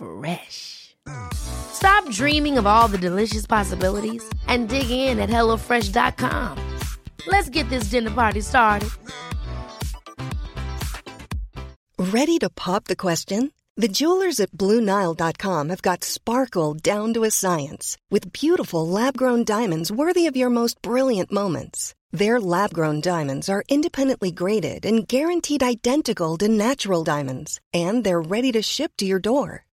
Fresh. Stop dreaming of all the delicious possibilities and dig in at HelloFresh.com. Let's get this dinner party started. Ready to pop the question? The jewelers at BlueNile.com have got sparkle down to a science with beautiful lab grown diamonds worthy of your most brilliant moments. Their lab grown diamonds are independently graded and guaranteed identical to natural diamonds, and they're ready to ship to your door.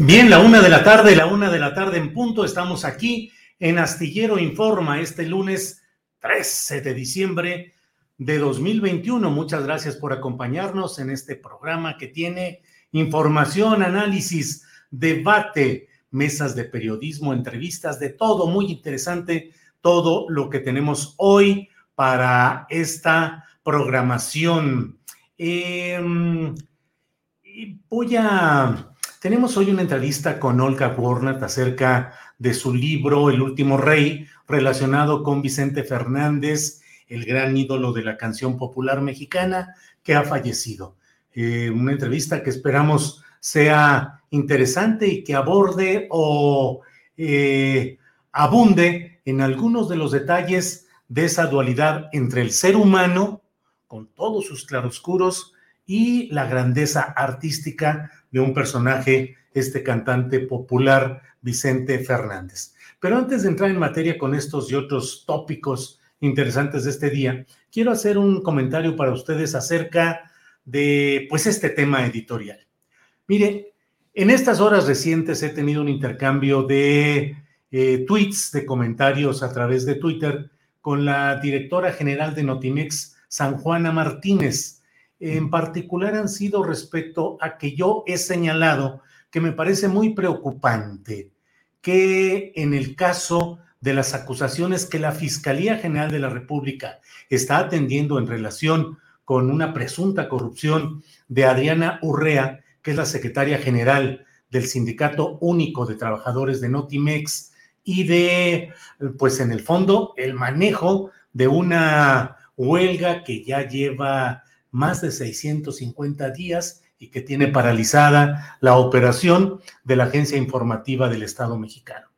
Bien, la una de la tarde, la una de la tarde en punto, estamos aquí en Astillero Informa este lunes 13 de diciembre de 2021. Muchas gracias por acompañarnos en este programa que tiene información, análisis, debate, mesas de periodismo, entrevistas, de todo, muy interesante, todo lo que tenemos hoy para esta programación. Eh, voy a tenemos hoy una entrevista con Olga Warnat acerca de su libro El último rey, relacionado con Vicente Fernández, el gran ídolo de la canción popular mexicana, que ha fallecido. Eh, una entrevista que esperamos sea interesante y que aborde o eh, abunde en algunos de los detalles de esa dualidad entre el ser humano, con todos sus claroscuros, y la grandeza artística de un personaje, este cantante popular Vicente Fernández. Pero antes de entrar en materia con estos y otros tópicos interesantes de este día, quiero hacer un comentario para ustedes acerca de pues este tema editorial. Mire, en estas horas recientes he tenido un intercambio de eh, tweets, de comentarios a través de Twitter con la directora general de Notimex, San Juana Martínez en particular han sido respecto a que yo he señalado que me parece muy preocupante que en el caso de las acusaciones que la Fiscalía General de la República está atendiendo en relación con una presunta corrupción de Adriana Urrea, que es la secretaria general del Sindicato Único de Trabajadores de Notimex, y de, pues en el fondo, el manejo de una huelga que ya lleva más de 650 días y que tiene paralizada la operación de la Agencia Informativa del Estado mexicano.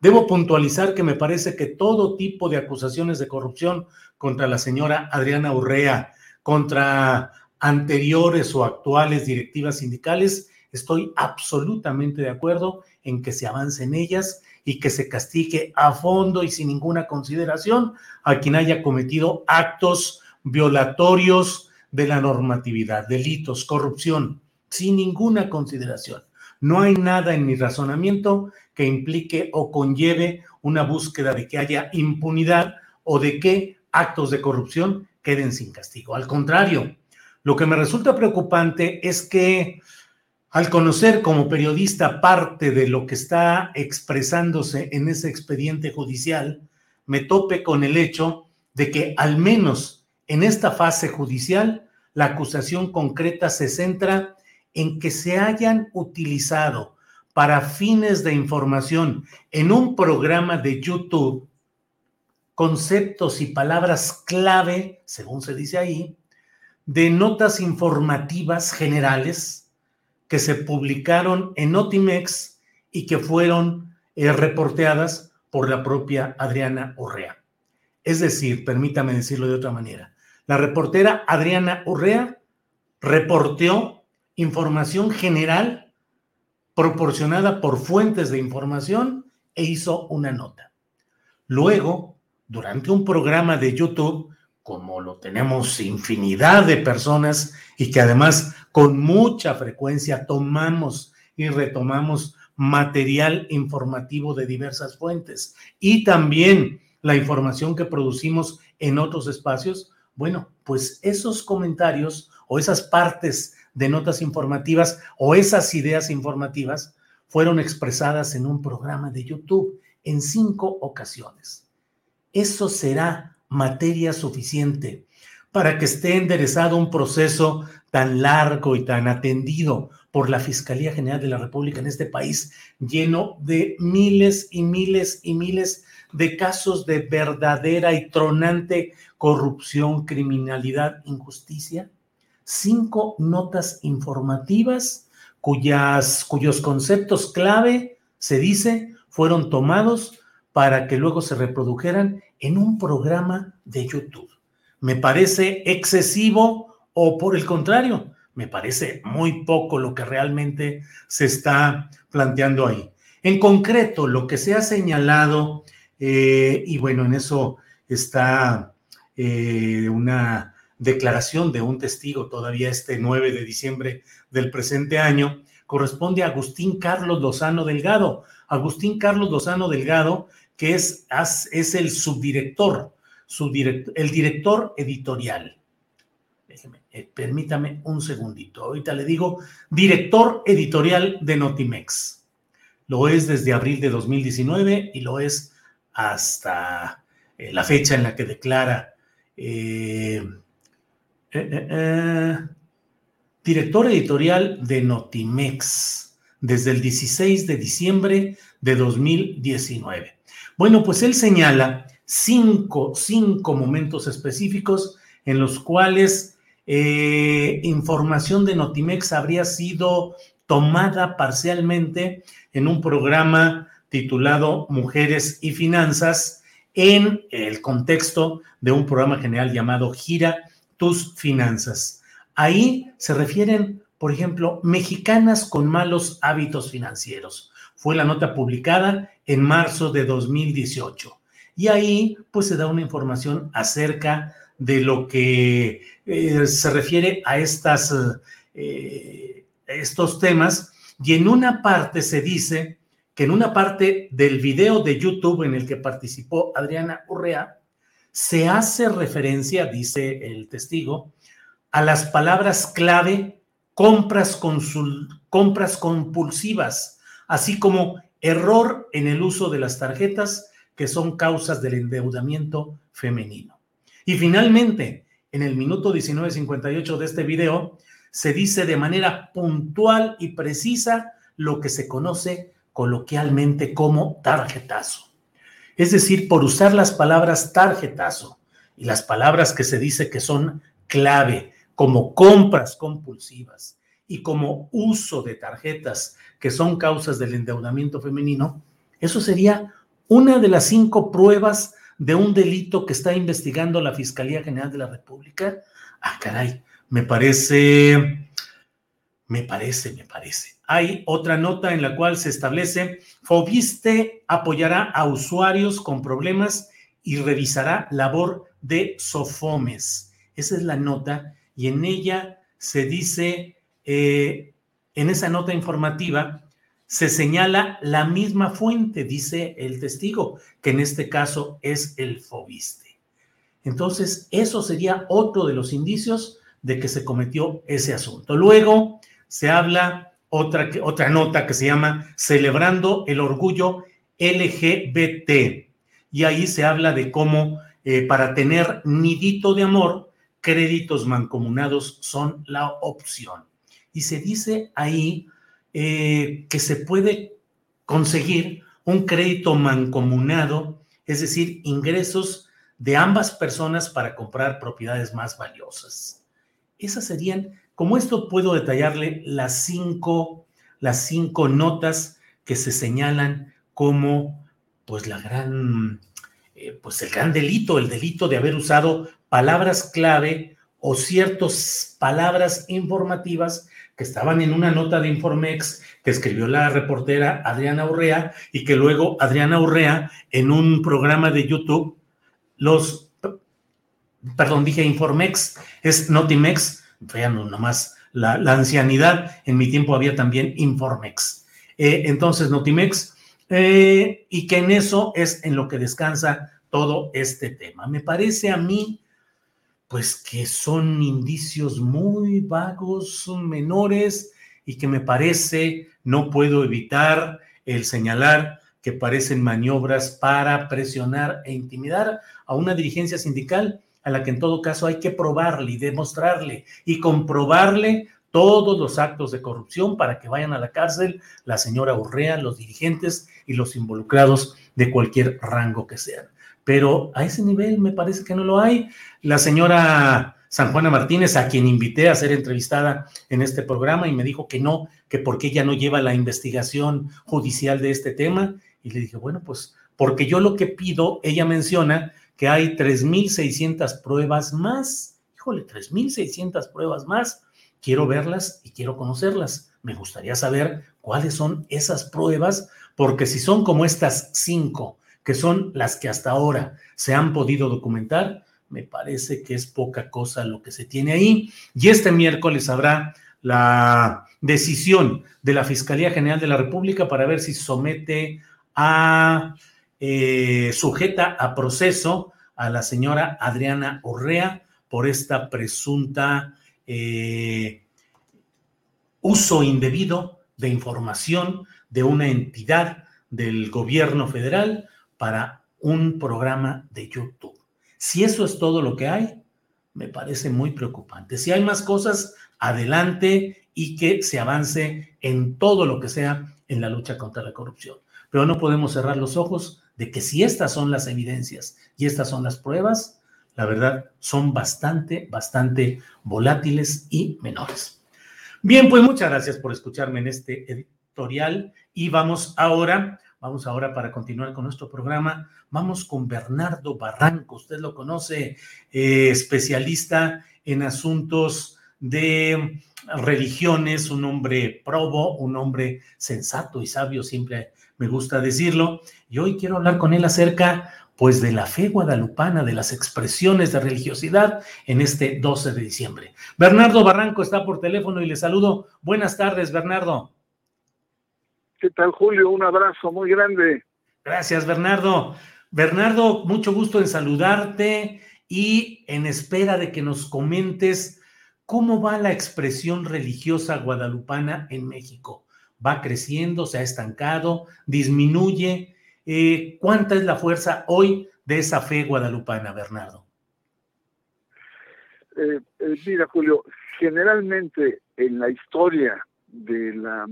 Debo puntualizar que me parece que todo tipo de acusaciones de corrupción contra la señora Adriana Urrea, contra anteriores o actuales directivas sindicales, estoy absolutamente de acuerdo en que se avance en ellas y que se castigue a fondo y sin ninguna consideración a quien haya cometido actos violatorios de la normatividad, delitos, corrupción, sin ninguna consideración. No hay nada en mi razonamiento que implique o conlleve una búsqueda de que haya impunidad o de que actos de corrupción queden sin castigo. Al contrario, lo que me resulta preocupante es que al conocer como periodista parte de lo que está expresándose en ese expediente judicial, me tope con el hecho de que al menos en esta fase judicial, la acusación concreta se centra en que se hayan utilizado para fines de información en un programa de YouTube conceptos y palabras clave, según se dice ahí, de notas informativas generales que se publicaron en Notimex y que fueron eh, reporteadas por la propia Adriana Urrea. Es decir, permítame decirlo de otra manera, la reportera Adriana Urrea reporteó información general proporcionada por fuentes de información e hizo una nota. Luego, durante un programa de YouTube, como lo tenemos infinidad de personas y que además con mucha frecuencia tomamos y retomamos material informativo de diversas fuentes y también la información que producimos en otros espacios, bueno, pues esos comentarios o esas partes de notas informativas o esas ideas informativas fueron expresadas en un programa de YouTube en cinco ocasiones. Eso será materia suficiente para que esté enderezado un proceso tan largo y tan atendido por la Fiscalía General de la República en este país, lleno de miles y miles y miles de casos de verdadera y tronante corrupción, criminalidad, injusticia. Cinco notas informativas cuyas, cuyos conceptos clave, se dice, fueron tomados para que luego se reprodujeran en un programa de YouTube. ¿Me parece excesivo o por el contrario? Me parece muy poco lo que realmente se está planteando ahí. En concreto, lo que se ha señalado, eh, y bueno, en eso está eh, una declaración de un testigo todavía este 9 de diciembre del presente año, corresponde a Agustín Carlos Lozano Delgado. Agustín Carlos Lozano Delgado que es, es el subdirector, el director editorial. Déjeme, eh, permítame un segundito. Ahorita le digo, director editorial de Notimex. Lo es desde abril de 2019 y lo es hasta eh, la fecha en la que declara eh, director editorial de Notimex desde el 16 de diciembre de 2019. Bueno, pues él señala cinco, cinco momentos específicos en los cuales eh, información de Notimex habría sido tomada parcialmente en un programa titulado Mujeres y Finanzas en el contexto de un programa general llamado Gira tus finanzas. Ahí se refieren, por ejemplo, mexicanas con malos hábitos financieros fue la nota publicada en marzo de 2018. Y ahí pues se da una información acerca de lo que eh, se refiere a estas, eh, estos temas. Y en una parte se dice en una parte del video de YouTube en el que participó Adriana Urrea, se hace referencia, dice el testigo, a las palabras clave compras, compras compulsivas así como error en el uso de las tarjetas que son causas del endeudamiento femenino. Y finalmente, en el minuto 19.58 de este video, se dice de manera puntual y precisa lo que se conoce coloquialmente como tarjetazo. Es decir, por usar las palabras tarjetazo y las palabras que se dice que son clave, como compras compulsivas y como uso de tarjetas que son causas del endeudamiento femenino, eso sería una de las cinco pruebas de un delito que está investigando la Fiscalía General de la República. Ah, caray, me parece, me parece, me parece. Hay otra nota en la cual se establece, Fobiste apoyará a usuarios con problemas y revisará labor de Sofomes. Esa es la nota y en ella se dice eh, en esa nota informativa se señala la misma fuente, dice el testigo, que en este caso es el Fobiste. Entonces, eso sería otro de los indicios de que se cometió ese asunto. Luego se habla otra, otra nota que se llama Celebrando el Orgullo LGBT. Y ahí se habla de cómo eh, para tener nidito de amor, créditos mancomunados son la opción y se dice ahí eh, que se puede conseguir un crédito mancomunado, es decir, ingresos de ambas personas para comprar propiedades más valiosas. Esas serían, como esto puedo detallarle las cinco, las cinco notas que se señalan como pues la gran eh, pues el gran delito, el delito de haber usado palabras clave o ciertas palabras informativas que estaban en una nota de Informex que escribió la reportera Adriana Urrea y que luego Adriana Urrea en un programa de YouTube los, perdón, dije Informex, es Notimex, vean nomás la, la ancianidad, en mi tiempo había también Informex. Eh, entonces, Notimex, eh, y que en eso es en lo que descansa todo este tema. Me parece a mí pues que son indicios muy vagos, menores, y que me parece, no puedo evitar el señalar que parecen maniobras para presionar e intimidar a una dirigencia sindical a la que en todo caso hay que probarle y demostrarle y comprobarle todos los actos de corrupción para que vayan a la cárcel la señora Urrea, los dirigentes y los involucrados de cualquier rango que sean pero a ese nivel me parece que no lo hay. La señora San Juana Martínez, a quien invité a ser entrevistada en este programa y me dijo que no, que porque ella no lleva la investigación judicial de este tema. Y le dije, bueno, pues porque yo lo que pido, ella menciona que hay 3.600 pruebas más. Híjole, 3.600 pruebas más. Quiero verlas y quiero conocerlas. Me gustaría saber cuáles son esas pruebas, porque si son como estas cinco que son las que hasta ahora se han podido documentar, me parece que es poca cosa lo que se tiene ahí. Y este miércoles habrá la decisión de la Fiscalía General de la República para ver si somete a, eh, sujeta a proceso a la señora Adriana Orrea por esta presunta eh, uso indebido de información de una entidad del gobierno federal para un programa de YouTube. Si eso es todo lo que hay, me parece muy preocupante. Si hay más cosas, adelante y que se avance en todo lo que sea en la lucha contra la corrupción. Pero no podemos cerrar los ojos de que si estas son las evidencias y estas son las pruebas, la verdad son bastante, bastante volátiles y menores. Bien, pues muchas gracias por escucharme en este editorial y vamos ahora Vamos ahora para continuar con nuestro programa. Vamos con Bernardo Barranco. Usted lo conoce, eh, especialista en asuntos de religiones, un hombre probo, un hombre sensato y sabio, siempre me gusta decirlo. Y hoy quiero hablar con él acerca pues de la fe guadalupana, de las expresiones de religiosidad en este 12 de diciembre. Bernardo Barranco está por teléfono y le saludo. Buenas tardes, Bernardo. ¿Qué tal, Julio? Un abrazo muy grande. Gracias, Bernardo. Bernardo, mucho gusto en saludarte y en espera de que nos comentes cómo va la expresión religiosa guadalupana en México. ¿Va creciendo? ¿Se ha estancado? ¿Disminuye? Eh, ¿Cuánta es la fuerza hoy de esa fe guadalupana, Bernardo? Eh, eh, mira, Julio, generalmente en la historia de la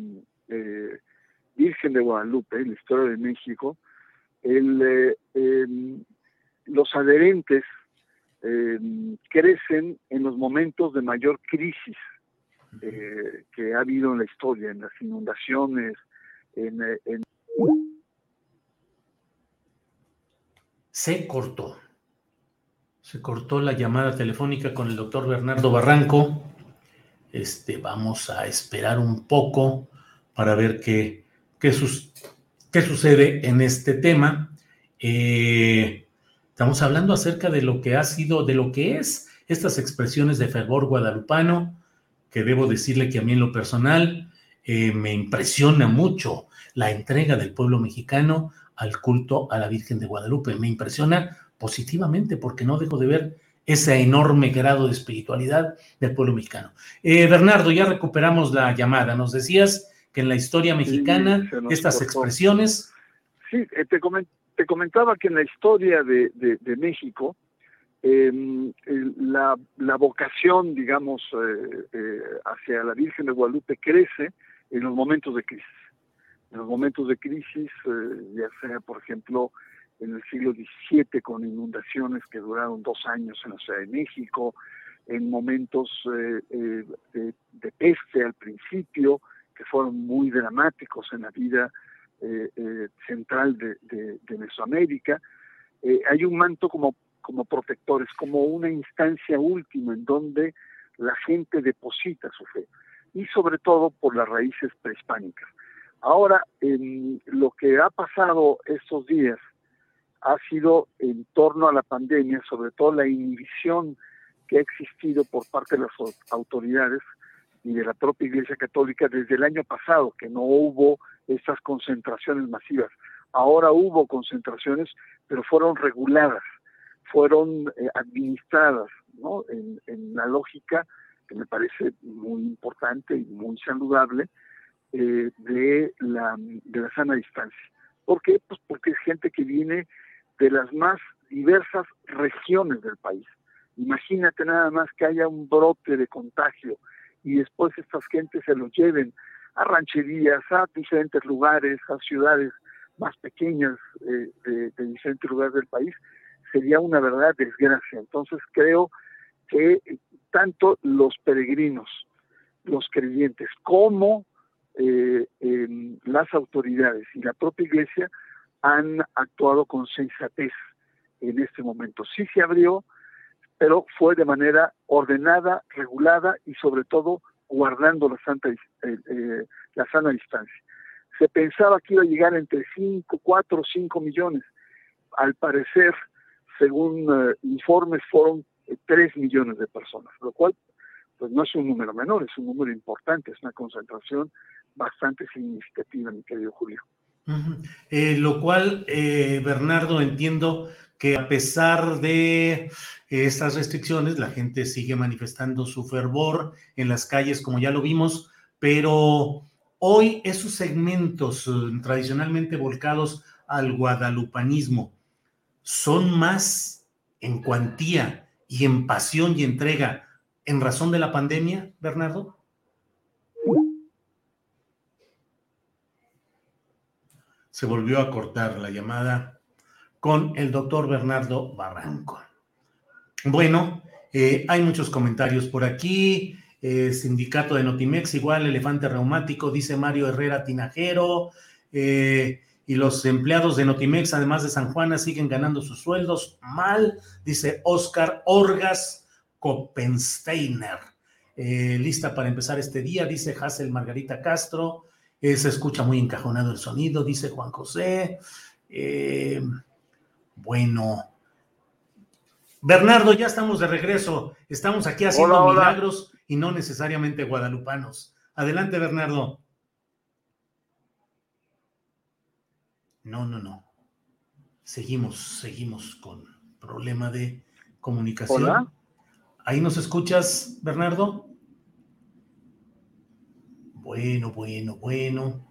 Virgen de Guadalupe, la historia de México, eh, em, los adherentes em, crecen en los momentos de mayor crisis eh, que ha habido en la historia, en las inundaciones, en. Se cortó. Se cortó la llamada telefónica con el doctor Bernardo Barranco. Este, vamos a esperar un poco para ver qué, qué, sucede en este tema. Eh, estamos hablando acerca de lo que ha sido, de lo que es estas expresiones de fervor guadalupano, que debo decirle que a mí en lo personal eh, me impresiona mucho la entrega del pueblo mexicano al culto a la Virgen de Guadalupe. Me impresiona positivamente porque no dejo de ver ese enorme grado de espiritualidad del pueblo mexicano. Eh, Bernardo, ya recuperamos la llamada. Nos decías que en la historia mexicana estas expresiones... Sí, eh, te, comentaba que en la historia de, México, em, la, vocación, digamos, eh, eh, hacia la Virgen de Guadalupe crece en los momentos de crisis. En los momentos de crisis, ya sea, por ejemplo, en el siglo XVII con inundaciones que duraron dos años en la Ciudad de México, en momentos de, peste al principio, que fueron muy dramáticos en la vida eh, eh, central de, Mesoamérica, eh, hay un manto como, como protectores, como una instancia última en donde la gente deposita su fe, y sobre todo por las raíces prehispánicas. Ahora, en lo que ha pasado estos días ha sido en torno a la pandemia, sobre todo la inhibición que ha existido por parte de las autoridades y de la propia Iglesia Católica desde el año pasado, que no hubo estas concentraciones masivas. Ahora hubo concentraciones, pero fueron reguladas, fueron eh, administradas, ¿no? En, la lógica que me parece muy importante y muy saludable eh, de, la, de la sana distancia. ¿Por qué? Pues porque es gente que viene de las más diversas regiones del país. Imagínate nada más que haya un brote de contagio y después estas gentes se los lleven a rancherías, a diferentes lugares, a ciudades más pequeñas eh, de, diferentes lugares del país, sería una verdad desgracia. Entonces creo que tanto los peregrinos, los creyentes, como eh, las autoridades y la propia iglesia han actuado con sensatez en este momento. Sí se abrió, pero fue de manera ordenada, regulada y sobre todo guardando la, santa, eh, eh, la sana distancia. Se pensaba que iba a llegar entre 5, 4 o 5 millones. Al parecer, según eh, informes, fueron 3 millones de personas, lo cual pues no es un número menor, es un número importante, es una concentración bastante significativa, mi querido Julio. lo cual, Bernardo, entiendo que a pesar de estas restricciones, la gente sigue manifestando su fervor en las calles, como ya lo vimos, pero hoy esos segmentos eh, tradicionalmente volcados al guadalupanismo son más en cuantía y en pasión y entrega en razón de la pandemia, Bernardo? Se volvió a cortar la llamada con el doctor Bernardo Barranco. Bueno, eh, hay muchos comentarios por aquí. Eh, sindicato de Notimex, igual, elefante reumático, dice Mario Herrera Tinajero. Eh, y los empleados de Notimex, además de San Juana, siguen ganando sus sueldos mal, dice Oscar Orgas Koppensteiner. lista para empezar este día, dice Hazel Margarita Castro. se escucha muy encajonado el sonido, dice Juan José. bueno, Bernardo, ya estamos de regreso. Estamos aquí haciendo milagros y no necesariamente guadalupanos. Adelante, Bernardo. No, no, no. Seguimos, seguimos con problema de comunicación. Hola. ¿Ahí nos escuchas, Bernardo? Bueno, bueno, bueno.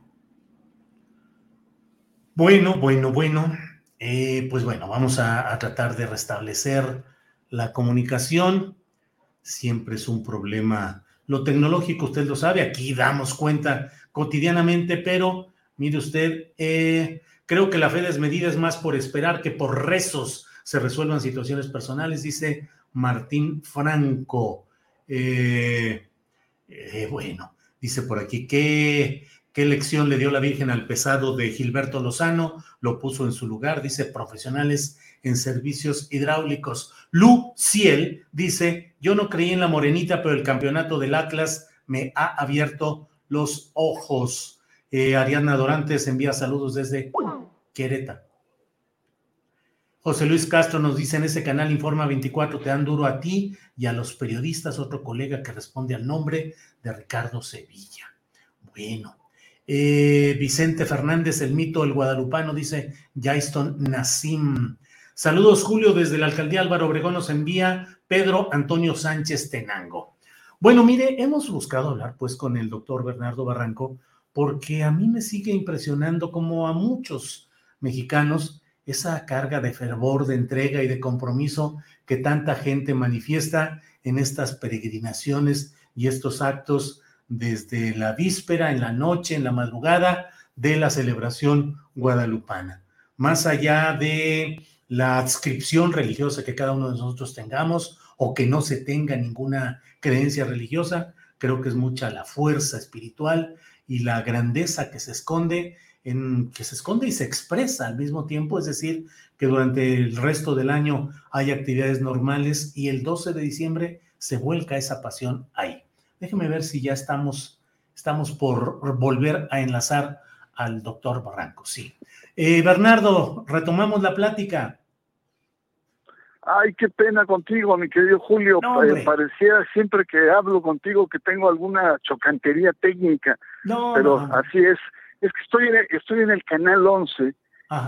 Bueno, bueno, bueno. Eh, pues bueno, vamos a, tratar de restablecer la comunicación. Siempre es un problema. Lo tecnológico, usted lo sabe, aquí damos cuenta cotidianamente, pero mire usted, eh, creo que la fe desmedida es más por esperar que por rezos se resuelvan situaciones personales, dice Martín Franco. Eh, bueno, dice por aquí que ¿Qué lección le dio la Virgen al pesado de Gilberto Lozano? Lo puso en su lugar, dice profesionales en servicios hidráulicos. Lu Ciel dice, yo no creí en la morenita, pero el campeonato del Atlas me ha abierto los ojos. Eh, Ariadna Dorantes envía saludos desde Querétaro. José Luis Castro nos dice en ese canal Informa 24, te dan duro a ti y a los periodistas, otro colega que responde al nombre de Ricardo Sevilla. Bueno, eh, Vicente Fernández, el mito, el guadalupano, dice Jaiston Nasim. Saludos, Julio, desde la alcaldía Álvaro Obregón nos envía Pedro Antonio Sánchez Tenango. Bueno, mire, hemos buscado hablar pues con el doctor Bernardo Barranco porque a mí me sigue impresionando como a muchos mexicanos esa carga de fervor, de entrega y de compromiso que tanta gente manifiesta en estas peregrinaciones y estos actos desde la víspera, en la noche, en la madrugada de la celebración guadalupana. Más allá de la adscripción religiosa que cada uno de nosotros tengamos o que no se tenga ninguna creencia religiosa, creo que es mucha la fuerza espiritual y la grandeza que se esconde en, que se esconde y se expresa al mismo tiempo, es decir, que durante el resto del año hay actividades normales y el 12 de diciembre se vuelca esa pasión ahí. Déjeme ver si ya estamos, estamos por volver a enlazar al doctor Barranco. Sí. Eh, Bernardo, retomamos la plática. Ay, qué pena contigo, mi querido Julio. Eh, parecía siempre que hablo contigo que tengo alguna chocantería técnica. No, pero así es. Es que estoy en el, estoy en el canal 11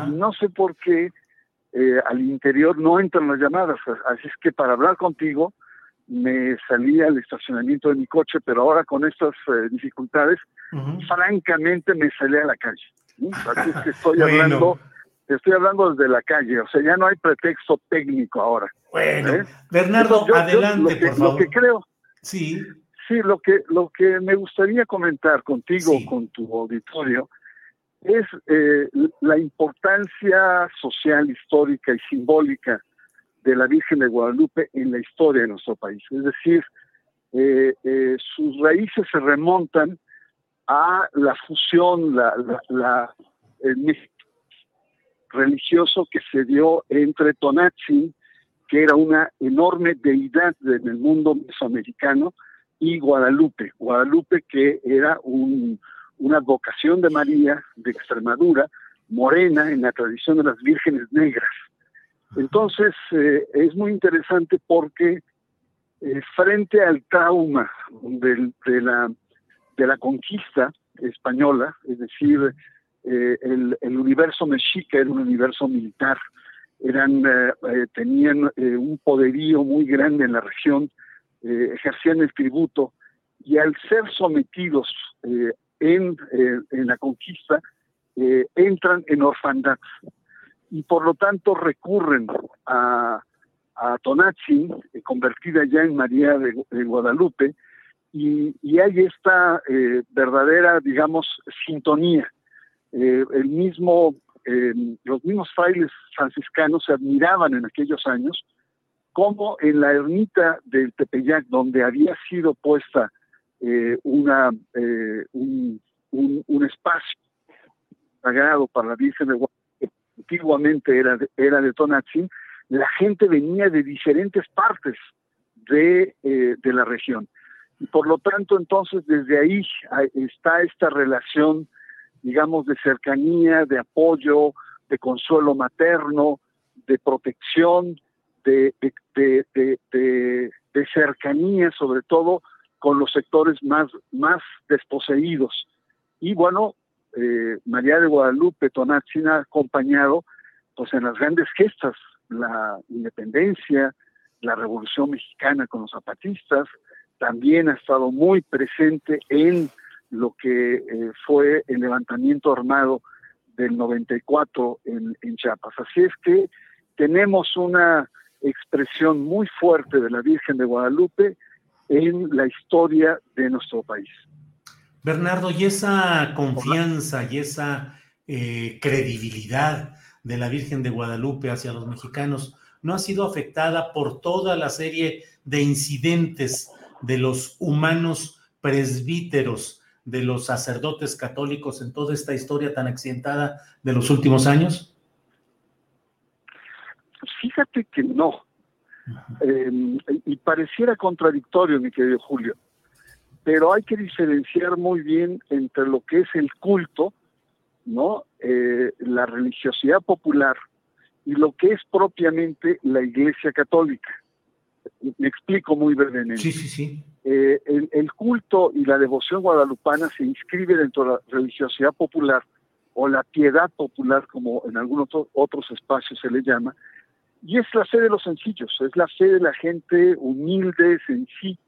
y no sé por qué eh, al interior no entran las llamadas. Así es que para hablar contigo me salí al estacionamiento de mi coche, pero ahora con estas eh, dificultades, francamente me salí a la calle. Así es que estoy hablando, estoy hablando desde la calle, o sea, ya no hay pretexto técnico ahora. Bueno, ¿eh? Bernardo, adelante, lo que, por favor. Lo que creo, sí, sí, lo que lo que me gustaría comentar contigo, con tu auditorio, es eh, la importancia social, histórica y simbólica de la Virgen de Guadalupe en la historia de nuestro país. Es decir, eh, eh, sus raíces se remontan a la fusión, la, la, el religioso que se dio entre Tonatzin, que era una enorme deidad en el mundo mesoamericano, y Guadalupe. Guadalupe que era una vocación de María de Extremadura, morena en la tradición de las vírgenes negras. Entonces, eh, es muy interesante porque eh, frente al trauma de, la, de la conquista española, es decir, eh, el, universo mexica era un universo militar, eran, tenían un poderío muy grande en la región, ejercían el tributo, y al ser sometidos en, en la conquista, entran en orfandad. Y por lo tanto recurren a, a eh, convertida ya en María de, Guadalupe, y, hay esta eh, verdadera, digamos, sintonía. Eh, el mismo, los mismos frailes franciscanos se admiraban en aquellos años como en la ermita del Tepeyac, donde había sido puesta una, un, un, un espacio sagrado para la Virgen de Guadalupe, antiguamente era de, era de Tonatzin, la gente venía de diferentes partes de, eh, de la región. Y por lo tanto, entonces, desde ahí está esta relación, digamos, de cercanía, de apoyo, de consuelo materno, de protección, de, de, de, de cercanía, sobre todo con los sectores más, más desposeídos. Y bueno, eh, María de Guadalupe Tonatzin ha acompañado pues en las grandes gestas, la independencia, la revolución mexicana con los zapatistas, también ha estado muy presente en lo que eh, fue el levantamiento armado del 94 en, en Chiapas. Así es que tenemos una expresión muy fuerte de la Virgen de Guadalupe en la historia de nuestro país. Bernardo, y esa confianza y esa eh, credibilidad de la Virgen de Guadalupe hacia los mexicanos no ha sido afectada por toda la serie de incidentes de los humanos presbíteros, de los sacerdotes católicos en toda esta historia tan accidentada de los últimos años? Fíjate que no. Em, y pareciera contradictorio, mi querido Julio pero hay que diferenciar muy bien entre lo que es el culto, ¿no? Eh, la religiosidad popular y lo que es propiamente la Iglesia Católica. Me explico muy brevemente. Sí, sí, sí. Eh, el, culto y la devoción guadalupana se inscribe dentro de la religiosidad popular o la piedad popular, como en algunos otros espacios se le llama, y es la fe de los sencillos, es la fe de la gente humilde, sencilla,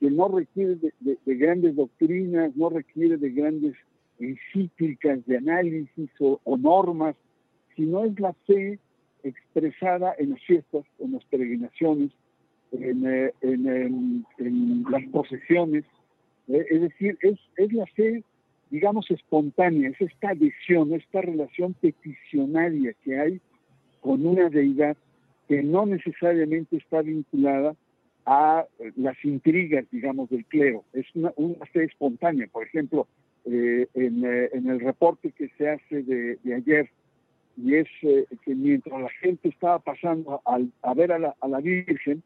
que no requiere de, grandes doctrinas, no requiere de grandes encíclicas de análisis o, normas, sino es la fe expresada en las fiestas, en las peregrinaciones, en, eh, las procesiones. Eh, es decir, es, es la fe, digamos, espontánea, es esta adhesión, esta relación peticionaria que hay con una deidad que no necesariamente está vinculada a las intrigas, digamos, del clero. Es una, fe espontánea. Por ejemplo, en, el reporte que se hace de, ayer, y es que mientras la gente estaba pasando a, ver a la, a la Virgen,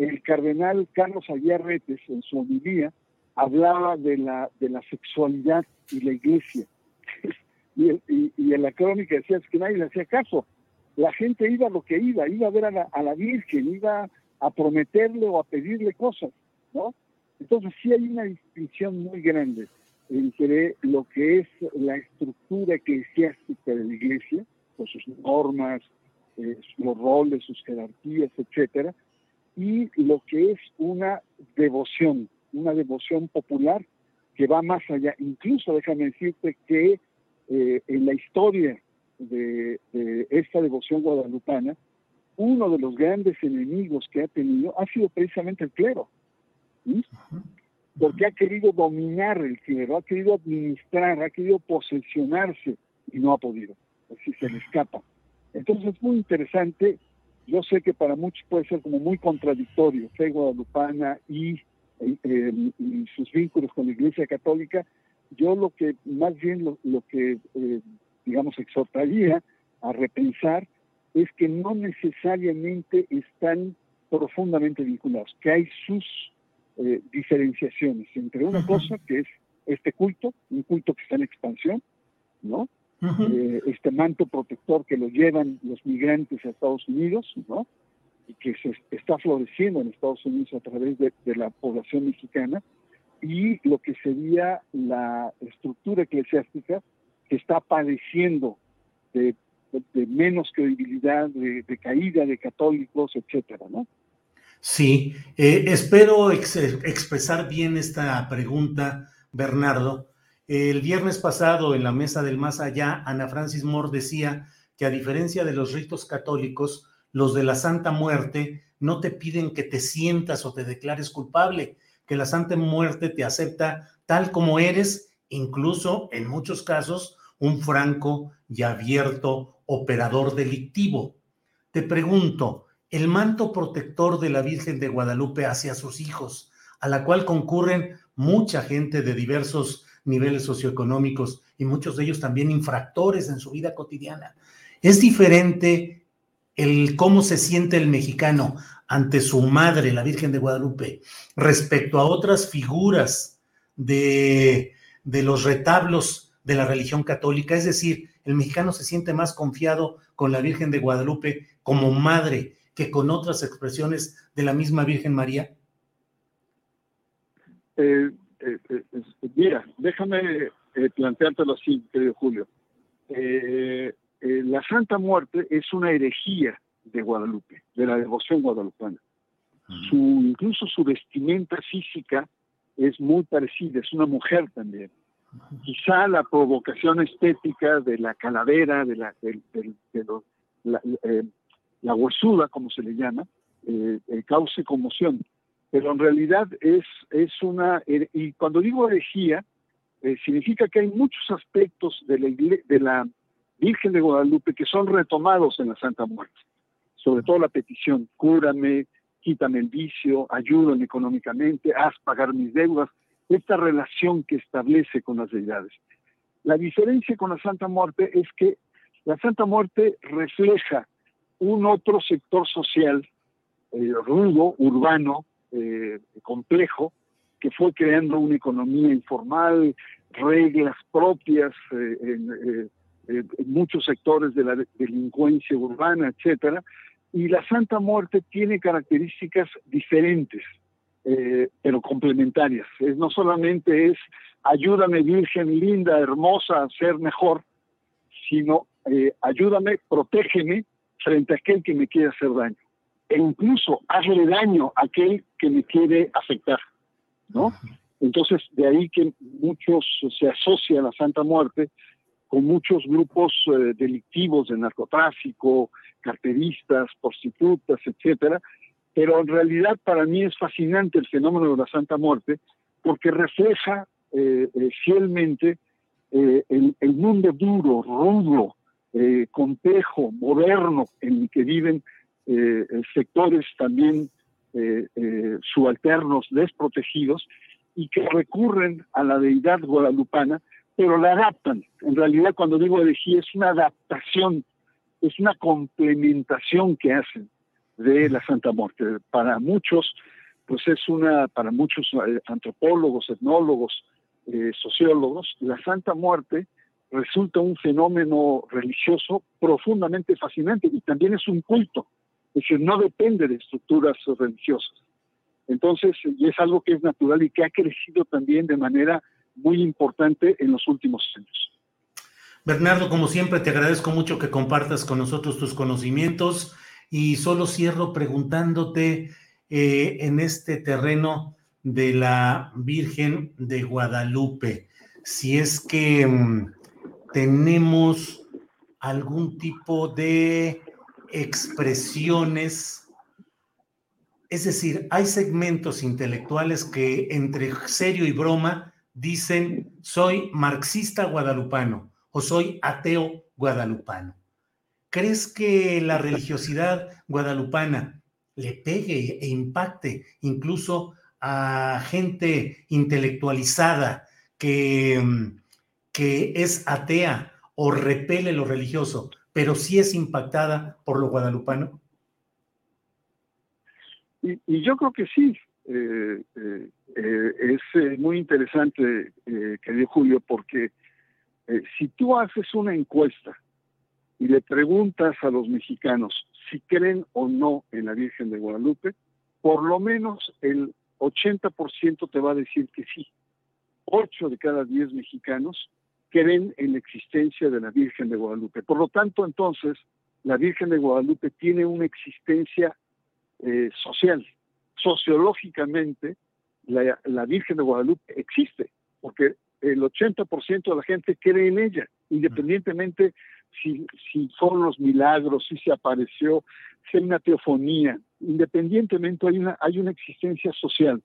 el cardenal Carlos Aguiar Retes, en su homilía, hablaba de la, de la sexualidad y la iglesia. y, en la crónica decía que nadie le hacía caso. La gente iba lo que iba, iba a ver a la, a la Virgen, iba a prometerle o a pedirle cosas, ¿no? Entonces sí hay una distinción muy grande entre lo que es la estructura eclesiástica de la iglesia, con sus normas, eh, los roles, sus jerarquías, etcétera, y lo que es una devoción, una devoción popular que va más allá. Incluso déjame decirte que eh, en la historia de, esta devoción guadalupana, uno de los grandes enemigos que ha tenido ha sido precisamente el clero, porque ha querido dominar el clero, ha querido administrar, ha querido posesionarse y no ha podido, así se le escapa. Entonces es muy interesante, yo sé que para muchos puede ser como muy contradictorio, fe guadalupana y eh, y sus vínculos con la Iglesia Católica, yo lo que más bien lo, que, eh, digamos, exhortaría a repensar es que no necesariamente están profundamente vinculados, que hay sus eh, diferenciaciones entre una cosa que es este culto, un culto que está en expansión, ¿no? Este manto protector que lo llevan los migrantes a Estados Unidos, ¿no? que se está floreciendo en Estados Unidos a través de, la población mexicana y lo que sería la estructura eclesiástica que está padeciendo de, menos credibilidad, de, caída de católicos, etcétera, ¿no? Sí, eh, espero expresar bien esta pregunta, Bernardo. El viernes pasado, en la mesa del más allá, Ana Francis Moore decía que a diferencia de los ritos católicos, los de la Santa Muerte no te piden que te sientas o te declares culpable, que la Santa Muerte te acepta tal como eres, incluso en muchos casos un franco y abierto operador delictivo. Te pregunto, el manto protector de la Virgen de Guadalupe hacia sus hijos, a la cual concurren mucha gente de diversos niveles socioeconómicos y muchos de ellos también infractores en su vida cotidiana. ¿Es diferente el cómo se siente el mexicano ante su madre, la Virgen de Guadalupe, respecto a otras figuras de, de los retablos de la religión católica. Es decir, el mexicano se siente más confiado con la Virgen de Guadalupe como madre que con otras expresiones de la misma Virgen María. Eh, eh, eh, mira, déjame planteártelo así, querido Julio. Eh, la Santa Muerte es una herejía de Guadalupe, de la devoción guadalupana. Su, incluso su vestimenta física es muy parecida, es una mujer también. Quizá la provocación estética de la calavera, de la, de, eh, la, huesuda, como se le llama, eh, cause conmoción. Pero en realidad es, es una, y cuando digo herejía, significa que hay muchos aspectos de la, de la Virgen de Guadalupe que son retomados en la Santa Muerte. Sobre todo la petición, cúrame, quítame el vicio, ayúdame económicamente, haz pagar mis deudas, esta relación que establece con las deidades. La diferencia con la Santa Muerte es que la Santa Muerte refleja un otro sector social eh, rudo, urbano, eh, complejo, que fue creando una economía informal, reglas propias, eh, eh, muchos sectores de la delincuencia urbana, etcétera, y la Santa Muerte tiene características diferentes, eh, pero complementarias. Es, no solamente es ayúdame Virgen linda, hermosa, a ser mejor, sino eh, ayúdame, protégeme frente a aquel que me quiere hacer daño. E incluso hazle daño a aquel que me quiere afectar, ¿no? Entonces, de ahí que muchos se asocian a la Santa Muerte con muchos grupos eh, delictivos de narcotráfico, carteristas, prostitutas, etcétera, pero en realidad para mí es fascinante el fenómeno de la Santa Muerte porque refleja eh, eh, fielmente el, el, mundo duro, rudo, complejo, moderno en el que viven sectores también subalternos, desprotegidos y que recurren a la deidad guadalupana pero la adaptan. En realidad, cuando digo herejía, es una adaptación, es una complementación que hacen de la Santa Muerte. Para muchos, pues es una, para muchos eh, antropólogos, etnólogos, eh, sociólogos, la Santa Muerte resulta un fenómeno religioso profundamente fascinante y también es un culto, es decir, no depende de estructuras religiosas. Entonces, es algo que es natural y que ha crecido también de manera muy importante en los últimos años. Bernardo, como siempre, te agradezco mucho que compartas con nosotros tus conocimientos y solo cierro preguntándote eh, en este terreno de la Virgen de Guadalupe, si es que mm, tenemos algún tipo de expresiones, es decir, hay segmentos intelectuales que entre serio y broma dicen soy marxista guadalupano o soy ateo guadalupano. ¿Crees que la religiosidad guadalupana le pegue e impacte incluso a gente intelectualizada que, que es atea o repele lo religioso, pero sí es impactada por lo guadalupano? Y, yo creo que sí. Eh, eh, eh, es muy interesante, querido Julio, porque si tú haces una encuesta y le preguntas a los mexicanos si creen o no en la Virgen de Guadalupe, por lo menos el 80% te va a decir que sí. 8 de cada 10 mexicanos creen en la existencia de la Virgen de Guadalupe. Por lo tanto, entonces, la Virgen de Guadalupe tiene una existencia eh, social. Sociológicamente, la, Virgen de Guadalupe existe, porque el 80% de la gente cree en ella, independientemente si, fueron los milagros, si se apareció, si hay una teofonía, independientemente hay una, hay una existencia social.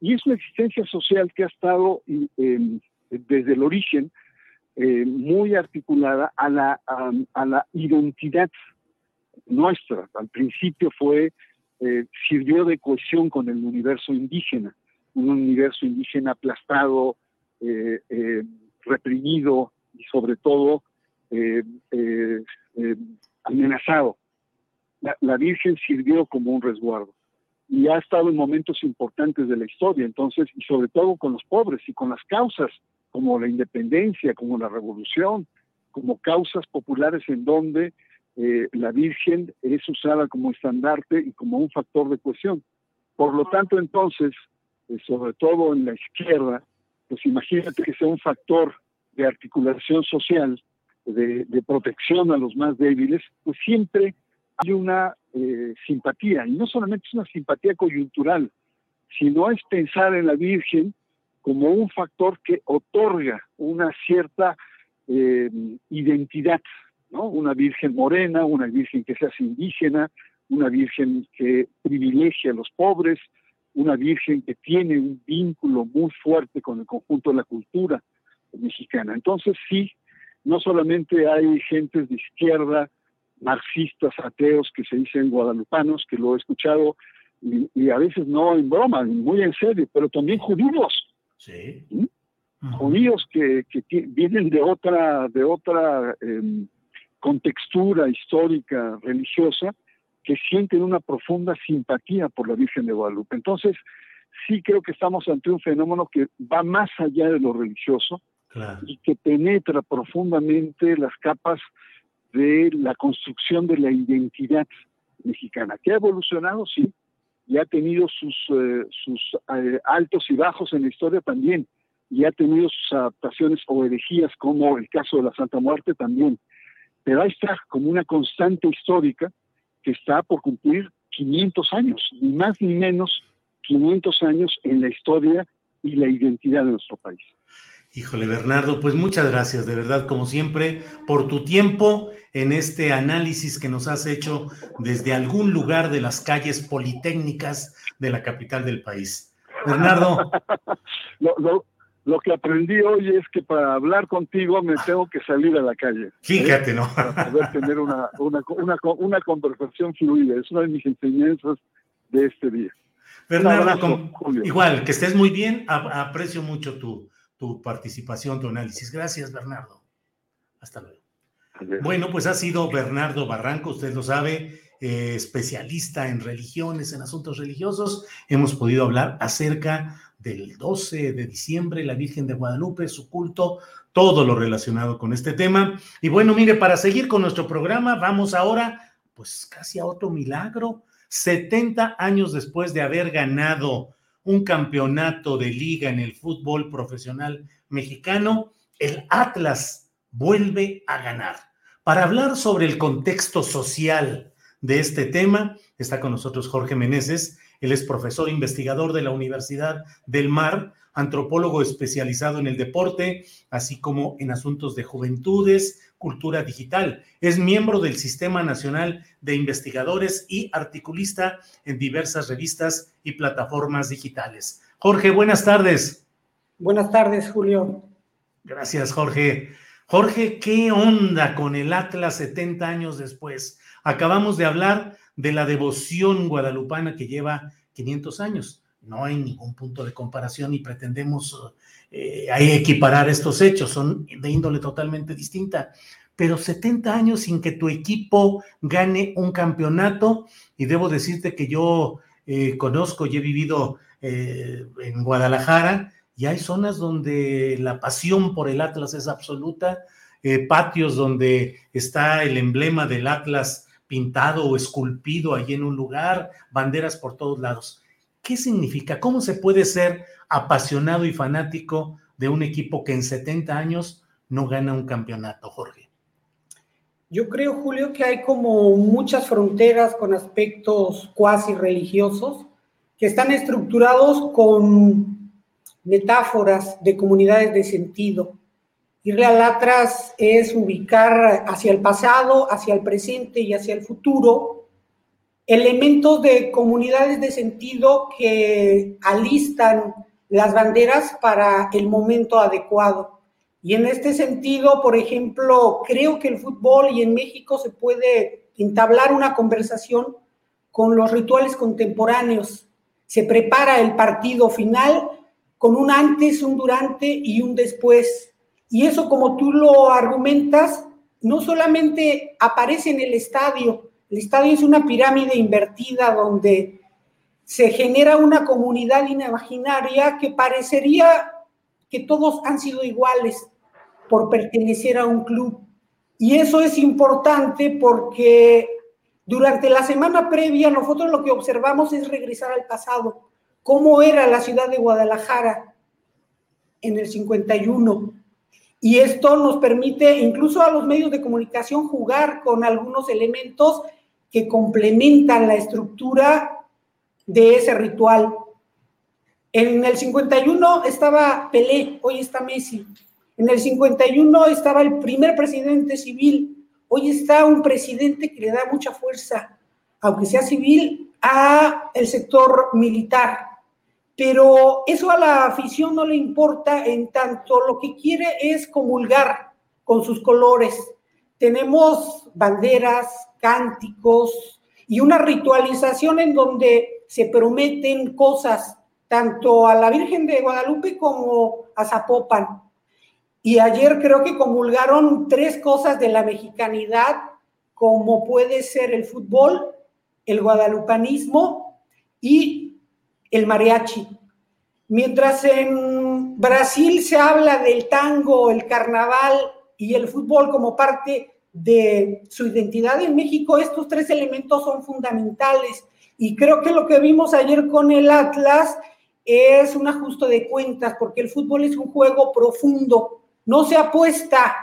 Y es una existencia social que ha estado desde el origen eh, muy articulada a la, a, la identidad nuestra. Al principio fue, eh, sirvió de cohesión con el universo indígena, un universo indígena aplastado, eh, reprimido y sobre todo amenazado la, Virgen sirvió como un resguardo y ha estado en momentos importantes de la historia, entonces, y sobre todo con los pobres y con las causas como la independencia, como la revolución, como causas populares en donde eh, la Virgen es usada como estandarte y como un factor de cohesión. Por lo tanto, entonces, eh, sobre todo en la izquierda, pues imagínate que sea un factor de articulación social, de, protección a los más débiles, pues siempre hay una eh, simpatía, y no solamente es una simpatía coyuntural, sino es pensar en la Virgen como un factor que otorga una cierta eh, identidad, ¿no? Una Virgen morena, una Virgen que se hace indígena, una Virgen que privilegia a los pobres, una Virgen que tiene un vínculo muy fuerte con el conjunto de la cultura mexicana. Entonces sí, no solamente hay gentes de izquierda, marxistas, ateos que se dicen guadalupanos, que lo he escuchado y, a veces no en broma, muy en serio, pero también judíos. Sí. Judíos que, vienen de otra, de otra em, contextura histórica, religiosa, que sienten una profunda simpatía por la Virgen de Guadalupe. Entonces, sí creo que estamos ante un fenómeno que va más allá de lo religioso y que penetra profundamente las capas de la construcción de la identidad mexicana, que ha evolucionado, sí, y ha tenido sus, eh, sus eh, altos y bajos en la historia también, y ha tenido sus adaptaciones o herejías, como el caso de la Santa Muerte también. Pero ahí está como una constante histórica que está por cumplir 500 años, ni más ni menos 500 años en la historia y la identidad de nuestro país. Híjole, Bernardo, pues muchas gracias, de verdad, como siempre, por tu tiempo en este análisis que nos has hecho desde algún lugar de las calles politécnicas de la capital del país. Bernardo. lo, que aprendí hoy es que para hablar contigo me tengo que salir a la calle. ¿eh? Fíjate, ¿no? Para poder tener una, una, una, una conversación fluida. Es una de mis enseñanzas de este día. Bernardo, igual, que estés muy bien, aprecio mucho tu, tu participación, tu análisis. Gracias, Bernardo. Hasta luego. Bueno, pues ha sido Bernardo Barranco, usted lo sabe, eh, especialista en religiones, en asuntos religiosos. Hemos podido hablar acerca del 12 de diciembre, la Virgen de Guadalupe, su culto, todo lo relacionado con este tema. Y bueno, mire, para seguir con nuestro programa, vamos ahora, pues casi a otro milagro. 70 años después de haber ganado un campeonato de liga en el fútbol profesional mexicano, el Atlas vuelve a ganar. Para hablar sobre el contexto social de este tema, está con nosotros Jorge Meneses, él es profesor investigador de la Universidad del Mar, antropólogo especializado en el deporte, así como en asuntos de juventudes, cultura digital. Es miembro del Sistema Nacional de Investigadores y articulista en diversas revistas y plataformas digitales. Jorge, buenas tardes. Buenas tardes, Julio. Gracias, Jorge. Jorge, ¿qué onda con el Atlas 70 años después? Acabamos de hablar de la devoción guadalupana que lleva 500 años. No hay ningún punto de comparación y pretendemos eh, equiparar estos hechos, son de índole totalmente distinta. Pero 70 años sin que tu equipo gane un campeonato, y debo decirte que yo eh, conozco y he vivido eh, en Guadalajara, y hay zonas donde la pasión por el Atlas es absoluta, patios donde está el emblema del Atlas pintado o esculpido ahí en un lugar, banderas por todos lados. ¿Qué significa? ¿Cómo se puede ser apasionado y fanático de un equipo que en 70 años no gana un campeonato, Jorge? Yo creo, Julio, que hay como muchas fronteras con aspectos cuasi religiosos que están estructurados con metáforas de comunidades de sentido. Irle al atrás es ubicar hacia el pasado, hacia el presente y hacia el futuro elementos de comunidades de sentido que alistan las banderas para el momento adecuado. Y en este sentido, por ejemplo, creo que el fútbol y en México se puede entablar una conversación con los rituales contemporáneos. Se prepara el partido final con un antes, un durante y un después y eso, como tú lo argumentas, no solamente aparece en el estadio, el estadio es una pirámide invertida donde se genera una comunidad imaginaria que parecería que todos han sido iguales por pertenecer a un club. Y eso es importante porque durante la semana previa nosotros lo que observamos es regresar al pasado. ¿Cómo era la ciudad de Guadalajara en el 51? Y esto nos permite incluso a los medios de comunicación jugar con algunos elementos que complementan la estructura de ese ritual. En el 51 estaba Pelé, hoy está Messi. En el 51 estaba el primer presidente civil, hoy está un presidente que le da mucha fuerza, aunque sea civil, a el sector militar pero eso a la afición no le importa en tanto lo que quiere es comulgar con sus colores. Tenemos banderas, cánticos y una ritualización en donde se prometen cosas tanto a la Virgen de Guadalupe como a Zapopan. Y ayer creo que comulgaron tres cosas de la mexicanidad, como puede ser el fútbol, el guadalupanismo y el mariachi. Mientras en Brasil se habla del tango, el carnaval y el fútbol como parte de su identidad en México, estos tres elementos son fundamentales. Y creo que lo que vimos ayer con el Atlas es un ajuste de cuentas, porque el fútbol es un juego profundo. No se apuesta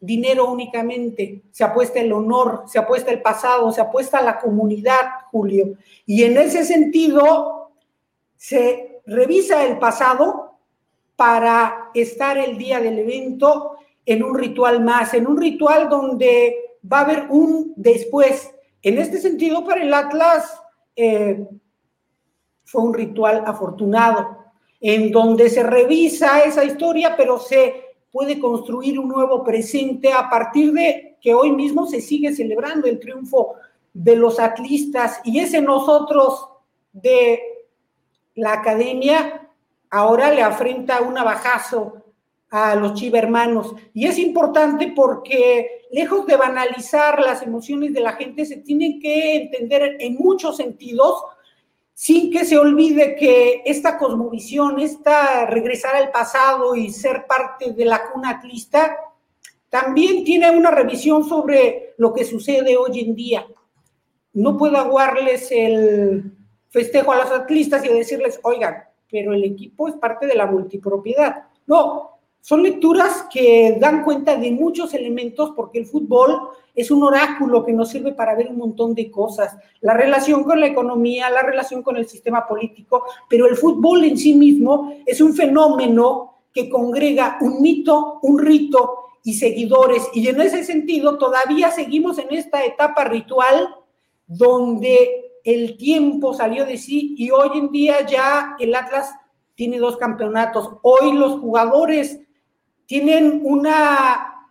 dinero únicamente, se apuesta el honor, se apuesta el pasado, se apuesta la comunidad, Julio. Y en ese sentido, se revisa el pasado para estar el día del evento en un ritual más, en un ritual donde va a haber un después. En este sentido, para el Atlas eh, fue un ritual afortunado, en donde se revisa esa historia, pero se puede construir un nuevo presente a partir de que hoy mismo se sigue celebrando el triunfo de los atlistas y ese nosotros de la academia ahora le afrenta un abajazo a los chivermanos. Y es importante porque, lejos de banalizar las emociones de la gente, se tienen que entender en muchos sentidos, sin que se olvide que esta cosmovisión, esta regresar al pasado y ser parte de la cuna atlista, también tiene una revisión sobre lo que sucede hoy en día. No puedo aguarles el festejo a los atlistas y decirles, oigan, pero el equipo es parte de la multipropiedad. No, son lecturas que dan cuenta de muchos elementos porque el fútbol es un oráculo que nos sirve para ver un montón de cosas, la relación con la economía, la relación con el sistema político, pero el fútbol en sí mismo es un fenómeno que congrega un mito, un rito y seguidores. Y en ese sentido todavía seguimos en esta etapa ritual donde el tiempo salió de sí y hoy en día ya el Atlas tiene dos campeonatos. Hoy los jugadores tienen una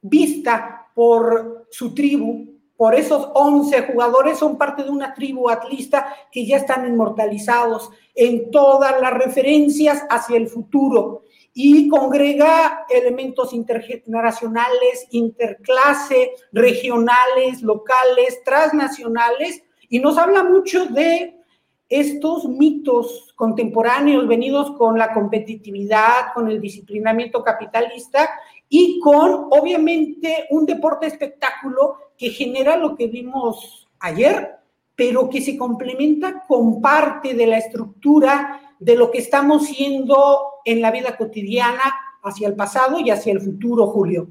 vista por su tribu, por esos 11 jugadores son parte de una tribu atlista que ya están inmortalizados en todas las referencias hacia el futuro. Y congrega elementos intergeneracionales, interclase, regionales, locales, transnacionales. Y nos habla mucho de estos mitos contemporáneos venidos con la competitividad, con el disciplinamiento capitalista y con, obviamente, un deporte espectáculo que genera lo que vimos ayer, pero que se complementa con parte de la estructura de lo que estamos siendo en la vida cotidiana hacia el pasado y hacia el futuro, Julio.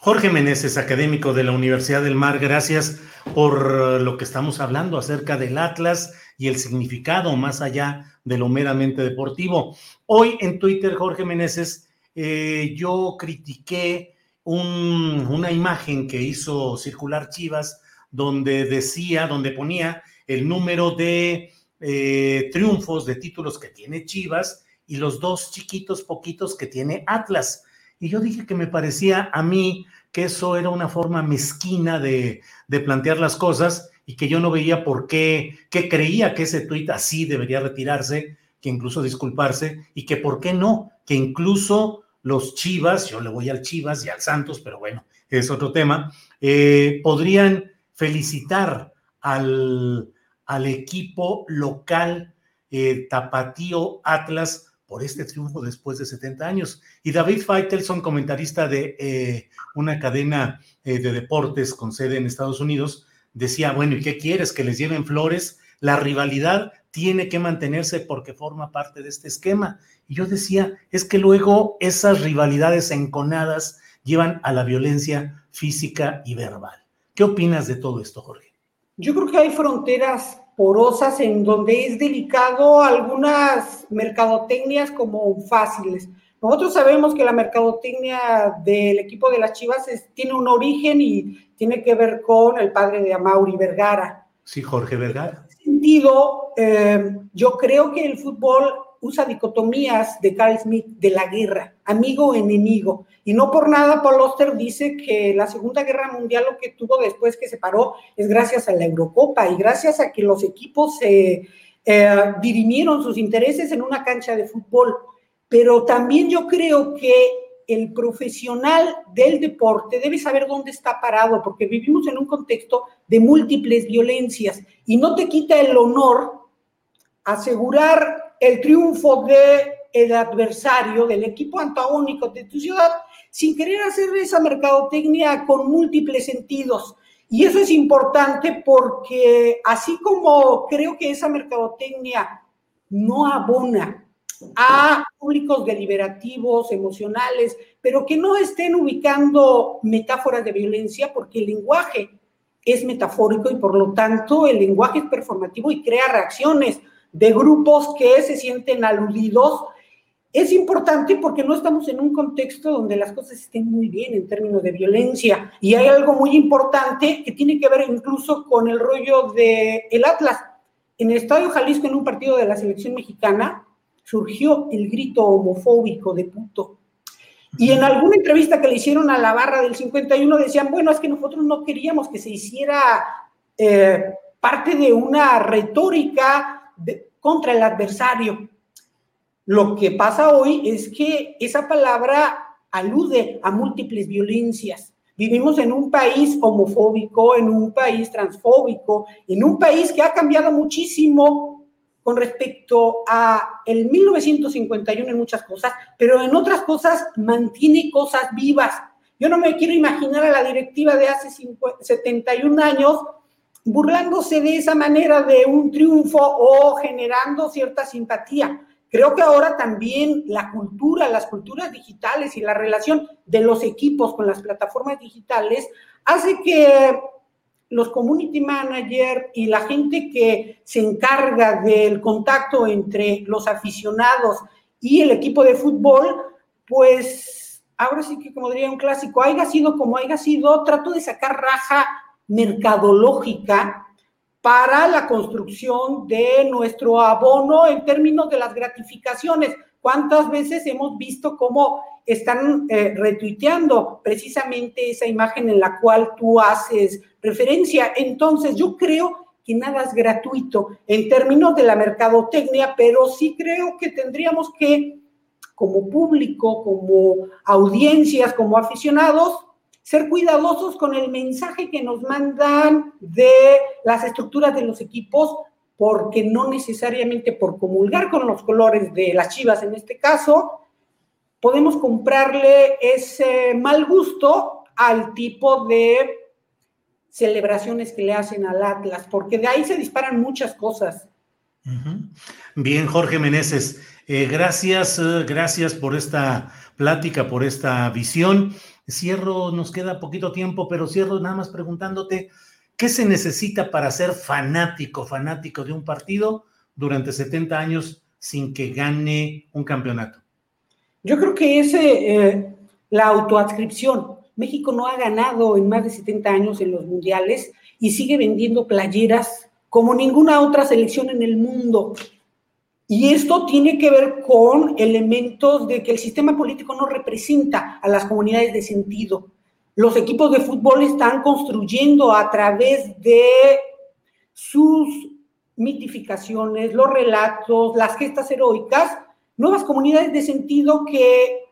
Jorge Meneses, académico de la Universidad del Mar, gracias por lo que estamos hablando acerca del Atlas y el significado más allá de lo meramente deportivo. Hoy en Twitter, Jorge Meneses, eh, yo critiqué una imagen que hizo circular Chivas donde decía, donde ponía el número de eh, triunfos, de títulos que tiene Chivas y los dos chiquitos poquitos que tiene Atlas. Y yo dije que me parecía a mí que eso era una forma mezquina de, plantear las cosas y que yo no veía por qué, que creía que ese tuit así debería retirarse, que incluso disculparse, y que por qué no, que incluso los Chivas, yo le voy al Chivas y al Santos, pero bueno, es otro tema, eh, podrían felicitar al, al equipo local eh, Tapatío Atlas por este triunfo después de 70 años. Y David Feitelson, comentarista de eh, una cadena eh, de deportes con sede en Estados Unidos, decía, bueno, ¿y qué quieres? ¿Que les lleven flores? La rivalidad tiene que mantenerse porque forma parte de este esquema. Y yo decía, es que luego esas rivalidades enconadas llevan a la violencia física y verbal. ¿Qué opinas de todo esto, Jorge? Yo creo que hay fronteras porosas en donde es delicado algunas mercadotecnias como fáciles. Nosotros sabemos que la mercadotecnia del equipo de las Chivas tiene un origen y tiene que ver con el padre de Amauri Vergara. Sí, Jorge Vergara. En ese sentido, eh, yo creo que el fútbol usa dicotomías de Carl Smith de la guerra, amigo enemigo. Y no por nada Paul Oster dice que la Segunda Guerra Mundial lo que tuvo después que se paró es gracias a la Eurocopa y gracias a que los equipos eh, dirimieron sus intereses en una cancha de fútbol. Pero también yo creo que el profesional del deporte debe saber dónde está parado, porque vivimos en un contexto de múltiples violencias y no te quita el honor asegurar el triunfo de el adversario, del equipo antagónico de tu ciudad, sin querer hacer esa mercadotecnia con múltiples sentidos. Y eso es importante porque así como creo que esa mercadotecnia no abona a públicos deliberativos, emocionales, pero que no estén ubicando metáforas de violencia, porque el lenguaje es metafórico y por lo tanto el lenguaje es performativo y crea reacciones de grupos que se sienten aludidos, es importante porque no estamos en un contexto donde las cosas estén muy bien en términos de violencia. Y hay algo muy importante que tiene que ver incluso con el rollo de el Atlas. En el Estadio Jalisco, en un partido de la selección mexicana, surgió el grito homofóbico de puto. Y en alguna entrevista que le hicieron a la barra del 51 decían, bueno, es que nosotros no queríamos que se hiciera eh, parte de una retórica contra el adversario. Lo que pasa hoy es que esa palabra alude a múltiples violencias. Vivimos en un país homofóbico, en un país transfóbico, en un país que ha cambiado muchísimo con respecto a el 1951 en muchas cosas, pero en otras cosas mantiene cosas vivas. Yo no me quiero imaginar a la directiva de hace 71 años burlándose de esa manera de un triunfo o generando cierta simpatía. Creo que ahora también la cultura, las culturas digitales y la relación de los equipos con las plataformas digitales hace que los community managers y la gente que se encarga del contacto entre los aficionados y el equipo de fútbol, pues ahora sí que como diría un clásico, haya sido como haya sido, trato de sacar raja mercadológica para la construcción de nuestro abono en términos de las gratificaciones. ¿Cuántas veces hemos visto cómo están eh, retuiteando precisamente esa imagen en la cual tú haces referencia? Entonces, yo creo que nada es gratuito en términos de la mercadotecnia, pero sí creo que tendríamos que, como público, como audiencias, como aficionados, ser cuidadosos con el mensaje que nos mandan de las estructuras de los equipos, porque no necesariamente por comulgar con los colores de las chivas en este caso, podemos comprarle ese mal gusto al tipo de celebraciones que le hacen al Atlas, porque de ahí se disparan muchas cosas. Bien, Jorge Meneses, eh, gracias, eh, gracias por esta plática, por esta visión. Cierro, nos queda poquito tiempo, pero cierro nada más preguntándote, ¿qué se necesita para ser fanático, fanático de un partido durante 70 años sin que gane un campeonato? Yo creo que es eh, la autoadscripción. México no ha ganado en más de 70 años en los mundiales y sigue vendiendo playeras como ninguna otra selección en el mundo. Y esto tiene que ver con elementos de que el sistema político no representa a las comunidades de sentido. Los equipos de fútbol están construyendo a través de sus mitificaciones, los relatos, las gestas heroicas, nuevas comunidades de sentido que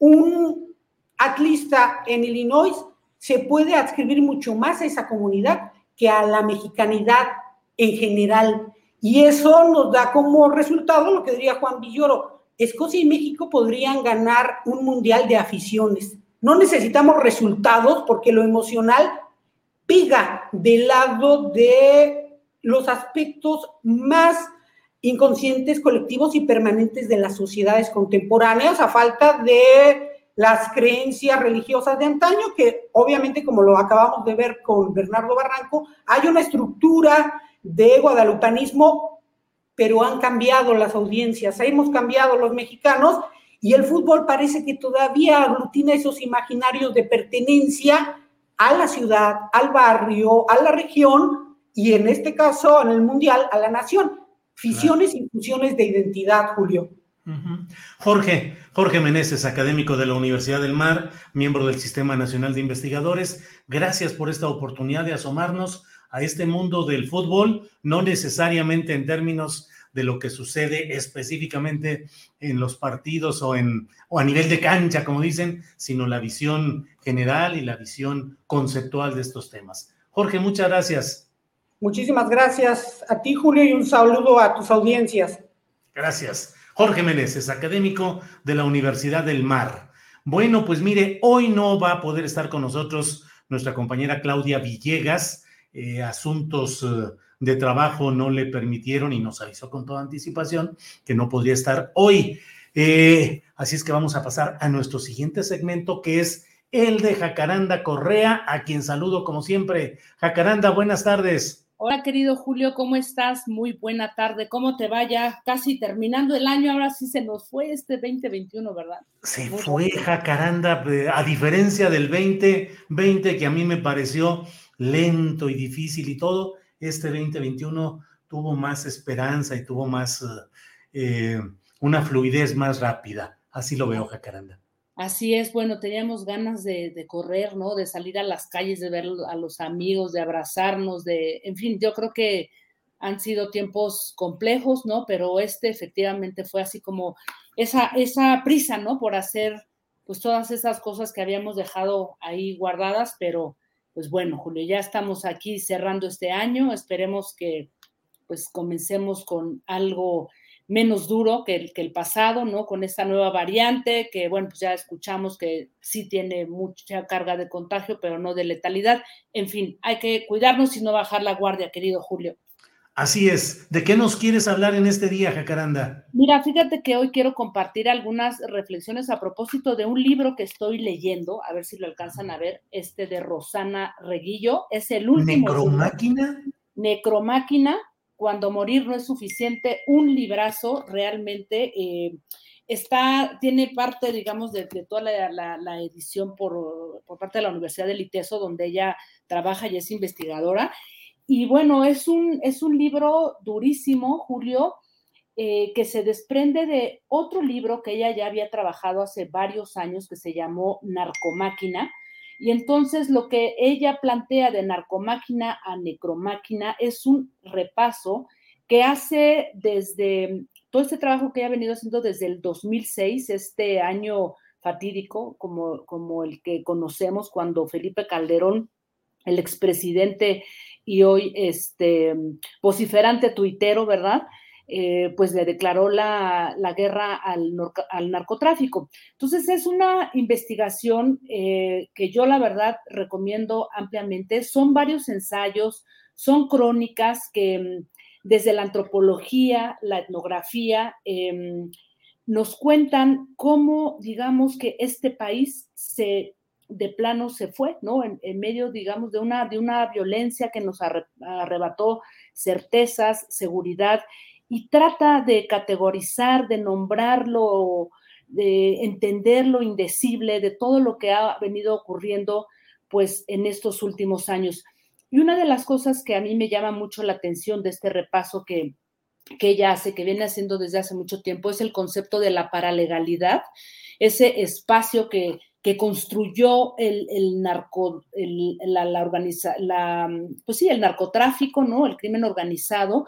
un atlista en Illinois se puede adscribir mucho más a esa comunidad que a la mexicanidad en general. Y eso nos da como resultado lo que diría Juan Villoro. Escocia y México podrían ganar un mundial de aficiones. No necesitamos resultados porque lo emocional pega del lado de los aspectos más inconscientes, colectivos y permanentes de las sociedades contemporáneas a falta de las creencias religiosas de antaño, que obviamente, como lo acabamos de ver con Bernardo Barranco, hay una estructura de guadalupanismo, pero han cambiado las audiencias, hemos cambiado los mexicanos y el fútbol parece que todavía aglutina esos imaginarios de pertenencia a la ciudad, al barrio, a la región y en este caso, en el mundial, a la nación. Fisiones y fusiones de identidad, Julio. Jorge, Jorge Meneses, académico de la Universidad del Mar, miembro del Sistema Nacional de Investigadores, gracias por esta oportunidad de asomarnos a este mundo del fútbol, no necesariamente en términos de lo que sucede específicamente en los partidos o, en, o a nivel de cancha, como dicen, sino la visión general y la visión conceptual de estos temas. Jorge, muchas gracias. Muchísimas gracias a ti, Julio, y un saludo a tus audiencias. Gracias. Jorge Meneses, académico de la Universidad del Mar. Bueno, pues mire, hoy no va a poder estar con nosotros nuestra compañera Claudia Villegas, eh, asuntos eh, de trabajo no le permitieron y nos avisó con toda anticipación que no podría estar hoy. Eh, así es que vamos a pasar a nuestro siguiente segmento que es el de Jacaranda Correa, a quien saludo como siempre. Jacaranda, buenas tardes. Hola, querido Julio, ¿cómo estás? Muy buena tarde. ¿Cómo te vaya? Casi terminando el año, ahora sí se nos fue este 2021, ¿verdad? Se fue, Jacaranda, a diferencia del 2020 que a mí me pareció lento y difícil y todo, este 2021 tuvo más esperanza y tuvo más, eh, una fluidez más rápida. Así lo veo, Jacaranda. Así es, bueno, teníamos ganas de, correr, ¿no? De salir a las calles, de ver a los amigos, de abrazarnos, de, en fin, yo creo que han sido tiempos complejos, ¿no? Pero este efectivamente fue así como esa, esa prisa, ¿no? Por hacer pues todas esas cosas que habíamos dejado ahí guardadas, pero pues bueno, Julio, ya estamos aquí cerrando este año, esperemos que pues comencemos con algo menos duro que el, que el pasado, ¿no? Con esta nueva variante que, bueno, pues ya escuchamos que sí tiene mucha carga de contagio, pero no de letalidad. En fin, hay que cuidarnos y no bajar la guardia, querido Julio. Así es. ¿De qué nos quieres hablar en este día, Jacaranda? Mira, fíjate que hoy quiero compartir algunas reflexiones a propósito de un libro que estoy leyendo, a ver si lo alcanzan a ver, este de Rosana Reguillo. Es el último. ¿Necromáquina? Necromáquina, cuando morir no es suficiente, un librazo realmente. Eh, está, tiene parte, digamos, de, toda la, edición por, por, parte de la Universidad de Liteso, donde ella trabaja y es investigadora. Y bueno, es un, es un libro durísimo, Julio, eh, que se desprende de otro libro que ella ya había trabajado hace varios años, que se llamó Narcomáquina, y entonces lo que ella plantea de narcomáquina a necromáquina es un repaso que hace desde todo este trabajo que ella ha venido haciendo desde el 2006, este año fatídico como, como el que conocemos cuando Felipe Calderón, el expresidente y hoy este vociferante tuitero, ¿verdad? Eh, pues le declaró la, guerra al, narcotráfico. Entonces es una investigación eh, que yo la verdad recomiendo ampliamente. Son varios ensayos, son crónicas que mm, desde la antropología, la etnografía, em, nos cuentan cómo, digamos, que este país se de plano se fue, ¿no? En, medio, digamos, de una, de una violencia que nos arrebató certezas, seguridad y trata de categorizar, de nombrarlo, de entender lo indecible, de todo lo que ha venido ocurriendo pues en estos últimos años. Y una de las cosas que a mí me llama mucho la atención de este repaso que, que ella hace, que viene haciendo desde hace mucho tiempo, es el concepto de la paralegalidad, ese espacio que, que construyó el, narco, la, la, pues sí, el narcotráfico, ¿no? El crimen organizado,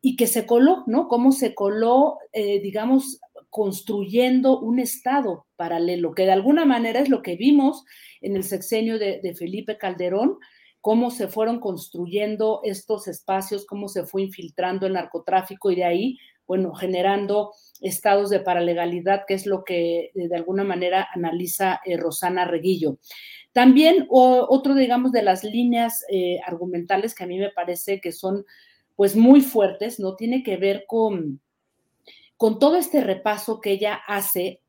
y que se coló, ¿no? Cómo se coló, eh, digamos, construyendo un Estado paralelo, que de alguna manera es lo que vimos en el sexenio de, Felipe Calderón, cómo se fueron construyendo estos espacios, cómo se fue infiltrando el narcotráfico y de ahí, bueno, generando estados de paralegalidad, que es lo que eh, de alguna manera analiza eh, Rosana Reguillo. También otro, digamos, de las líneas argumentales que a mí me parece que son pues muy fuertes, ¿no? Tiene que ver con, con todo este repaso que ella hace.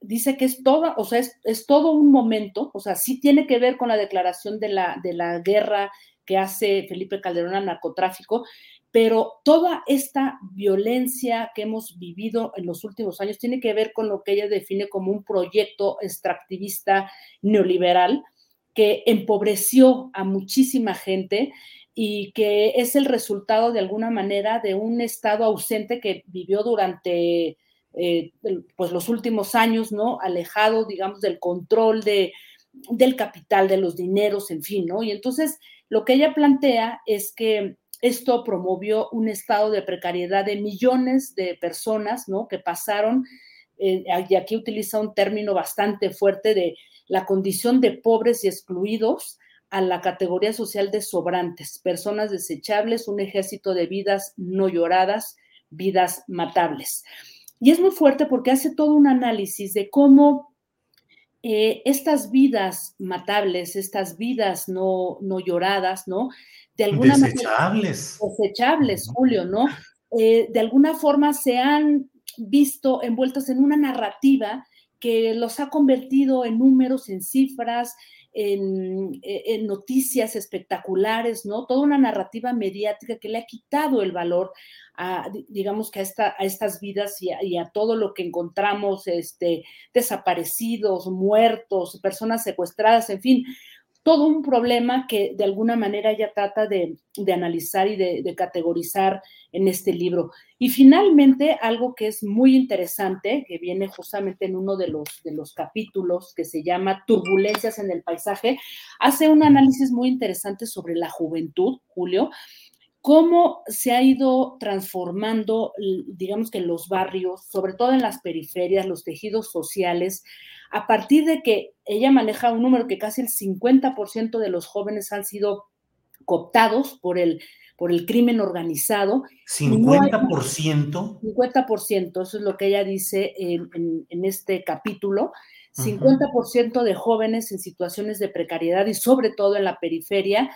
dice que es todo, o sea, es, todo un momento, o sea, sí tiene que ver con la declaración de la, de la guerra que hace Felipe Calderón al narcotráfico, pero toda esta violencia que hemos vivido en los últimos años tiene que ver con lo que ella define como un proyecto extractivista neoliberal que empobreció a muchísima gente y que es el resultado de alguna manera de un estado ausente que vivió durante eh, pues los últimos años, ¿no? Alejado, digamos, del control de, del capital, de los dineros, en fin, ¿no? Y entonces lo que ella plantea es que esto promovió un estado de precariedad de millones de personas, ¿no? Que pasaron, eh, y aquí utiliza un término bastante fuerte de la condición de pobres y excluidos a la categoría social de sobrantes, personas desechables, un ejército de vidas no lloradas, vidas matables. Y es muy fuerte porque hace todo un análisis de cómo eh, estas vidas matables, estas vidas no, no lloradas, ¿no? De alguna desechables. manera. Desechables, Julio, ¿no? Eh, de alguna forma se han visto envueltos en una narrativa que los ha convertido en números, en cifras, en, noticias espectaculares, ¿no? Toda una narrativa mediática que le ha quitado el valor a, digamos que a, esta, a estas vidas y a, todo lo que encontramos, este, desaparecidos, muertos, personas secuestradas, en fin, todo un problema que de alguna manera ella trata de, analizar y de, categorizar en este libro. Y finalmente, algo que es muy interesante, que viene justamente en uno de los, de los capítulos, que se llama Turbulencias en el paisaje, hace un análisis muy interesante sobre la juventud, Julio, cómo se ha ido transformando, digamos que en los barrios, sobre todo en las periferias, los tejidos sociales, a partir de que ella maneja un número que casi el 50% de los jóvenes han sido cooptados por el, por el crimen organizado. ¿50%? 50%, eso es lo que ella dice en, en este capítulo. 50% de jóvenes en situaciones de precariedad y sobre todo en la periferia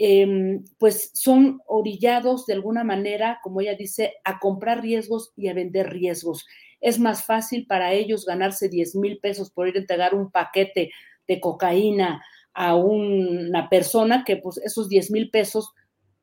Em, pues son orillados de alguna manera, como ella dice, a comprar riesgos y a vender riesgos. Es más fácil para ellos ganarse 10 mil pesos por ir a entregar un paquete de cocaína a una persona que pues esos 10 mil pesos,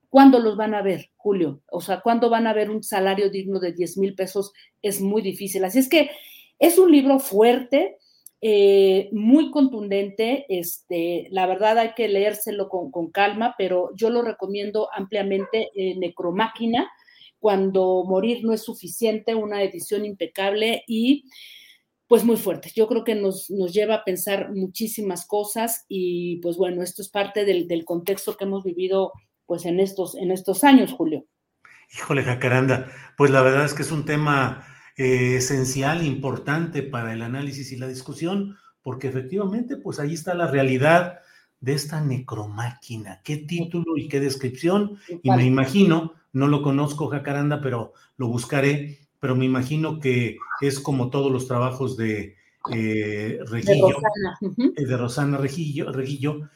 ¿cuándo los van a ver, Julio? O sea, ¿cuándo van a ver un salario digno de 10 mil pesos? Es muy difícil. Así es que es un libro fuerte, eh, muy contundente. Este, la verdad hay que leérselo con, calma, pero yo lo recomiendo ampliamente en Necromáquina, cuando morir no es suficiente, una edición impecable y pues muy fuerte. Yo creo que nos, nos lleva a pensar muchísimas cosas y pues bueno, esto es parte del, del contexto que hemos vivido pues en estos, en estos años, Julio. Híjole, Jacaranda, pues la verdad es que es un tema eh, esencial, importante para el análisis y la discusión, porque efectivamente, pues ahí está la realidad de esta necromáquina. Qué título y qué descripción. Y me imagino, no lo conozco, Jacaranda, pero lo buscaré, pero me imagino que es como todos los trabajos de eh, Reguillo, de Rosana, eh, de Rosana Reguillo, Reguillo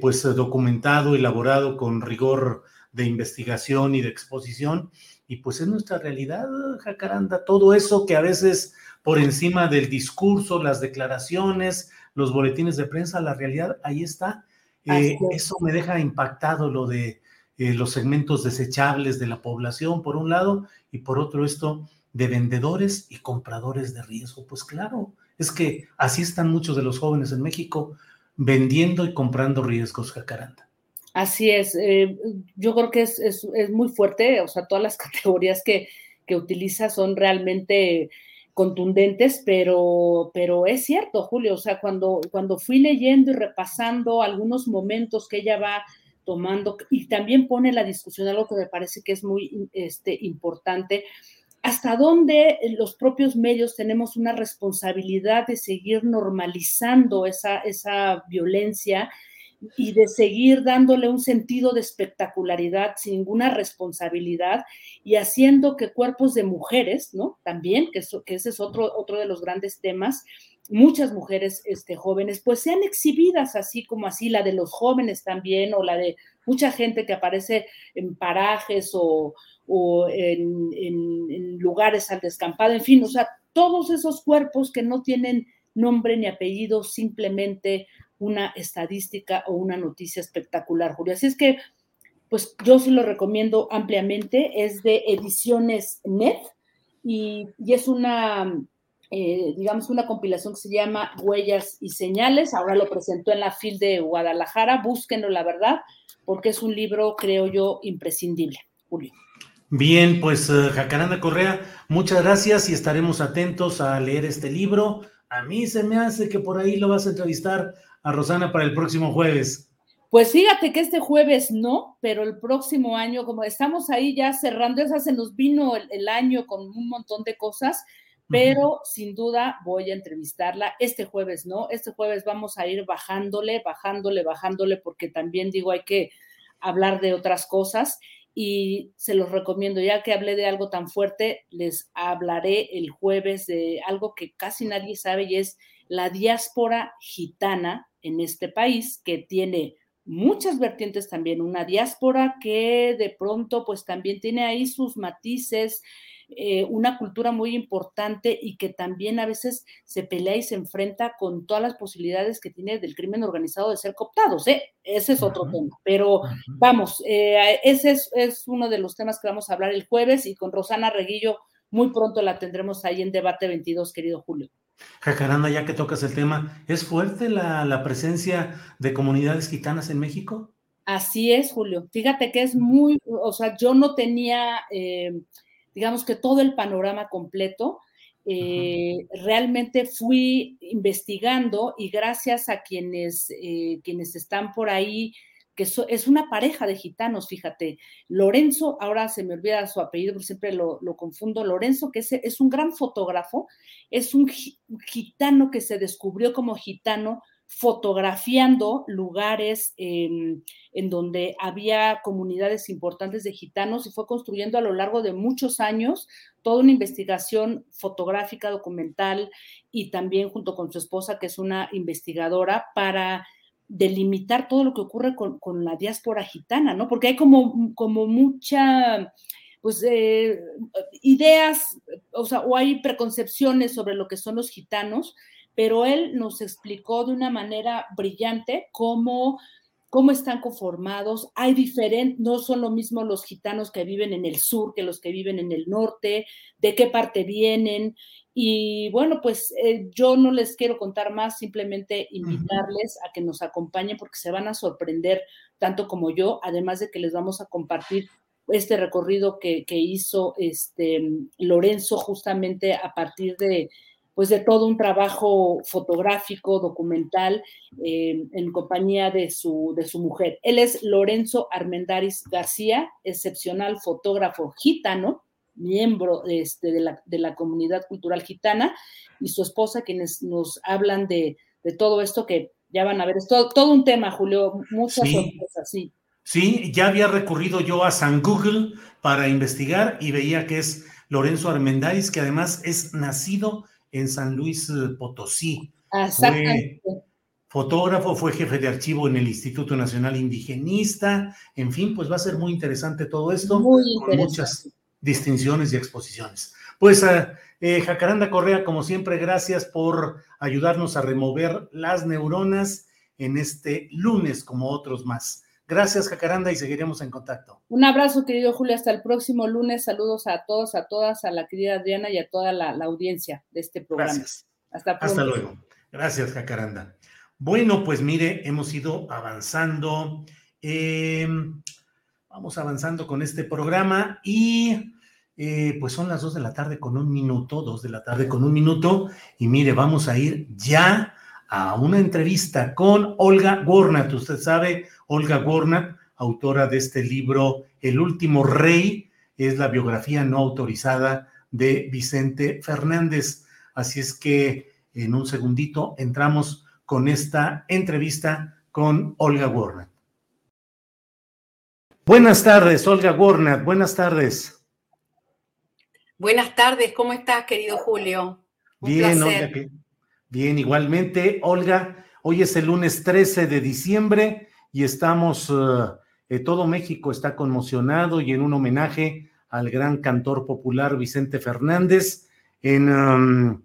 pues documentado, elaborado con rigor de investigación y de exposición, y pues es nuestra realidad, Jacaranda, todo eso que a veces por encima del discurso, las declaraciones, los boletines de prensa, la realidad ahí está. Eh, eso me deja impactado lo de eh, los segmentos desechables de la población, por un lado, y por otro esto de vendedores y compradores de riesgo. Pues claro, es que así están muchos de los jóvenes en México vendiendo y comprando riesgos, Jacaranda. Así es, eh, yo creo que es, es, es, muy fuerte, o sea, todas las categorías que, que utiliza son realmente contundentes, pero, pero es cierto, Julio, o sea, cuando, cuando fui leyendo y repasando algunos momentos que ella va tomando, y también pone la discusión, algo que me parece que es muy este, importante, hasta dónde los propios medios tenemos una responsabilidad de seguir normalizando esa, esa violencia y de seguir dándole un sentido de espectacularidad sin ninguna responsabilidad y haciendo que cuerpos de mujeres, ¿no? También, que, eso, que ese es otro, otro de los grandes temas, muchas mujeres este, jóvenes, pues sean exhibidas así como así, la de los jóvenes también, o la de mucha gente que aparece en parajes o, o en, en, en lugares al descampado, en fin, o sea, todos esos cuerpos que no tienen nombre ni apellido, simplemente una estadística o una noticia espectacular, Julio. Así es que, pues yo sí lo recomiendo ampliamente, es de Ediciones Net y, es una, eh, digamos, una compilación que se llama Huellas y Señales. Ahora lo presentó en la FIL de Guadalajara, búsquenlo, la verdad, porque es un libro, creo yo, imprescindible, Julio. Bien, pues uh, Jacaranda Correa, muchas gracias y estaremos atentos a leer este libro. A mí se me hace que por ahí lo vas a entrevistar a Rosana para el próximo jueves? Pues fíjate que este jueves no, pero el próximo año, como estamos ahí ya cerrando, esa se nos vino el, año con un montón de cosas, pero sin duda voy a entrevistarla. Este jueves no, este jueves vamos a ir bajándole, bajándole, bajándole, porque también digo, hay que hablar de otras cosas y se los recomiendo, ya que hablé de algo tan fuerte, les hablaré el jueves de algo que casi nadie sabe y es la diáspora gitana en este país que tiene muchas vertientes también, una diáspora que de pronto pues también tiene ahí sus matices, eh, una cultura muy importante y que también a veces se pelea y se enfrenta con todas las posibilidades que tiene del crimen organizado de ser cooptados. ¿eh? Ese es otro tema, pero vamos, eh, ese es, es, uno de los temas que vamos a hablar el jueves y con Rosana Reguillo muy pronto la tendremos ahí en Debate 22, querido Julio. Jacaranda, ya que tocas el tema, ¿es fuerte la, presencia de comunidades gitanas en México? Así es, Julio. Fíjate que es muy, o sea, yo no tenía, eh, digamos que todo el panorama completo. Eh, realmente fui investigando y gracias a quienes, eh, quienes están por ahí que es una pareja de gitanos, fíjate. Lorenzo, ahora se me olvida su apellido, porque siempre lo, confundo, Lorenzo, que es, es, un gran fotógrafo, es un gitano que se descubrió como gitano fotografiando lugares en donde había comunidades importantes de gitanos y fue construyendo a lo largo de muchos años toda una investigación fotográfica, documental y también junto con su esposa, que es una investigadora, para delimitar todo lo que ocurre con, la diáspora gitana, ¿no? Porque hay como, como mucha pues eh, ideas, o sea, o hay preconcepciones sobre lo que son los gitanos, pero él nos explicó de una manera brillante cómo, cómo están conformados. Hay diferentes, no son lo mismo los gitanos que viven en el sur que los que viven en el norte, de qué parte vienen. Y bueno, pues eh, yo no les quiero contar más, simplemente invitarles a que nos acompañen porque se van a sorprender tanto como yo, además de que les vamos a compartir este recorrido que, que hizo este Lorenzo justamente a partir de, pues de todo un trabajo fotográfico, documental, eh, en compañía de su, de su mujer. Él es Lorenzo Armendaris García, excepcional fotógrafo gitano, miembro este, de, la, de, la, comunidad cultural gitana, y su esposa, quienes nos hablan de, de todo esto que ya van a ver. Es todo, todo un tema, Julio, muchas sí. sorpresas, sí. Sí, ya había recurrido yo a San Google para investigar y veía que es Lorenzo Armendáriz, que además es nacido en San Luis eh, Potosí. Fue fotógrafo, fue jefe de archivo en el Instituto Nacional Indigenista, en fin, pues va a ser muy interesante todo esto, con muchas distinciones y exposiciones. Pues eh, eh, Jacaranda Correa, como siempre, gracias por ayudarnos a remover las neuronas en este lunes, como otros más. Gracias, Jacaranda, y seguiremos en contacto. Un abrazo, querido Julio, hasta el próximo lunes. Saludos a todos, a todas, a la querida Adriana y a toda la, audiencia de este programa. Gracias. Hasta, hasta luego. Gracias, Jacaranda. Bueno, pues mire, hemos ido avanzando. Em, vamos avanzando con este programa y eh, pues son las dos de la tarde con un minuto, dos de la tarde con un minuto. Y mire, vamos a ir ya a una entrevista con Olga Gornat. Usted sabe, Olga Gornat, autora de este libro El último rey, es la biografía no autorizada de Vicente Fernández. Así es que en un segundito entramos con esta entrevista con Olga Gornat. Buenas tardes, Olga Gornat. Buenas tardes. Buenas tardes, ¿cómo estás, querido Julio? Un Bien, placer. Olga, Bien, igualmente, Olga, hoy es el lunes 13 de diciembre y estamos, eh, eh, todo México está conmocionado y en un homenaje al gran cantor popular Vicente Fernández, en, um,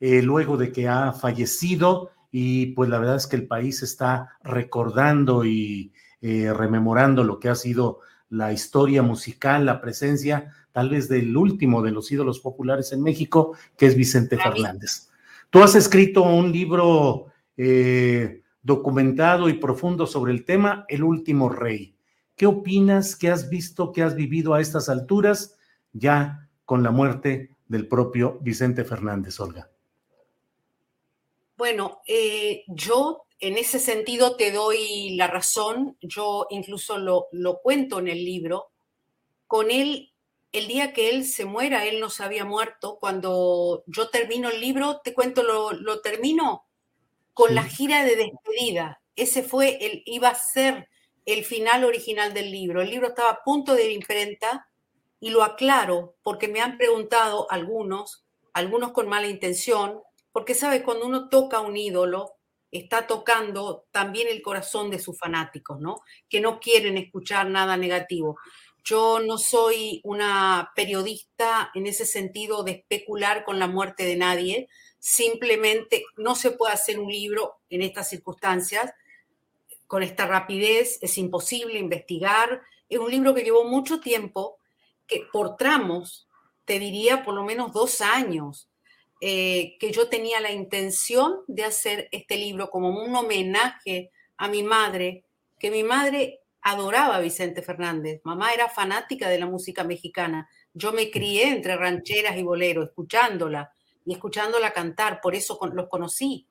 eh, luego de que ha fallecido y pues la verdad es que el país está recordando y rememorando lo que ha sido la historia musical, la presencia tal vez del último de los ídolos populares en México, que es Vicente Fernández. Tú has escrito un libro eh, documentado y profundo sobre el tema, El último rey. ¿Qué opinas? ¿Qué has visto? ¿Qué has vivido a estas alturas ya con la muerte del propio Vicente Fernández, Olga? Bueno, eh, yo en ese sentido te doy la razón. Yo incluso lo, lo cuento en el libro. Con él el día que él se muera, él no se había muerto. Cuando yo termino el libro, te cuento, lo, termino con la gira de despedida. Ese fue el, iba a ser el final original del libro. El libro estaba a punto de imprenta y lo aclaro porque me han preguntado algunos, algunos con mala intención, porque sabes, cuando uno toca a un ídolo, está tocando también el corazón de sus fanáticos, ¿no? Que no quieren escuchar nada negativo. Yo no soy una periodista en ese sentido de especular con la muerte de nadie. Simplemente no se puede hacer un libro en estas circunstancias con esta rapidez. Es imposible investigar. Es un libro que llevó mucho tiempo, que por tramos, te diría por lo menos dos años, eh, que yo tenía la intención de hacer este libro como un homenaje a mi madre, que mi madre adoraba a Vicente Fernández. Mamá era fanática de la música mexicana. Yo me crié entre rancheras y boleros, escuchándola y escuchándola cantar, por eso los conocí.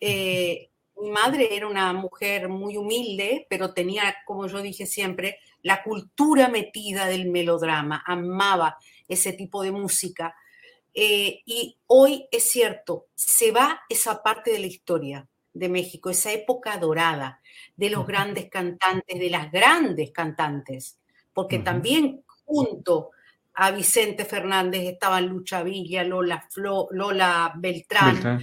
Eh, mi madre era una mujer muy humilde, pero tenía, como yo dije siempre, la cultura metida del melodrama, amaba ese tipo de música. Eh, y hoy es cierto, se va esa parte de la historia de México, esa época dorada de los grandes cantantes, de las grandes cantantes, porque también junto a Vicente Fernández estaban Lucha Villa, Lola, Lola Beltrán,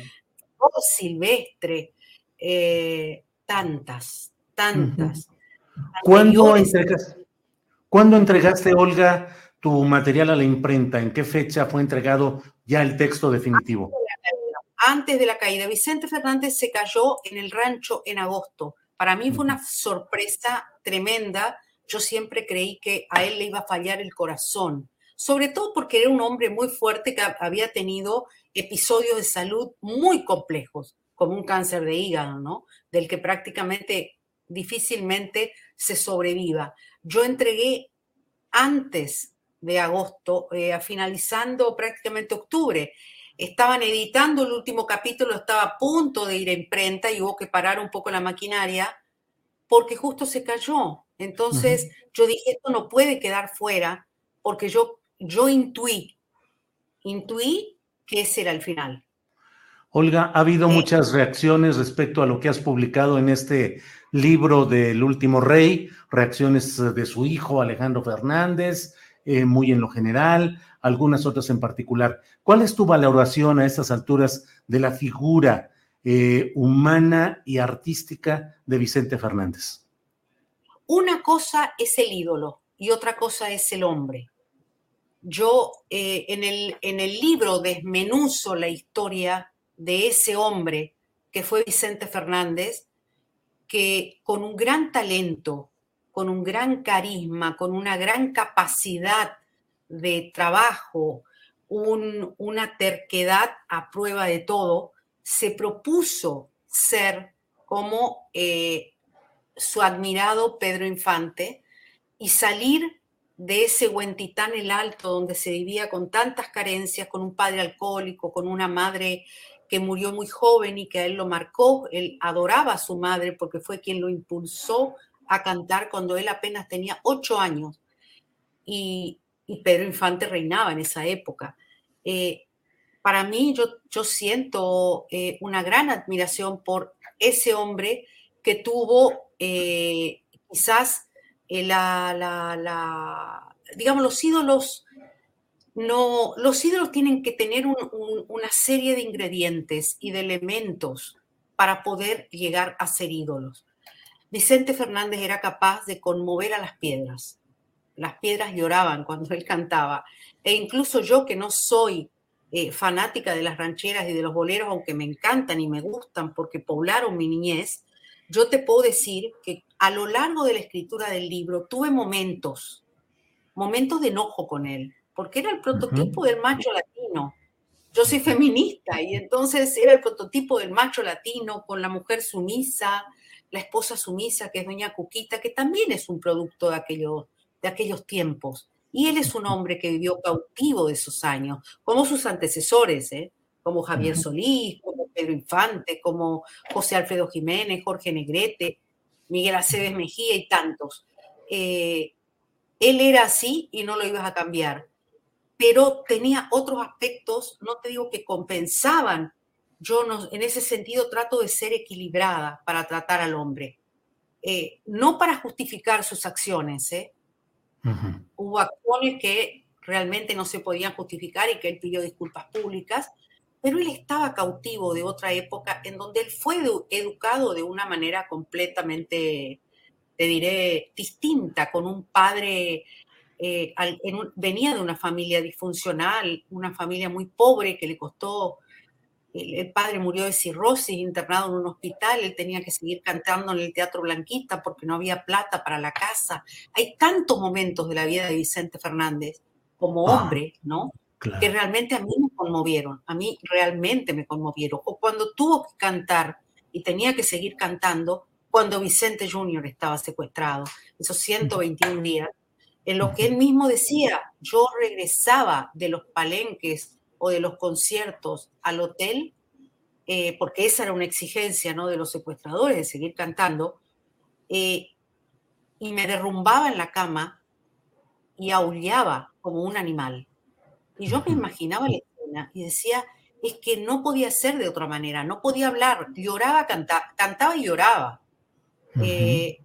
Silvestre, eh, tantas, tantas. ¿Cuándo, ¿Cuándo entregaste, Olga, tu material a la imprenta? ¿En qué fecha fue entregado ya el texto definitivo? Antes de la caída, Vicente Fernández se cayó en el rancho en agosto. Para mí fue una sorpresa tremenda. Yo siempre creí que a él le iba a fallar el corazón, sobre todo porque era un hombre muy fuerte que había tenido episodios de salud muy complejos como un cáncer de hígado, ¿no? Del que prácticamente difícilmente se sobreviva. Yo entregué antes de agosto, eh, finalizando prácticamente octubre. Estaban editando el último capítulo, estaba a punto de ir a imprenta y hubo que parar un poco la maquinaria porque justo se cayó. Entonces yo dije, esto no puede quedar fuera porque yo, yo intuí, intuí que ese era el final. Olga, ha habido muchas reacciones respecto a lo que has publicado en este libro del último rey, reacciones de su hijo Alejandro Fernández, eh, muy en lo general, algunas otras en particular. ¿Cuál es tu valoración a estas alturas de la figura eh, humana y artística de Vicente Fernández? Una cosa es el ídolo y otra cosa es el hombre. Yo en, el, en el libro desmenuzo la historia de ese hombre que fue Vicente Fernández, que con un gran talento, con un gran carisma, con una gran capacidad de trabajo, una terquedad a prueba de todo, se propuso ser como eh, su admirado Pedro Infante y salir de ese Huentitán el Alto donde se vivía con tantas carencias, con un padre alcohólico, con una madre que murió muy joven y que a él lo marcó. Él adoraba a su madre porque fue quien lo impulsó a cantar cuando él apenas tenía ocho años. Y, Pedro Infante reinaba en esa época. Eh, para mí, yo, yo siento eh, una gran admiración por ese hombre que tuvo eh, quizás la, la, la, digamos, los ídolos no, los ídolos tienen que tener una serie de ingredientes y de elementos para poder llegar a ser ídolos. Vicente Fernández era capaz de conmover a las piedras. Las piedras lloraban cuando él cantaba. E incluso yo que no soy eh, fanática de las rancheras y de los boleros, aunque me encantan y me gustan porque poblaron mi niñez, yo te puedo decir que a lo largo de la escritura del libro tuve momentos, momentos de enojo con él, porque era el prototipo del macho latino. Yo soy feminista y entonces era el prototipo del macho latino con la mujer sumisa, la esposa sumisa que es doña Cuquita, que también es un producto de aquellos, de aquellos tiempos. Y él es un hombre que vivió cautivo de esos años, como sus antecesores, ¿eh? como Javier Solís, como Pedro Infante, como José Alfredo Jiménez, Jorge Negrete, Miguel Aceves Mejía y tantos. Eh, él era así y no lo ibas a cambiar pero tenía otros aspectos, no te digo que compensaban. Yo no, en ese sentido trato de ser equilibrada para tratar al hombre, eh, no para justificar sus acciones. ¿eh? Hubo acciones que realmente no se podían justificar y que él pidió disculpas públicas, pero él estaba cautivo de otra época en donde él fue educado de una manera completamente, te diré, distinta, con un padre eh, venía de una familia disfuncional, una familia muy pobre que le costó, el, padre murió de cirrosis, internado en un hospital, él tenía que seguir cantando en el Teatro Blanquista porque no había plata para la casa. Hay tantos momentos de la vida de Vicente Fernández como ah, hombre, ¿no? Que realmente a mí me conmovieron, a mí realmente me conmovieron. O cuando tuvo que cantar y tenía que seguir cantando, cuando Vicente Jr. estaba secuestrado, esos 121 días, en lo que él mismo decía, yo regresaba de los palenques o de los conciertos al hotel eh, porque esa era una exigencia ¿no? de los secuestradores, de seguir cantando, eh, y me derrumbaba en la cama y aullaba como un animal. Y yo me imaginaba la escena y decía, es que no podía ser de otra manera, no podía hablar, lloraba, cantaba, cantaba y lloraba. Eh,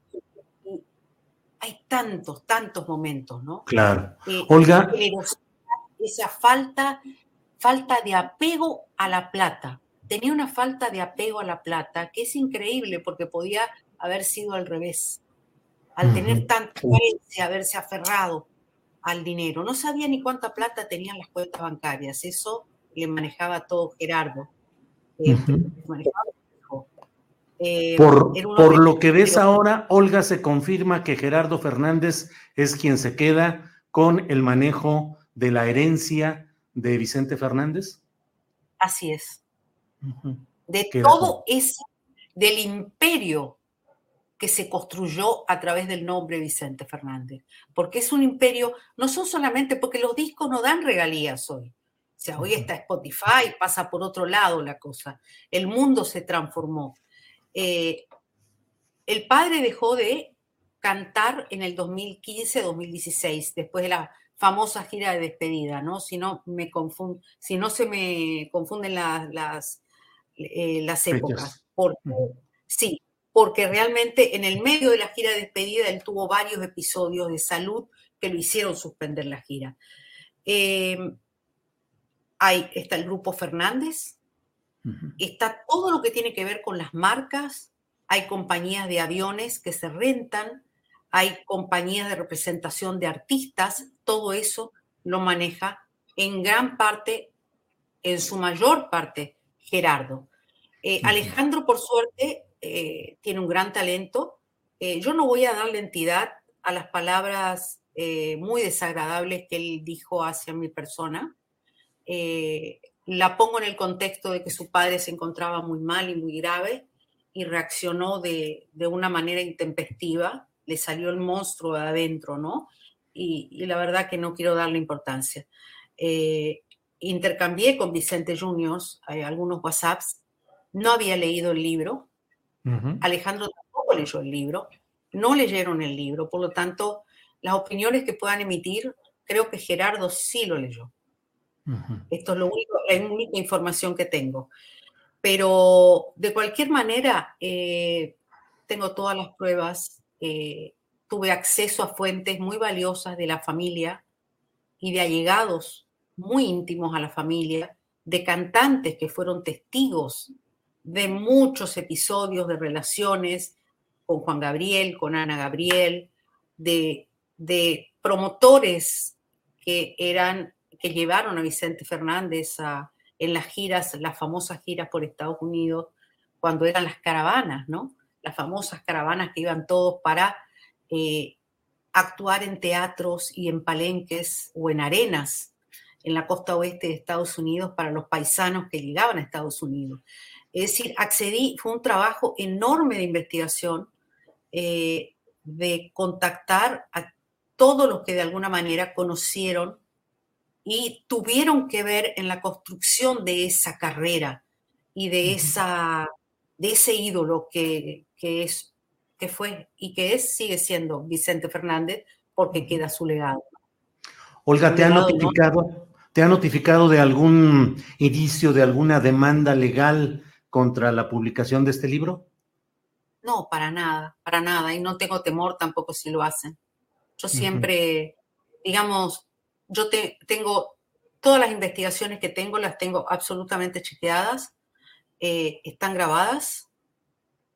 hay tantos, tantos momentos, ¿no? Claro. Olga. Esa falta, falta de apego a la plata. Tenía una falta de apego a la plata que es increíble porque podía haber sido al revés. Al tener tanta carencia, haberse aferrado al dinero. No sabía ni cuánta plata tenían las cuentas bancarias. Eso le manejaba todo Gerardo. Eh, eh, por, lo que ves ahora, Olga, se confirma que Gerardo Fernández es quien se queda con el manejo de la herencia de Vicente Fernández. Así es. De todo ese, del imperio que se construyó a través del nombre Vicente Fernández. Porque es un imperio, no son solamente porque los discos no dan regalías hoy. O sea, hoy está Spotify, pasa por otro lado la cosa. El mundo se transformó. Eh, el padre dejó de cantar en el 2015-2016, después de la famosa gira de despedida, ¿no? Si no, me si no se me confunden las, eh, las épocas. Porque, Sí, porque realmente en el medio de la gira de despedida él tuvo varios episodios de salud que lo hicieron suspender la gira. Eh, hay, está el grupo Fernández, está todo lo que tiene que ver con las marcas, hay compañías de aviones que se rentan, hay compañías de representación de artistas, todo eso lo maneja en gran parte, en su mayor parte, Gerardo. Eh, Alejandro, por suerte, eh, tiene un gran talento. Eh, yo no voy a darle entidad a las palabras muy desagradables que él dijo hacia mi persona la pongo en el contexto de que su padre se encontraba muy mal y muy grave y reaccionó de, una manera intempestiva, le salió el monstruo de adentro, ¿no? Y, la verdad que no quiero darle importancia. Eh, intercambié con Vicente Juniors eh, algunos WhatsApps, no había leído el libro, Alejandro tampoco leyó el libro, no leyeron el libro, por lo tanto, las opiniones que puedan emitir, creo que Gerardo sí lo leyó. Esto es lo único, la única información que tengo. Pero de cualquier manera, eh, tengo todas las pruebas. Eh, tuve acceso a fuentes muy valiosas de la familia y de allegados muy íntimos a la familia, de cantantes que fueron testigos de muchos episodios de relaciones con Juan Gabriel, con Ana Gabriel, de, de promotores que eran que llevaron a Vicente Fernández en las giras, las famosas giras por Estados Unidos, cuando eran las caravanas, ¿no? Las famosas caravanas que iban todos para eh, actuar en teatros y en palenques o en arenas en la costa oeste de Estados Unidos para los paisanos que llegaban a Estados Unidos. Es decir, accedí, fue un trabajo enorme de investigación, eh, de contactar a todos los que de alguna manera conocieron y tuvieron que ver en la construcción de esa carrera y de, esa, de ese ídolo que, es, que fue y que es, sigue siendo Vicente Fernández, porque queda su legado. Olga, ¿te ha notificado, ¿te ha notificado de algún inicio de alguna demanda legal contra la publicación de este libro? No, para nada, para nada. Y no tengo temor tampoco si lo hacen. Yo siempre, digamos, yo tengo todas las investigaciones que tengo, las tengo absolutamente chequeadas, eh, están grabadas,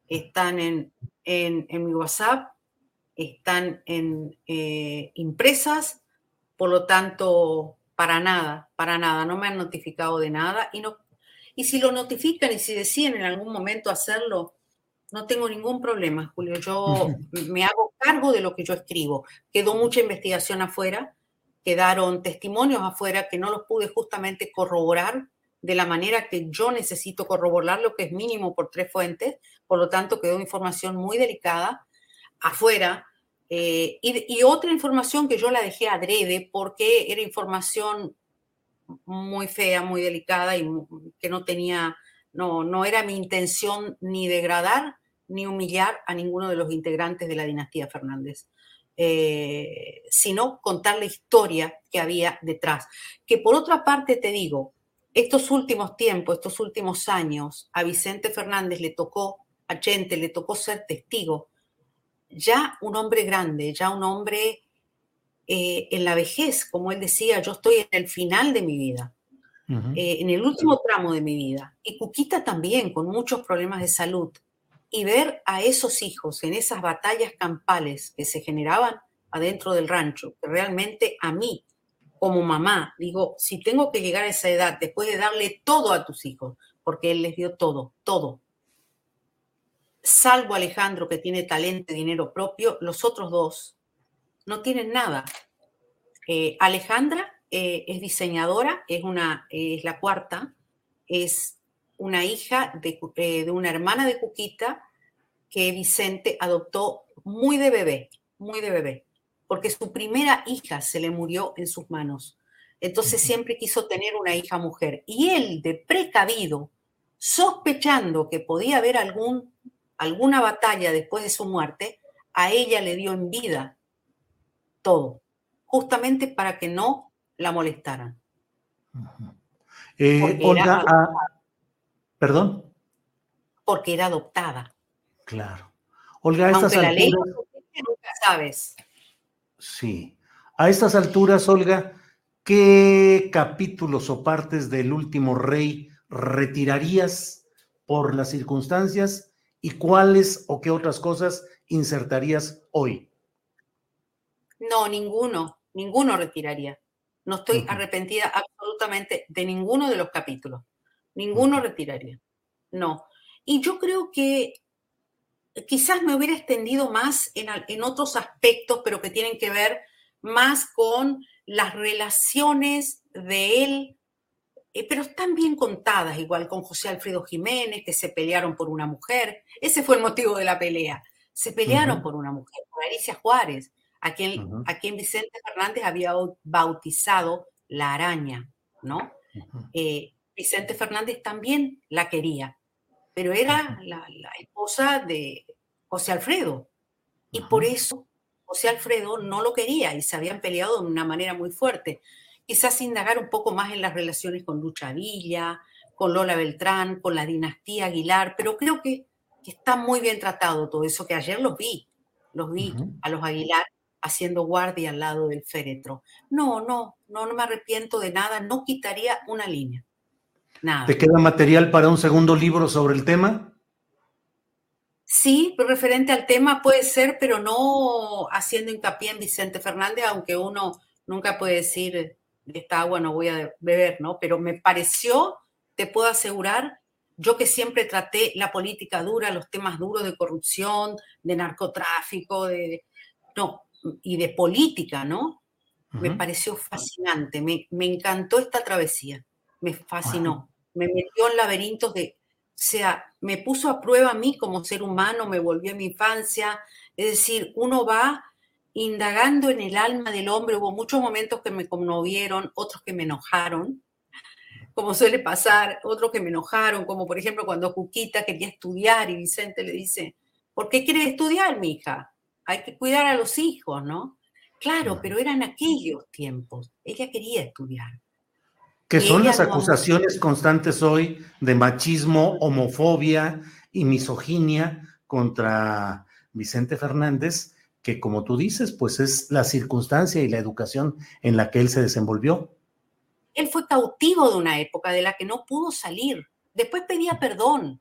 están en, mi WhatsApp, están en, eh, impresas, por lo tanto, para nada, para nada, no me han notificado de nada y no y si lo notifican y si deciden en algún momento hacerlo, no tengo ningún problema, Julio. Yo me hago cargo de lo que yo escribo. Quedó mucha investigación afuera quedaron testimonios afuera que no los pude justamente corroborar de la manera que yo necesito corroborar lo que es mínimo por tres fuentes, por lo tanto quedó información muy delicada afuera. Eh, y, otra información que yo la dejé adrede porque era información muy fea, muy delicada y que no tenía no, no era mi intención ni degradar ni humillar a ninguno de los integrantes de la dinastía Fernández. Eh, sino contar la historia que había detrás. Que por otra parte te digo, estos últimos tiempos, estos últimos años, a Vicente Fernández le tocó, a Chente le tocó ser testigo, ya un hombre grande, ya un hombre eh, en la vejez, como él decía, yo estoy en el final de mi vida, eh, en el último tramo de mi vida, y Cuquita también, con muchos problemas de salud, y ver a esos hijos en esas batallas campales que se generaban adentro del rancho, que realmente a mí, como mamá, digo, si tengo que llegar a esa edad después de darle todo a tus hijos, porque él les dio todo, todo, salvo Alejandro que tiene talento y dinero propio, los otros dos no tienen nada. Eh, Alejandra eh, es diseñadora, es, una, es la cuarta, es una hija eh, de, una hermana de Cuquita que Vicente adoptó muy de bebé, muy de bebé, porque su primera hija se le murió en sus manos. Entonces siempre quiso tener una hija mujer. Y él, de precavido, sospechando que podía haber algún, alguna batalla después de su muerte, a ella le dio en vida todo, justamente para que no la molestaran. Eh, Olga, ¿Perdón? Porque era adoptada. Claro. Olga, a estas alturas... ley nunca sabes. Sí. A estas alturas, Olga, ¿qué capítulos o partes del último rey retirarías por las circunstancias y cuáles o qué otras cosas insertarías hoy? No, ninguno, ninguno retiraría. No estoy arrepentida absolutamente de ninguno de los capítulos. Ninguno retiraría. No. Y yo creo que quizás me hubiera extendido más en, otros aspectos, pero que tienen que ver más con las relaciones de él, eh, pero están bien contadas, igual con José Alfredo Jiménez, que se pelearon por una mujer. Ese fue el motivo de la pelea. Se pelearon por una mujer, por Alicia Juárez, a quien, a quien Vicente Fernández había bautizado la araña, ¿no? Vicente Fernández también la quería, pero era la, esposa de José Alfredo. Y por eso José Alfredo no lo quería y se habían peleado de una manera muy fuerte. Quizás indagar un poco más en las relaciones con Lucha Villa, con Lola Beltrán, con la dinastía Aguilar, pero creo que, está muy bien tratado todo eso, que ayer los vi, los vi a los Aguilar haciendo guardia al lado del féretro. No, no, no, no me arrepiento de nada, no quitaría una línea. ¿Te queda material para un segundo libro sobre el tema? Sí, referente al tema puede ser, pero no haciendo hincapié en Vicente Fernández, aunque uno nunca puede decir de esta agua no voy a beber, ¿no? Pero me pareció, te puedo asegurar, yo que siempre traté la política dura, los temas duros de corrupción, de narcotráfico, de, no, y de política, ¿no? Me pareció fascinante, me, me encantó esta travesía me fascinó. Me metió en laberintos de, o sea, me puso a prueba a mí como ser humano, me volvió a mi infancia. Es decir, uno va indagando en el alma del hombre. Hubo muchos momentos que me conmovieron, otros que me enojaron, como suele pasar, otros que me enojaron, como por ejemplo cuando Cuquita quería estudiar y Vicente le dice, ¿por qué quiere estudiar, mi hija? Hay que cuidar a los hijos, ¿no? Claro, pero eran aquellos tiempos. Ella quería estudiar. Que son las acusaciones constantes hoy de machismo, homofobia y misoginia contra Vicente Fernández, que como tú dices, pues es la circunstancia y la educación en la que él se desenvolvió. Él fue cautivo de una época de la que no pudo salir. Después pedía perdón,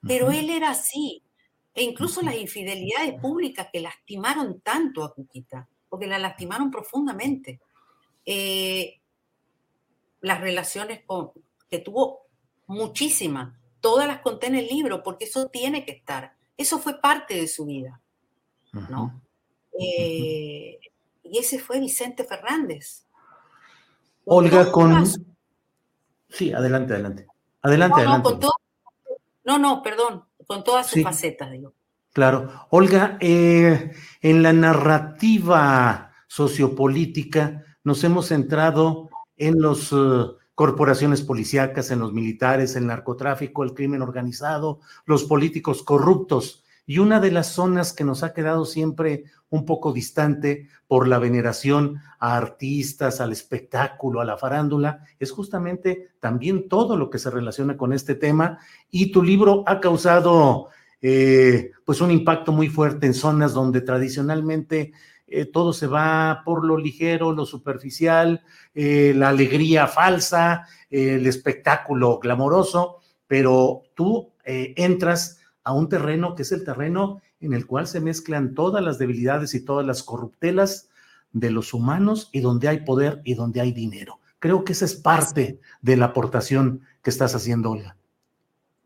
pero él era así. E incluso las infidelidades públicas que lastimaron tanto a Cuquita, porque la lastimaron profundamente. Eh, las relaciones con, que tuvo muchísimas. Todas las conté en el libro porque eso tiene que estar. Eso fue parte de su vida. ¿no? Eh, y ese fue Vicente Fernández. Olga, con... Sí, adelante, adelante. Adelante, no, adelante. No, no, perdón, con todas sus facetas, digo. Claro. Olga, eh, en la narrativa sociopolítica nos hemos centrado en los eh, corporaciones policíacas, en los militares, el narcotráfico, el crimen organizado, los políticos corruptos. Y una de las zonas que nos ha quedado siempre un poco distante por la veneración a artistas, al espectáculo, a la farándula, es justamente también todo lo que se relaciona con este tema. Y tu libro ha causado eh, pues un impacto muy fuerte en zonas donde tradicionalmente eh, todo se va por lo ligero, lo superficial, eh, la alegría falsa, el espectáculo glamoroso, pero tú entras a un terreno que es el terreno en el cual se mezclan todas las debilidades y todas las corruptelas de los humanos y donde hay poder y donde hay dinero. Creo que esa es parte de la aportación que estás haciendo, Olga.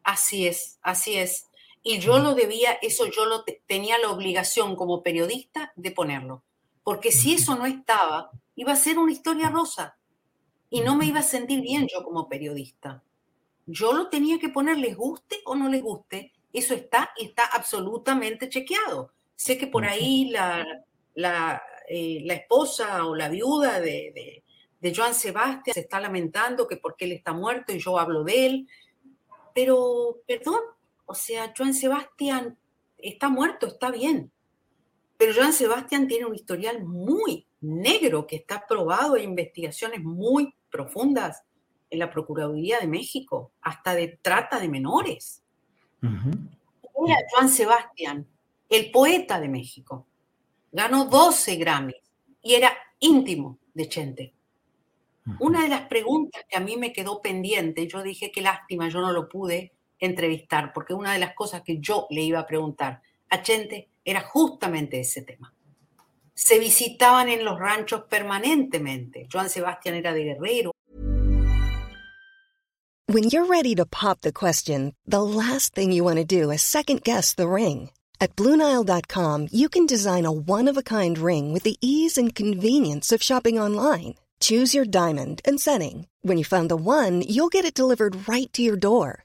Así es, así es. Y yo lo debía, eso yo lo tenía la obligación como periodista de ponerlo. Porque si eso no estaba, iba a ser una historia rosa. Y no me iba a sentir bien yo como periodista. Yo lo tenía que poner, les guste o no les guste. Eso está, está absolutamente chequeado. Sé que por ahí la, la, eh, la esposa o la viuda de, de, de Joan Sebastián se está lamentando que porque él está muerto y yo hablo de él. Pero, perdón, o sea, Joan Sebastián está muerto, está bien. Pero Joan Sebastián tiene un historial muy negro que está probado en investigaciones muy profundas en la Procuraduría de México, hasta de trata de menores. Era Joan Sebastián, el poeta de México. Ganó 12 Grammys y era íntimo de Chente. Una de las preguntas que a mí me quedó pendiente, yo dije, qué lástima, yo no lo pude entrevistar, porque una de las cosas que yo le iba a preguntar a Chente era justamente ese tema. Se visitaban en los ranchos permanentemente. Joan Sebastián era de Guerrero. When you're ready to pop the question, the last thing you want to do is second guess the ring. At BlueNile.com, you can design a one-of-a-kind ring with the ease and convenience of shopping online. Choose your diamond and setting. When you find the one, you'll get it delivered right to your door.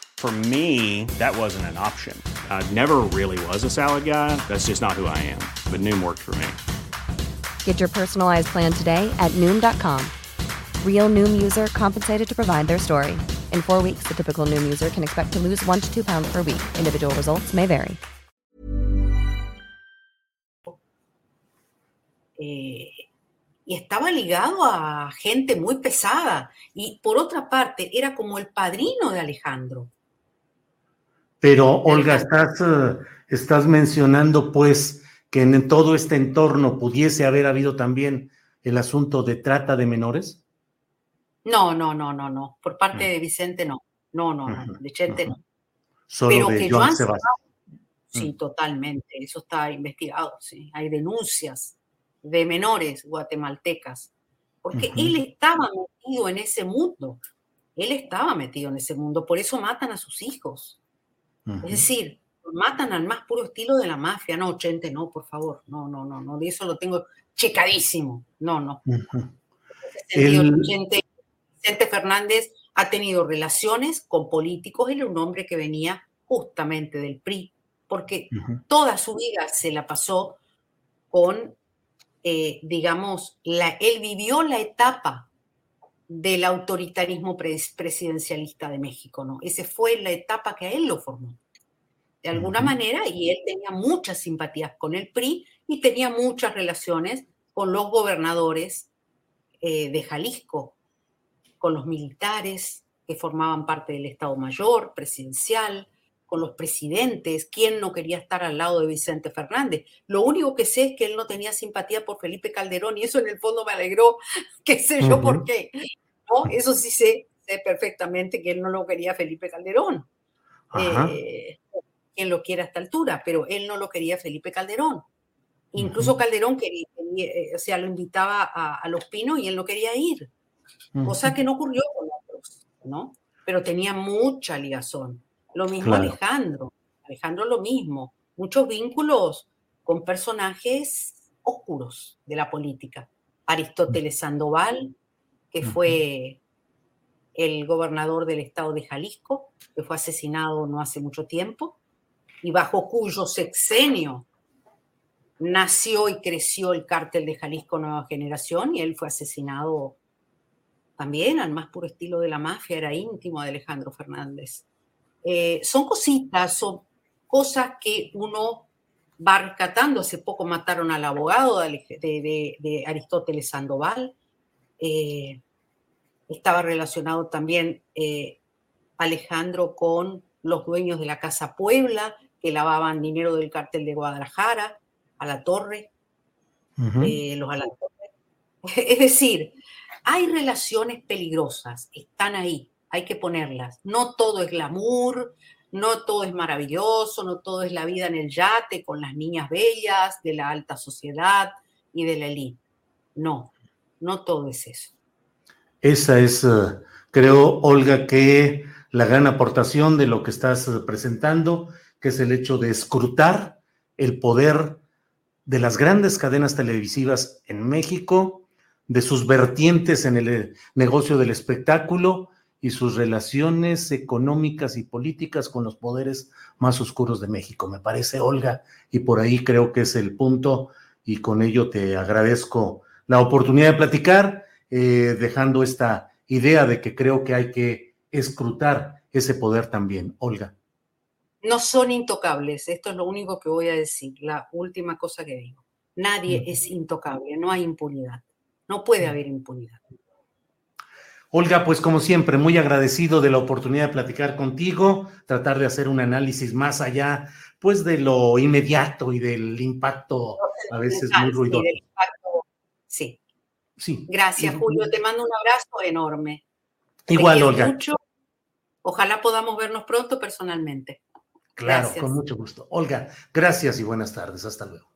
For me, that wasn't an option. I never really was a salad guy. That's just not who I am. But Noom worked for me. Get your personalized plan today at Noom.com. Real Noom user compensated to provide their story. In four weeks, the typical Noom user can expect to lose one to two pounds per week. Individual results may vary. Eh, y estaba ligado a gente muy pesada. Y por otra parte, era como el padrino de Alejandro. Pero, Olga, estás, eh, estás mencionando, pues, que en todo este entorno pudiese haber habido también el asunto de trata de menores. No, no, no, no, no. Por parte de Vicente, no. No, no, no. De Chente, no. Solo Pero de que Joan Sebastián. Sí, totalmente. Eso está investigado, sí. Hay denuncias de menores guatemaltecas. Porque él estaba metido en ese mundo. Él estaba metido en ese mundo. Por eso matan a sus hijos. Es decir, matan al más puro estilo de la mafia. No, Chente, no, por favor. No, no, no, no. De eso lo tengo checadísimo. No, no. Ujú. En ese sentido, El- Chente- Vicente Fernández ha tenido relaciones con políticos. Él era un hombre que venía justamente del PRI, porque toda su vida se la pasó con, eh, digamos, la, él vivió la etapa del autoritarismo pres- presidencialista de México, ¿no? Esa fue la etapa que a él lo formó. De alguna manera, y él tenía muchas simpatías con el PRI y tenía muchas relaciones con los gobernadores eh, de Jalisco, con los militares que formaban parte del Estado Mayor presidencial, con los presidentes, quién no quería estar al lado de Vicente Fernández. Lo único que sé es que él no tenía simpatía por Felipe Calderón y eso en el fondo me alegró, qué sé yo por qué. ¿no? Eso sí sé, sé perfectamente que él no lo quería Felipe Calderón. Eh, quien lo quiera a esta altura, pero él no lo quería Felipe Calderón. Incluso Calderón quería, eh, o sea, lo invitaba a, a Los Pinos y él no quería ir, cosa que no ocurrió con otros, ¿no? Pero tenía mucha ligazón. Lo mismo Claro. Alejandro. Alejandro lo mismo, muchos vínculos con personajes oscuros de la política. Aristóteles Sandoval, que fue el gobernador del estado de Jalisco, que fue asesinado no hace mucho tiempo, y bajo cuyo sexenio nació y creció el cártel de Jalisco Nueva Generación, y él fue asesinado también al más puro estilo de la mafia, era íntimo de Alejandro Fernández. Eh, son cositas, son cosas que uno va rescatando. Hace poco mataron al abogado de, Aristóteles Sandoval. Eh, estaba relacionado también eh, Alejandro con los dueños de la Casa Puebla, que lavaban dinero del cártel de Guadalajara a la torre, los a la torre. Es decir, hay relaciones peligrosas, están ahí, hay que ponerlas. No todo es glamour, no todo es maravilloso, no todo es la vida en el yate con las niñas bellas de la alta sociedad y de la elite. No, no todo es eso. Esa es, eh, creo, Olga, que la gran aportación de lo que estás eh, presentando, que es el hecho de escrutar el poder de las grandes cadenas televisivas en México de sus vertientes en el eh, negocio del espectáculo y sus relaciones económicas y políticas con los poderes más oscuros de México. Me parece, Olga, y por ahí creo que es el punto, y con ello te agradezco la oportunidad de platicar, eh, dejando esta idea de que creo que hay que escrutar ese poder también. Olga. No son intocables, esto es lo único que voy a decir, la última cosa que digo. Nadie es intocable, no hay impunidad. No puede haber impunidad. Olga, pues como siempre, muy agradecido de la oportunidad de platicar contigo, tratar de hacer un análisis más allá, pues de lo inmediato y del impacto a veces muy ruidoso. Sí, sí. Gracias, Julio. Te mando un abrazo enorme. Igual, Olga. Ojalá podamos vernos pronto personalmente. Claro, con mucho gusto. Olga, gracias y buenas tardes. Hasta luego.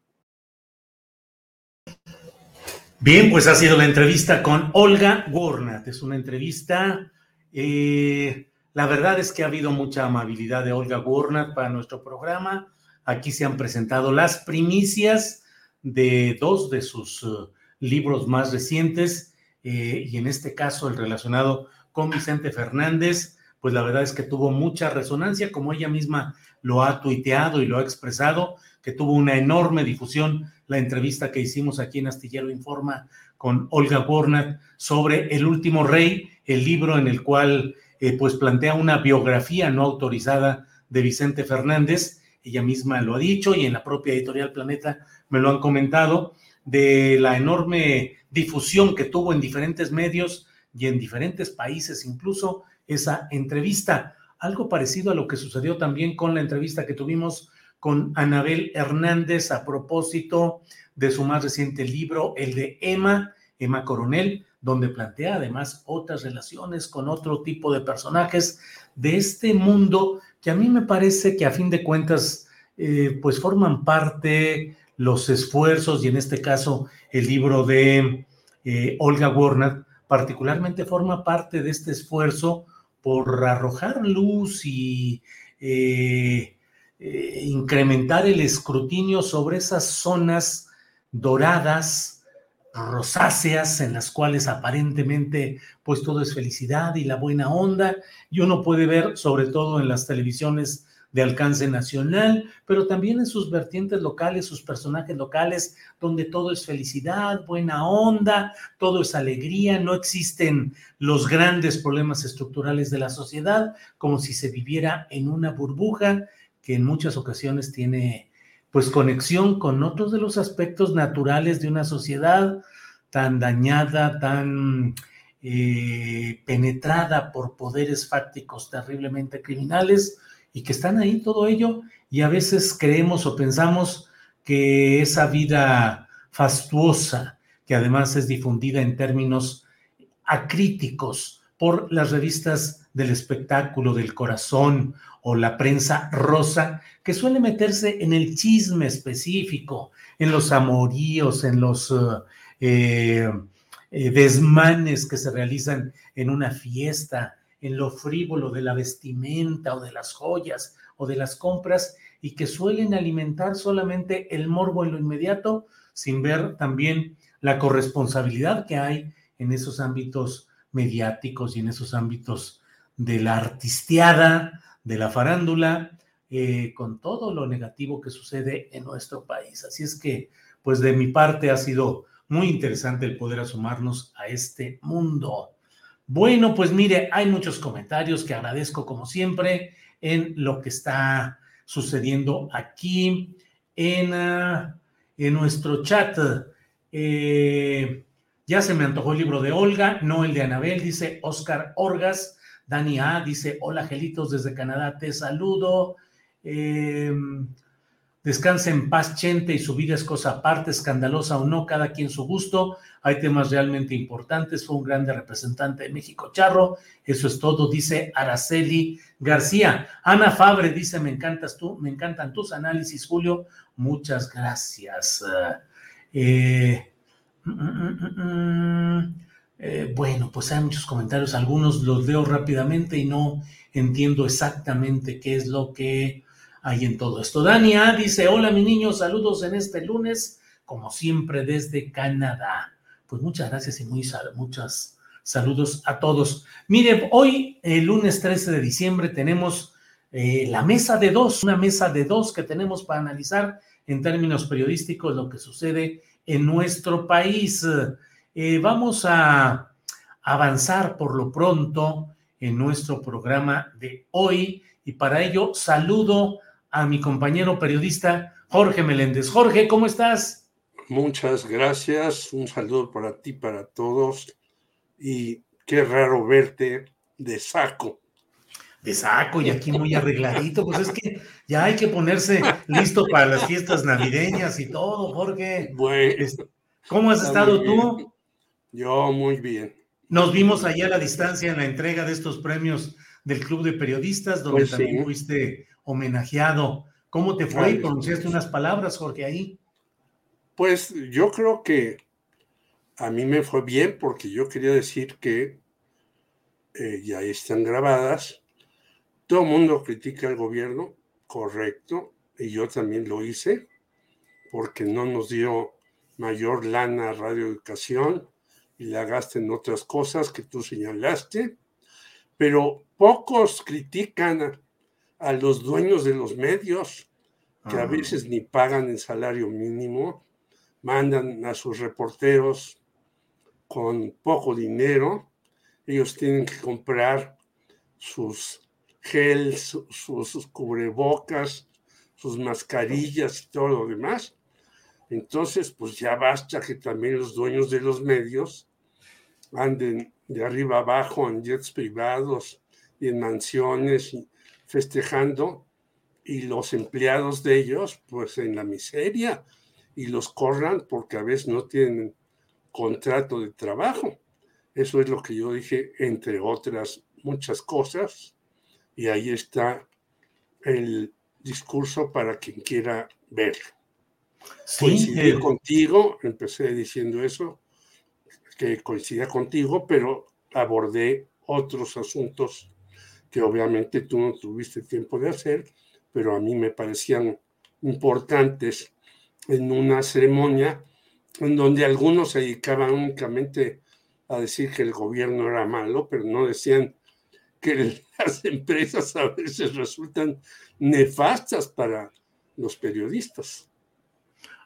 Bien, pues ha sido la entrevista con Olga Gornat. Es una entrevista, eh, la verdad es que ha habido mucha amabilidad de Olga Gornat para nuestro programa. Aquí se han presentado las primicias de dos de sus uh, libros más recientes eh, y en este caso el relacionado con Vicente Fernández, pues la verdad es que tuvo mucha resonancia, como ella misma lo ha tuiteado y lo ha expresado, que tuvo una enorme difusión la entrevista que hicimos aquí en Astillero Informa con Olga Warnat sobre El último rey, el libro en el cual eh, pues plantea una biografía no autorizada de Vicente Fernández, ella misma lo ha dicho y en la propia editorial Planeta me lo han comentado, de la enorme difusión que tuvo en diferentes medios y en diferentes países incluso esa entrevista. Algo parecido a lo que sucedió también con la entrevista que tuvimos con Anabel Hernández a propósito de su más reciente libro, el de Emma, Emma Coronel, donde plantea además otras relaciones con otro tipo de personajes de este mundo que a mí me parece que a fin de cuentas eh, pues forman parte los esfuerzos y en este caso el libro de eh, Olga Warner particularmente forma parte de este esfuerzo por arrojar luz y eh, eh, incrementar el escrutinio sobre esas zonas doradas, rosáceas, en las cuales aparentemente pues todo es felicidad y la buena onda, y uno puede ver sobre todo en las televisiones de alcance nacional, pero también en sus vertientes locales, sus personajes locales, donde todo es felicidad, buena onda, todo es alegría, no existen los grandes problemas estructurales de la sociedad, como si se viviera en una burbuja que en muchas ocasiones tiene pues conexión con otros de los aspectos naturales de una sociedad tan dañada, tan eh, penetrada por poderes fácticos terriblemente criminales y que están ahí todo ello. Y a veces creemos o pensamos que esa vida fastuosa, que además es difundida en términos acríticos por las revistas del espectáculo, del corazón o la prensa rosa, que suele meterse en el chisme específico, en los amoríos, en los eh, eh, desmanes que se realizan en una fiesta, en lo frívolo de la vestimenta o de las joyas o de las compras y que suelen alimentar solamente el morbo en lo inmediato sin ver también la corresponsabilidad que hay en esos ámbitos mediáticos y en esos ámbitos de la artisteada, de la farándula, eh, con todo lo negativo que sucede en nuestro país. Así es que, pues de mi parte ha sido muy interesante el poder asomarnos a este mundo. Bueno, pues mire, hay muchos comentarios que agradezco como siempre en lo que está sucediendo aquí en, ah, en nuestro chat. Eh, ya se me antojó el libro de Olga, no el de Anabel, dice Oscar Orgas. Dani A dice, hola Gelitos desde Canadá, te saludo. Eh, descansa en paz, Chente, y su vida es cosa aparte, escandalosa o no, cada quien su gusto. Hay temas realmente importantes. Fue un grande representante de México Charro. Eso es todo, dice Araceli García. Ana Fabre dice: Me encantas tú, me encantan tus análisis, Julio. Muchas gracias. Eh, mm, mm, mm, eh, bueno, pues hay muchos comentarios, algunos los leo rápidamente y no entiendo exactamente qué es lo que hay en todo esto. Dania dice, hola mi niño, saludos en este lunes, como siempre desde Canadá. Pues muchas gracias y muy muchas saludos a todos. Mire, hoy, el lunes 13 de diciembre, tenemos eh, la mesa de dos, una mesa de dos que tenemos para analizar en términos periodísticos lo que sucede en nuestro país. Eh, vamos a avanzar por lo pronto en nuestro programa de hoy y para ello saludo a mi compañero periodista Jorge Meléndez. Jorge, ¿cómo estás? Muchas gracias, un saludo para ti, para todos y qué raro verte de saco. De saco y aquí muy arregladito, pues es que ya hay que ponerse listo para las fiestas navideñas y todo, Jorge. Bueno, ¿Cómo has estado tú? Yo muy bien. Nos vimos allá a la distancia en la entrega de estos premios del Club de Periodistas, donde pues también fuiste homenajeado. ¿Cómo te fue? ¿Pronunciaste unas palabras, Jorge, ahí? Pues yo creo que a mí me fue bien porque yo quería decir que eh, ya están grabadas. Todo el mundo critica al gobierno, correcto, y yo también lo hice, porque no nos dio mayor lana a radioeducación y la gasta en otras cosas que tú señalaste, pero pocos critican a, los dueños de los medios, que a ah. veces ni pagan el salario mínimo, mandan a sus reporteros con poco dinero, ellos tienen que comprar sus gels, sus cubrebocas, sus mascarillas y todo lo demás, entonces, pues ya basta que también los dueños de los medios anden de arriba abajo en jets privados y en mansiones festejando y los empleados de ellos pues en la miseria y los corran porque a veces no tienen contrato de trabajo. Eso es lo que yo dije, entre otras muchas cosas. Y ahí está el discurso para quien quiera verlo. Sí, contigo, empecé diciendo eso, que coincidía contigo, pero abordé otros asuntos que obviamente tú no tuviste tiempo de hacer, pero a mí me parecían importantes en una ceremonia en donde algunos se dedicaban únicamente a decir que el gobierno era malo, pero no decían que las empresas a veces resultan nefastas para los periodistas.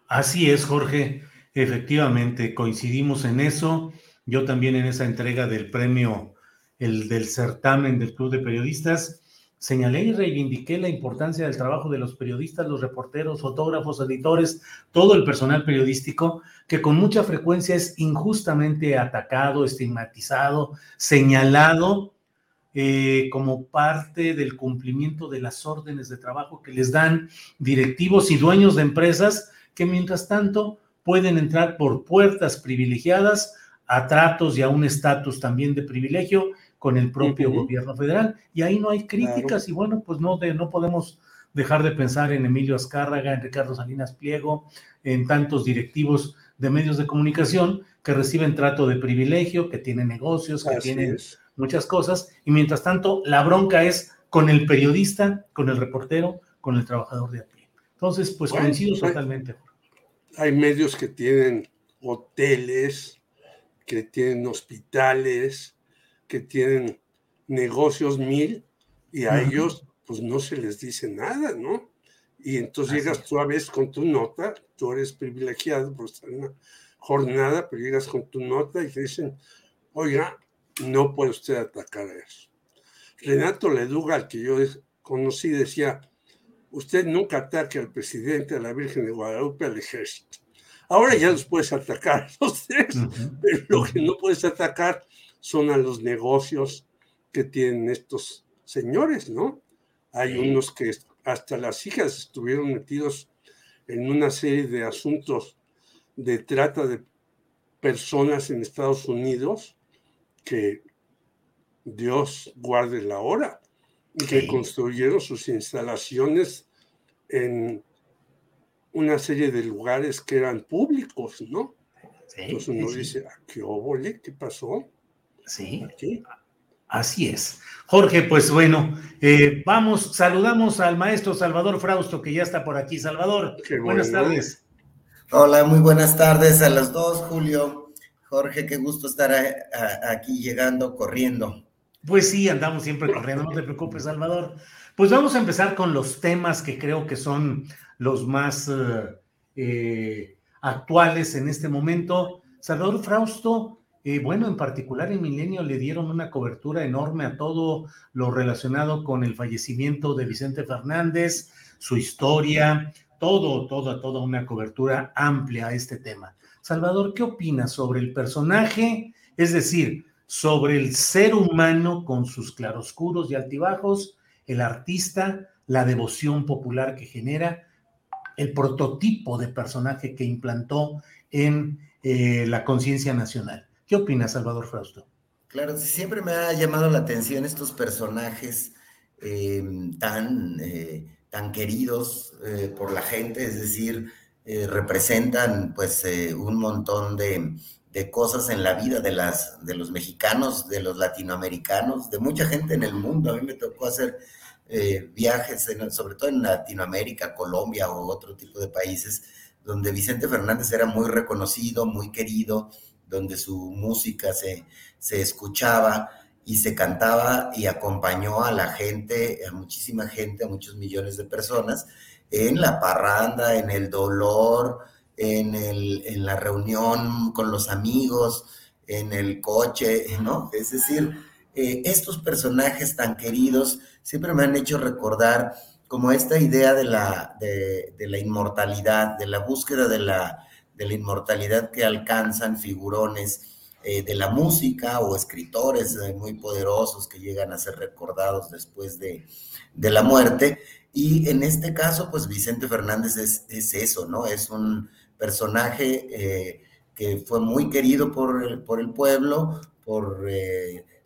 Así es, Jorge. Efectivamente, coincidimos en eso. Yo también en esa entrega del premio, el del certamen del Club de Periodistas, señalé y reivindiqué la importancia del trabajo de los periodistas, los reporteros, fotógrafos, editores, todo el personal periodístico, que con mucha frecuencia es injustamente atacado, estigmatizado, señalado eh, como parte del cumplimiento de las órdenes de trabajo que les dan directivos y dueños de empresas que mientras tanto pueden entrar por puertas privilegiadas a tratos y a un estatus también de privilegio con el propio gobierno federal. Y ahí no hay críticas y bueno, pues no, de, no podemos dejar de pensar en Emilio Azcárraga, en Ricardo Salinas Pliego, en tantos directivos de medios de comunicación que reciben trato de privilegio, que tienen negocios, que tienen muchas cosas, y mientras tanto la bronca es con el periodista, con el reportero, con el trabajador de a pie. Entonces, pues coincido totalmente. Hay medios que tienen hoteles, que tienen hospitales, que tienen negocios mil y a ellos pues no se les dice nada, ¿no? Y entonces llegas tú a veces con tu nota, tú eres privilegiado por estar en una jornada, pero llegas con tu nota y te dicen, oiga, no puede usted atacar a eso. Renato Leduga, al que yo conocí, decía, usted nunca ataque al presidente, a la Virgen de Guadalupe, al ejército. Ahora ya los puedes atacar a los tres, pero lo que no puedes atacar son a los negocios que tienen estos señores, ¿no? Hay unos que hasta las hijas estuvieron metidos en una serie de asuntos de trata de personas en Estados Unidos que Dios guarde la hora, que construyeron sus instalaciones en una serie de lugares que eran públicos, ¿no? Entonces uno dice, ah, ¿qué óvole? ¿Qué pasó? Sí. Así es. Jorge, pues bueno, eh, vamos, saludamos al maestro Salvador Frausto, que ya está por aquí. Salvador, buenas tardes. Hola, muy buenas tardes a los dos, Julio. Jorge, qué gusto estar aquí llegando, corriendo. Pues sí, andamos siempre corriendo, no te preocupes, Salvador. Pues vamos a empezar con los temas que creo que son los más eh, eh, actuales en este momento. Salvador Frausto, eh, bueno, en particular en Milenio le dieron una cobertura enorme a todo lo relacionado con el fallecimiento de Vicente Fernández, su historia, todo, toda, toda una cobertura amplia a este tema. Salvador, ¿qué opinas sobre el personaje? Es decir, sobre el ser humano con sus claroscuros y altibajos, el artista, la devoción popular que genera, el prototipo de personaje que implantó en eh, la conciencia nacional. ¿Qué opinas, Salvador Frausto? Claro, siempre me ha llamado la atención estos personajes eh, tan, eh, tan queridos por la gente, es decir, representan pues un montón de, de, cosas en la vida de, las, de los mexicanos, de los latinoamericanos, de mucha gente en el mundo. A mí me tocó hacer viajes, sobre todo en Latinoamérica, Colombia o otro tipo de países, donde Vicente Fernández era muy reconocido, muy querido, donde su música se, se escuchaba y se cantaba y acompañó a la gente, a muchísima gente, a muchos millones de personas, en la parranda, en el dolor, en, el, en la reunión con los amigos, en el coche, ¿no? Es decir, eh, estos personajes tan queridos siempre me han hecho recordar como esta idea de la, de, de la inmortalidad, de la búsqueda de la, de la inmortalidad que alcanzan figurones eh, de la música o escritores eh, muy poderosos que llegan a ser recordados después de, la muerte. Y en este caso, pues Vicente Fernández es, eso, ¿no? Es un personaje eh, que fue muy querido por, el pueblo, por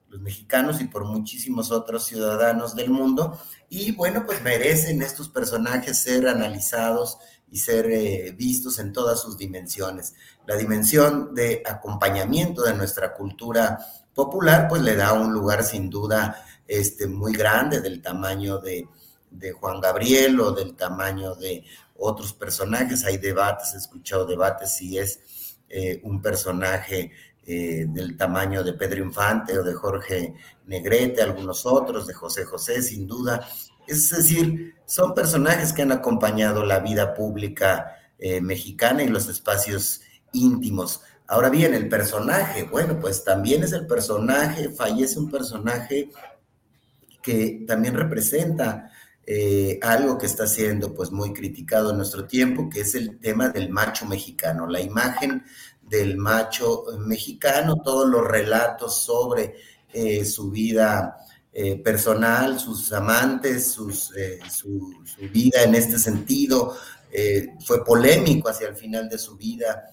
los mexicanos y por muchísimos otros ciudadanos del mundo. Y bueno, pues merecen estos personajes ser analizados y ser eh, vistos en todas sus dimensiones. La dimensión de acompañamiento de nuestra cultura popular, pues le da un lugar sin duda este, muy grande del tamaño de, Juan Gabriel o del tamaño de otros personajes. Hay debates, he escuchado debates si es eh, un personaje eh, del tamaño de Pedro Infante o de Jorge Negrete, algunos otros, de José José, sin duda. Es decir, son personajes que han acompañado la vida pública eh, mexicana y los espacios íntimos. Ahora bien, el personaje, bueno, pues también es el personaje, fallece un personaje que también representa eh, algo que está siendo pues muy criticado en nuestro tiempo, que es el tema del macho mexicano, la imagen del macho mexicano, todos los relatos sobre eh, su vida eh, personal, sus amantes, eh, su, vida en este sentido. Eh, fue polémico hacia el final de su vida,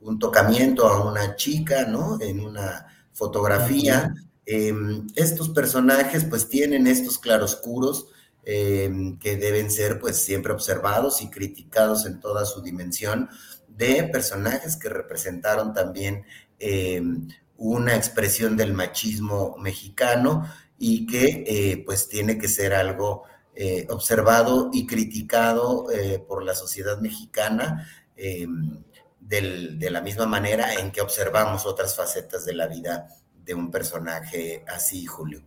un tocamiento a una chica, ¿no? En una fotografía. Estos personajes pues tienen estos claroscuros que deben ser pues siempre observados y criticados en toda su dimensión de personajes que representaron también una expresión del machismo mexicano y que eh, pues tiene que ser algo eh, observado y criticado por la sociedad mexicana de la misma manera en que observamos otras facetas de la vida de un personaje así, Julio.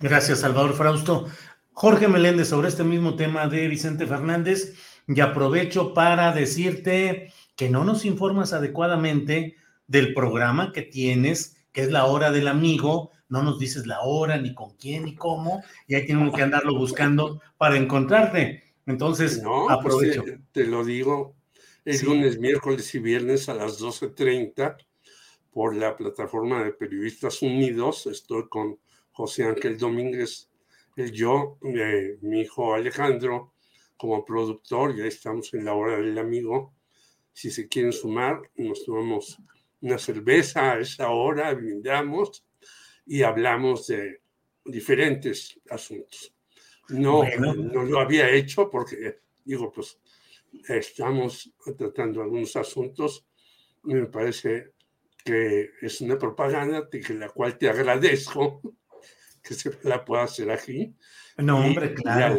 Gracias, Salvador Frausto. Jorge Meléndez, sobre este mismo tema de Vicente Fernández, y aprovecho para decirte que no nos informas adecuadamente del programa que tienes, que es la hora del amigo, no nos dices la hora, ni con quién, ni cómo, y ahí tenemos que andarlo buscando para encontrarte. Entonces, no, pues, aprovecho. Eh, te, lo digo, es lunes, miércoles y viernes a las 12.30 por la plataforma de Periodistas Unidos. Estoy con José Ángel Domínguez, el yo, eh, mi hijo Alejandro, como productor, ya estamos en la hora del amigo. Si se quieren sumar, nos tomamos una cerveza a esa hora, brindamos y hablamos de diferentes asuntos. No, no lo había hecho porque, digo, pues estamos tratando algunos asuntos me parece que es una propaganda de la cual te agradezco que se la pueda hacer aquí. No, hombre, claro.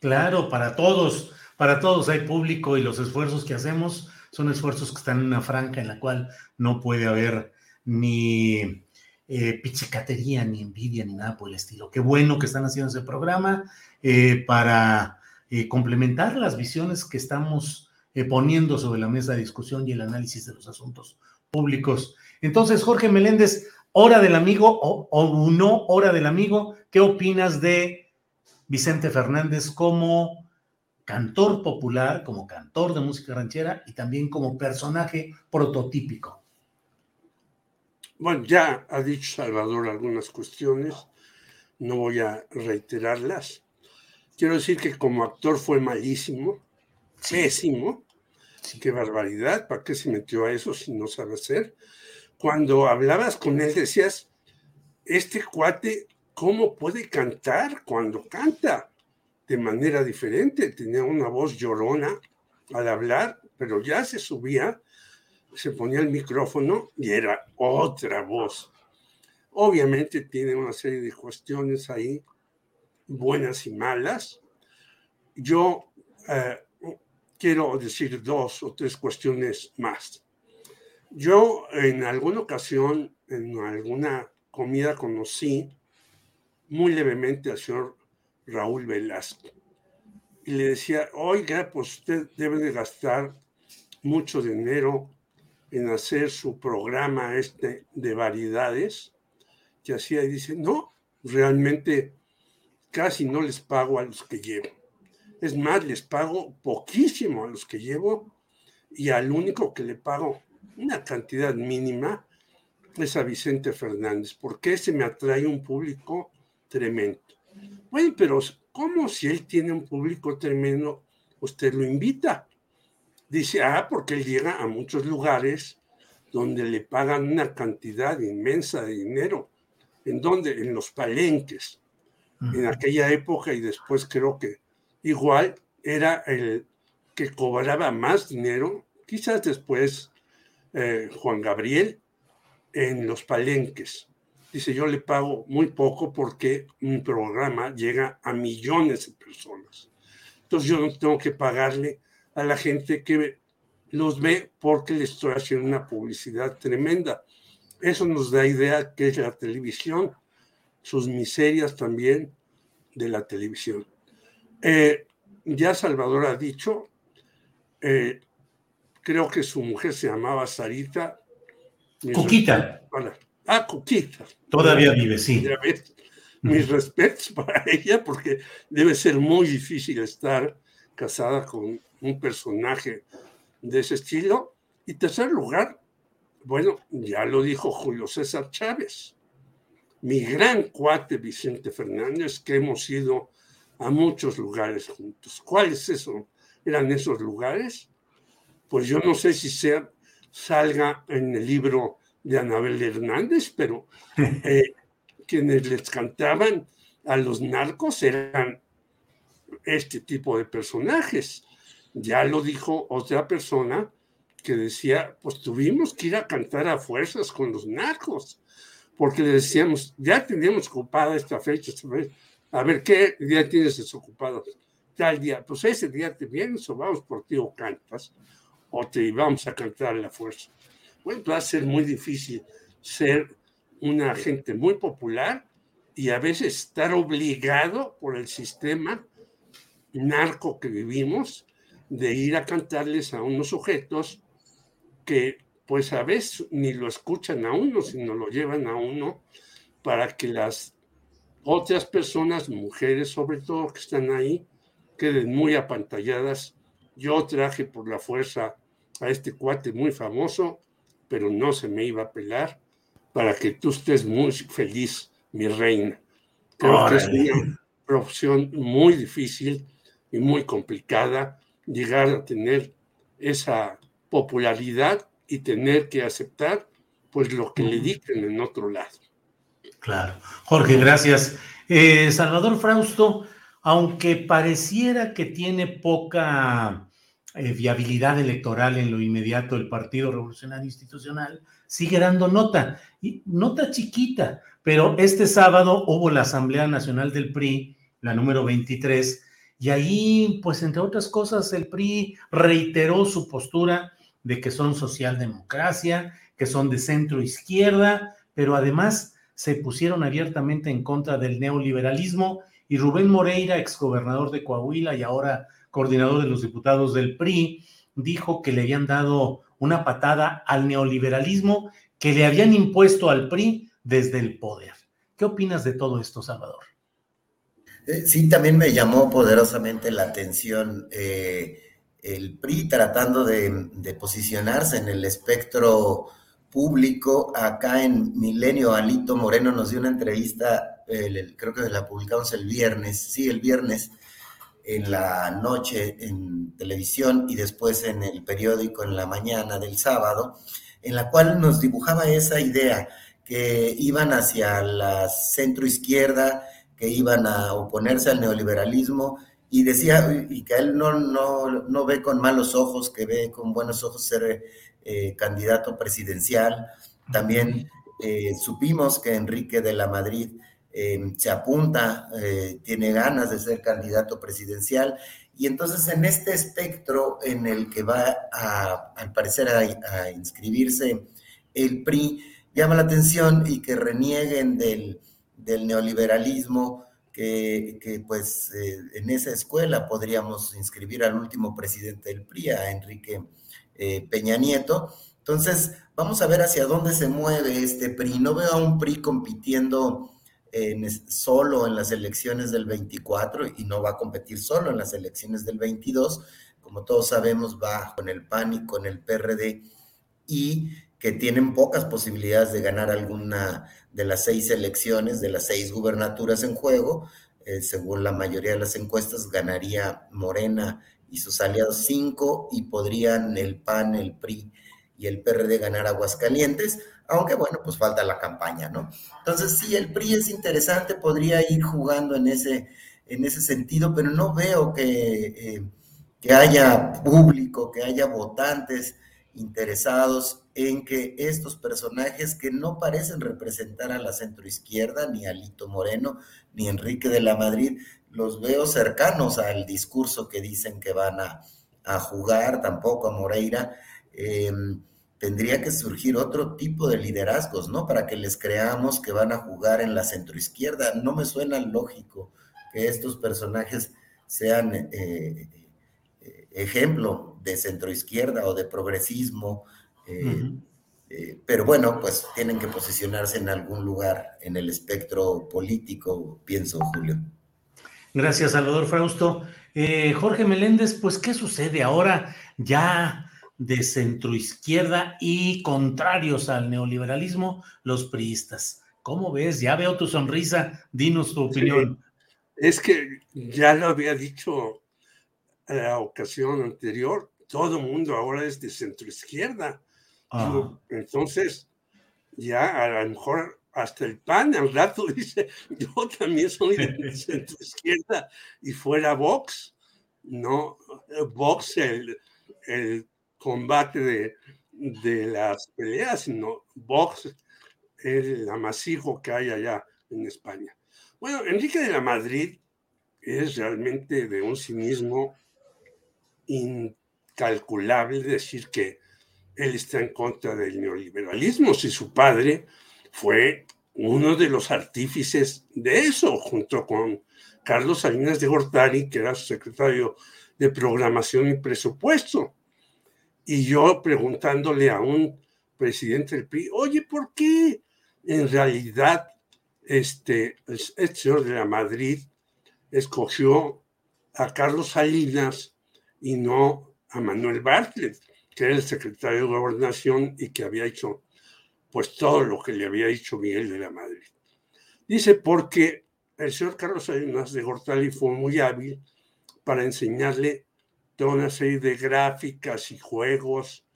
Claro, para todos, para todos hay público y los esfuerzos que hacemos son esfuerzos que están en una franca en la cual no puede haber ni eh, pichicatería, ni envidia, ni nada por el estilo. Qué bueno que están haciendo ese programa eh, para eh, complementar las visiones que estamos poniendo sobre la mesa de discusión y el análisis de los asuntos públicos. Entonces, Jorge Meléndez, hora del amigo o, o no hora del amigo, ¿qué opinas de Vicente Fernández como cantor popular, como cantor de música ranchera y también como personaje prototípico? Bueno, ya ha dicho Salvador algunas cuestiones, no voy a reiterarlas. Quiero decir que como actor fue malísimo, pésimo. Qué barbaridad, ¿para qué se metió a eso si no sabe hacer? Cuando hablabas con él decías, este cuate, ¿cómo puede cantar cuando canta? De manera diferente, tenía una voz llorona al hablar, pero ya se subía, se ponía el micrófono y era otra voz. Obviamente tiene una serie de cuestiones ahí buenas y malas. Yo eh, quiero decir dos o tres cuestiones más. Yo en alguna ocasión, en alguna comida, conocí muy levemente al señor Raúl Velasco. Y le decía, oiga, pues usted debe de gastar mucho dinero en hacer su programa este de variedades que hacía y dice, no, realmente casi no les pago a los que llevo. Es más, les pago poquísimo a los que llevo y al único que le pago una cantidad mínima es a Vicente Fernández, porque ese me atrae un público tremendo. Bueno, pero ¿cómo si él tiene un público tremendo, usted lo invita? Dice, ah, porque él llega a muchos lugares donde le pagan una cantidad inmensa de dinero. ¿En dónde? En los palenques en aquella época y después creo que igual era el que cobraba más dinero, quizás después eh, Juan Gabriel en los palenques. Dice, yo le pago muy poco porque mi programa llega a millones de personas. Entonces yo no tengo que pagarle a la gente que los ve porque le estoy haciendo una publicidad tremenda. Eso nos da idea que es la televisión sus miserias también de la televisión. Eh, ya Salvador ha dicho, eh, creo que su mujer se llamaba Sarita. Cuquita. Ah, Cuquita. Todavía vive, sí. Mis respetos para ella, porque debe ser muy difícil estar casada con un personaje de ese estilo. Y tercer lugar, bueno, ya lo dijo Julio César Chávez mi gran cuate Vicente Fernández, que hemos ido a muchos lugares juntos. ¿Cuáles eso? eran esos lugares? Pues yo no sé si sea, salga en el libro de Anabel Hernández, pero eh, quienes les cantaban a los narcos eran este tipo de personajes. Ya lo dijo otra persona que decía, pues tuvimos que ir a cantar a fuerzas con los narcos porque le decíamos, ya teníamos ocupada esta fecha, esta fecha. A ver, ¿qué día tienes desocupado? Tal día, pues ese día te vienes o vamos por ti o cantas, o te vamos a cantar a la fuerza. Bueno, va a ser muy difícil ser una gente muy popular y a veces estar obligado por el sistema narco que vivimos de ir a cantarles a unos sujetos que pues a veces ni lo escuchan a uno, sino lo llevan a uno para que las otras personas, mujeres sobre todo que están ahí, queden muy apantalladas. Yo traje por la fuerza a este cuate muy famoso, pero no se me iba a pelar para que tú estés muy feliz, mi reina. Creo que es una profesión muy difícil y muy complicada llegar a tener esa popularidad y tener que aceptar pues lo que le dicen en otro lado. Claro. Jorge, gracias. Eh, Salvador Frausto, aunque pareciera que tiene poca eh, viabilidad electoral en lo inmediato el Partido Revolucionario Institucional, sigue dando nota, y nota chiquita, pero este sábado hubo la Asamblea Nacional del PRI, la número 23, y ahí, pues entre otras cosas, el PRI reiteró su postura de que son socialdemocracia, que son de centro izquierda, pero además se pusieron abiertamente en contra del neoliberalismo y Rubén Moreira, exgobernador de Coahuila y ahora coordinador de los diputados del PRI, dijo que le habían dado una patada al neoliberalismo que le habían impuesto al PRI desde el poder. ¿Qué opinas de todo esto, Salvador? Eh, sí, también me llamó poderosamente la atención eh, el PRI tratando de, posicionarse en el espectro público. Acá en Milenio, Alito Moreno nos dio una entrevista, creo que la publicamos el viernes, sí, el viernes, en la noche en televisión y después en el periódico en la mañana del sábado, en la cual nos dibujaba esa idea que iban hacia la centro izquierda, que iban a oponerse al neoliberalismo y decía y que él no, no, ve con malos ojos, que ve con buenos ojos ser eh, candidato presidencial. También eh, supimos que Enrique de la Madrid eh, se apunta, tiene ganas de ser candidato presidencial. Y entonces en este espectro en el que va a, al parecer a, a inscribirse el PRI, llama la atención y que renieguen del, del neoliberalismo, que, pues eh, en esa escuela podríamos inscribir al último presidente del PRI, a Enrique eh, Peña Nieto. Entonces, vamos a ver hacia dónde se mueve este PRI. No veo a un PRI compitiendo solo en las elecciones del 24 y no va a competir solo en las elecciones del 22. Como todos sabemos, va con el PAN y con el PRD y que tienen pocas posibilidades de ganar alguna de las seis elecciones, de las seis gubernaturas en juego. Eh, según la mayoría de las encuestas, ganaría Morena y sus aliados cinco y podrían el PAN, el PRI y el PRD ganar Aguascalientes, aunque bueno, pues falta la campaña, ¿no? Entonces, sí, el PRI es interesante, podría ir jugando en ese, en ese sentido, pero no veo que, eh, que haya público, que haya votantes interesados en que estos personajes que no parecen representar a la centroizquierda, ni a Lito Moreno, ni Enrique de la Madrid, los veo cercanos al discurso que dicen que van a, jugar, tampoco a Moreira. Em, tendría que surgir otro tipo de liderazgos, ¿no? Para que les creamos que van a jugar en la centroizquierda. No me suena lógico que estos personajes sean eh, eh, ejemplo de centroizquierda o de progresismo eh, eh, pero bueno, pues tienen que posicionarse en algún lugar en el espectro político, pienso, Julio. Gracias, Salvador Frausto. Eh, Jorge Meléndez, pues, ¿qué sucede ahora ya de centroizquierda y contrarios al neoliberalismo, los priistas? ¿Cómo ves? Ya veo tu sonrisa, dinos tu opinión. es que ya lo había dicho a la ocasión anterior, todo el mundo ahora es de centroizquierda. Entonces, ya a lo mejor hasta el PAN al rato dice, yo también soy de centro izquierda y fuera Vox, no Vox el, el combate de, de, las peleas, sino Vox el amasijo que hay allá en España. Bueno, Enrique de la Madrid es realmente de un cinismo incalculable decir que él está en contra del neoliberalismo, si su padre fue uno de los artífices de eso, junto con Carlos Salinas de Gortari, que era su secretario de Programación y Presupuesto. Y yo preguntándole a un presidente del PRI, oye, ¿por qué en realidad este, este señor de la Madrid escogió a Carlos Salinas y no a Manuel Bartlett, que era el secretario de Gobernación y que había hecho pues todo lo que le había dicho Miguel de la Madrid. Dice, porque el señor Carlos Salinas de Gortari fue muy hábil para enseñarle toda una serie de gráficas y juegos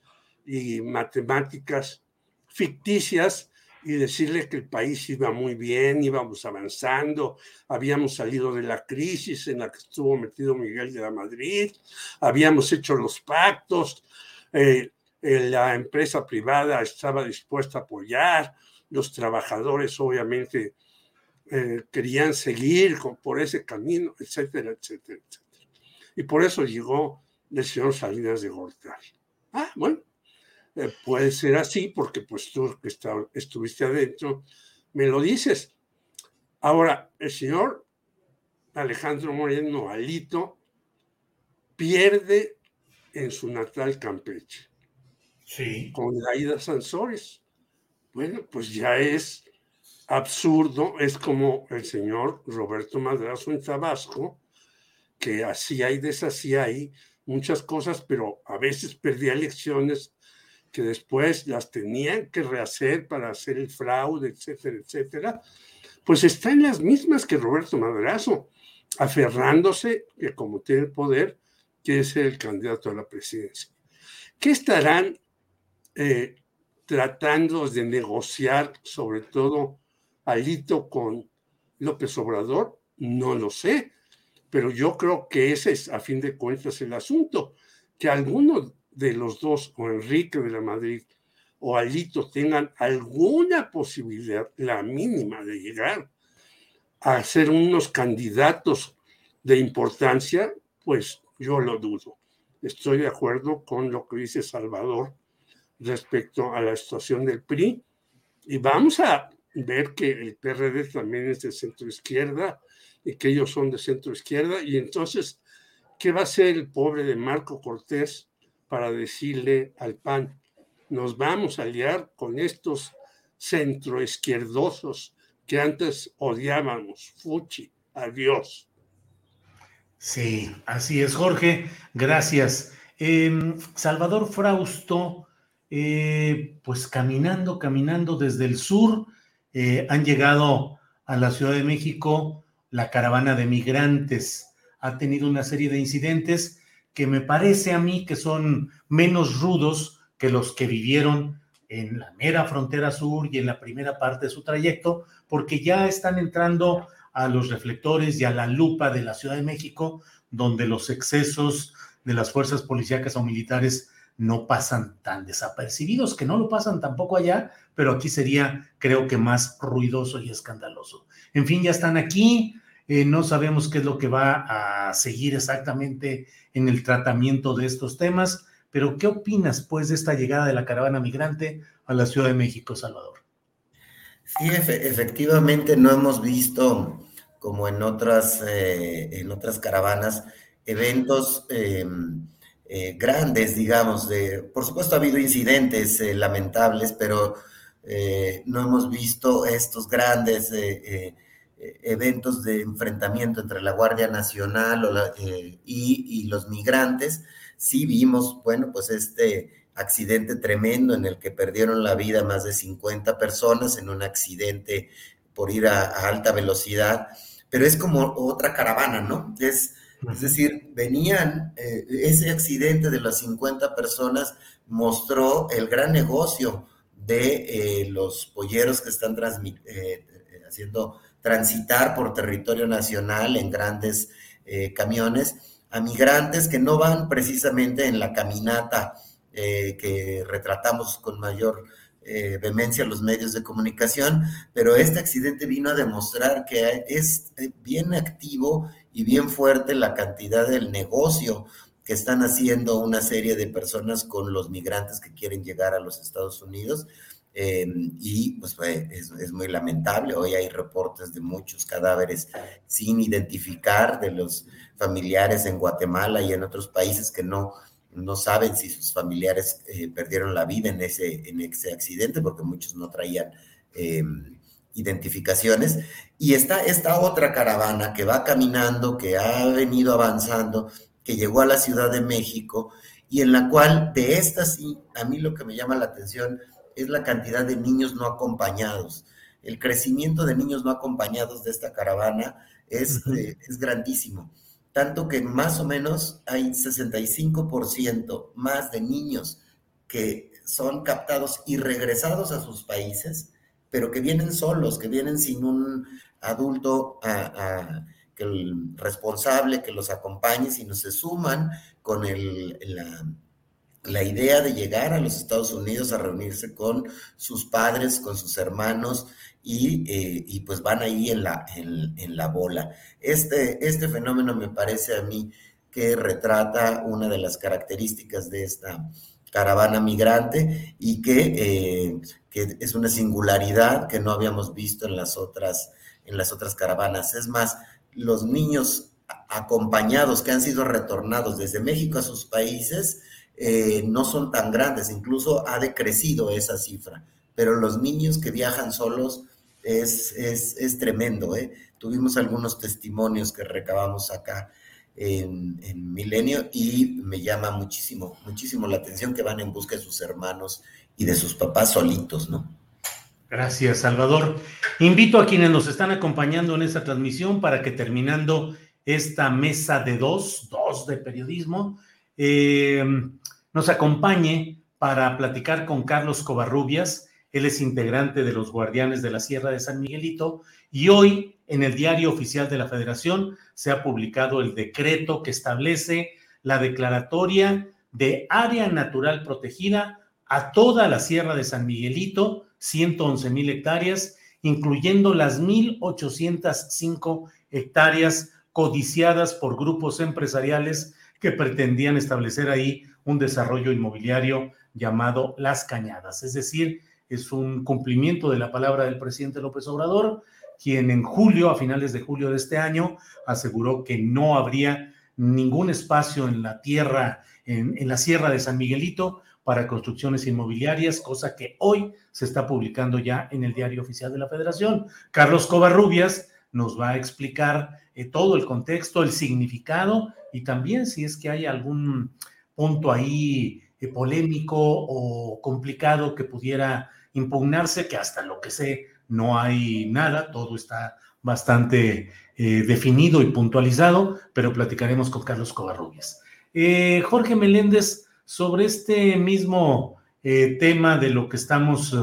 y matemáticas ficticias y decirle que el país iba muy bien, íbamos avanzando, habíamos salido de la crisis en la que estuvo metido Miguel de la Madrid, habíamos hecho los pactos, eh, la empresa privada estaba dispuesta a apoyar, los trabajadores obviamente eh, querían seguir por ese camino, etcétera, etcétera, etcétera. Y por eso llegó el señor Salinas de Gortari. Ah, bueno, eh, puede ser así porque pues tú que estuviste adentro, me lo dices. Ahora, el señor Alejandro Moreno Alito pierde en su natal Campeche Sí. Con Laida Sansores. Bueno, pues ya es absurdo, es como el señor Roberto Madrazo en Tabasco, que hacía y deshacía ahí muchas cosas, pero a veces perdía elecciones que después las tenían que rehacer para hacer el fraude, etcétera, etcétera, pues está en las mismas que Roberto Madrazo, aferrándose que como tiene el poder, quiere ser el candidato a la presidencia. ¿Qué estarán eh, tratando de negociar, sobre todo Alito con López Obrador? No lo sé, pero yo creo que ese es a fin de cuentas el asunto, que alguno de los dos, o Enrique de la Madrid o Alito, tengan alguna posibilidad, la mínima, de llegar a ser unos candidatos de importancia, pues yo lo dudo. Estoy de acuerdo con lo que dice Salvador respecto a la situación del PRI. Y vamos a ver que el PRD también es de centro izquierda y que ellos son de centro izquierda. Y entonces, ¿qué va a hacer el pobre de Marco Cortés para decirle al PAN? Nos vamos a aliar con estos centroizquierdosos que antes odiábamos. Fuchi, adiós. Sí, así es, Jorge. Gracias. Em, Salvador Frausto eh, pues caminando, caminando desde el sur, eh, han llegado a la Ciudad de México la caravana de migrantes. Ha tenido una serie de incidentes que me parece a mí que son menos rudos que los que vivieron en la mera frontera sur y en la primera parte de su trayecto, porque ya están entrando a los reflectores y a la lupa de la Ciudad de México, donde los excesos de las fuerzas policíacas o militares no pasan tan desapercibidos, que no lo pasan tampoco allá, pero aquí sería, creo que, más ruidoso y escandaloso. En fin, ya están aquí, eh, no sabemos qué es lo que va a seguir exactamente en el tratamiento de estos temas, pero ¿qué opinas, pues, de esta llegada de la caravana migrante a la Ciudad de México, Salvador? Sí, efectivamente, no hemos visto, como en otras, eh, en otras caravanas, eventos... Em, eh, grandes, digamos, de, por supuesto ha habido incidentes eh, lamentables, pero eh, no hemos visto estos grandes eventos de enfrentamiento entre la Guardia Nacional y, los migrantes. Sí vimos, bueno, pues este accidente tremendo en el que perdieron la vida más de 50 personas en un accidente por ir a, a alta velocidad, pero es como otra caravana, ¿no? Es es decir, venían, eh, ese accidente de las 50 personas mostró el gran negocio de eh, los polleros que están eh, haciendo transitar por territorio nacional en grandes camiones a migrantes que no van precisamente en la caminata que retratamos con mayor eh, vehemencia los medios de comunicación, pero este accidente vino a demostrar que es bien activo y bien fuerte la cantidad del negocio que están haciendo una serie de personas con los migrantes que quieren llegar a los Estados Unidos. Eh, y pues es, es, muy lamentable, hoy hay reportes de muchos cadáveres sin identificar de los familiares en Guatemala y en otros países que no, no saben si sus familiares eh, perdieron la vida en ese, en ese accidente, porque muchos no traían eh, identificaciones. Y está esta otra caravana que va caminando, que ha venido avanzando, que llegó a la Ciudad de México, y en la cual de esta sí, a mí lo que me llama la atención es la cantidad de niños no acompañados. El crecimiento de niños no acompañados de esta caravana es, eh, es grandísimo tanto que más o menos hay 65% más de niños que son captados y regresados a sus países, pero que vienen solos, que vienen sin un adulto que el responsable que los acompañe, sino se suman con la, idea de llegar a los Estados Unidos a reunirse con sus padres, con sus hermanos, eh, y, pues van ahí en la, en, la bola. Este, este fenómeno me parece a mí que retrata una de las características de esta caravana migrante y que, eh, que, es una singularidad que no habíamos visto en las otras, en las otras caravanas. Es más, los niños acompañados que han sido retornados desde México a sus países eh, no son tan grandes, incluso ha decrecido esa cifra, pero los niños que viajan solos es, es, tremendo. ¿eh? Tuvimos algunos testimonios que recabamos acá en, en, Milenio y me llama muchísimo, muchísimo la atención que van en busca de sus hermanos y de sus papás solitos, ¿no? Gracias, Salvador. Invito a quienes nos están acompañando en esta transmisión para que terminando esta mesa de dos, dos de periodismo, eh, nos acompañe para platicar con Carlos Covarrubias, él es integrante de los Guardianes de la Sierra de San Miguelito y hoy en el Diario Oficial de la Federación se ha publicado el decreto que establece la declaratoria de área natural protegida a toda la Sierra de San Miguelito, 111 mil hectáreas, incluyendo las 1.805 hectáreas codiciadas por grupos empresariales que pretendían establecer ahí un desarrollo inmobiliario llamado Las Cañadas, es decir, es un cumplimiento de la palabra del presidente López Obrador, quien en julio, a finales de julio de este año, aseguró que no habría ningún espacio en la tierra, en, la sierra de San Miguelito, para construcciones inmobiliarias, cosa que hoy se está publicando ya en el diario oficial de la Federación. Carlos Covarrubias nos va a explicar eh, todo el contexto, el significado y también si es que hay algún punto ahí eh, polémico o complicado que pudiera impugnarse, que hasta lo que sé no hay nada, todo está bastante eh, definido y puntualizado, pero platicaremos con Carlos Covarrubias. Eh, Jorge Meléndez, sobre este mismo eh, tema de lo que estamos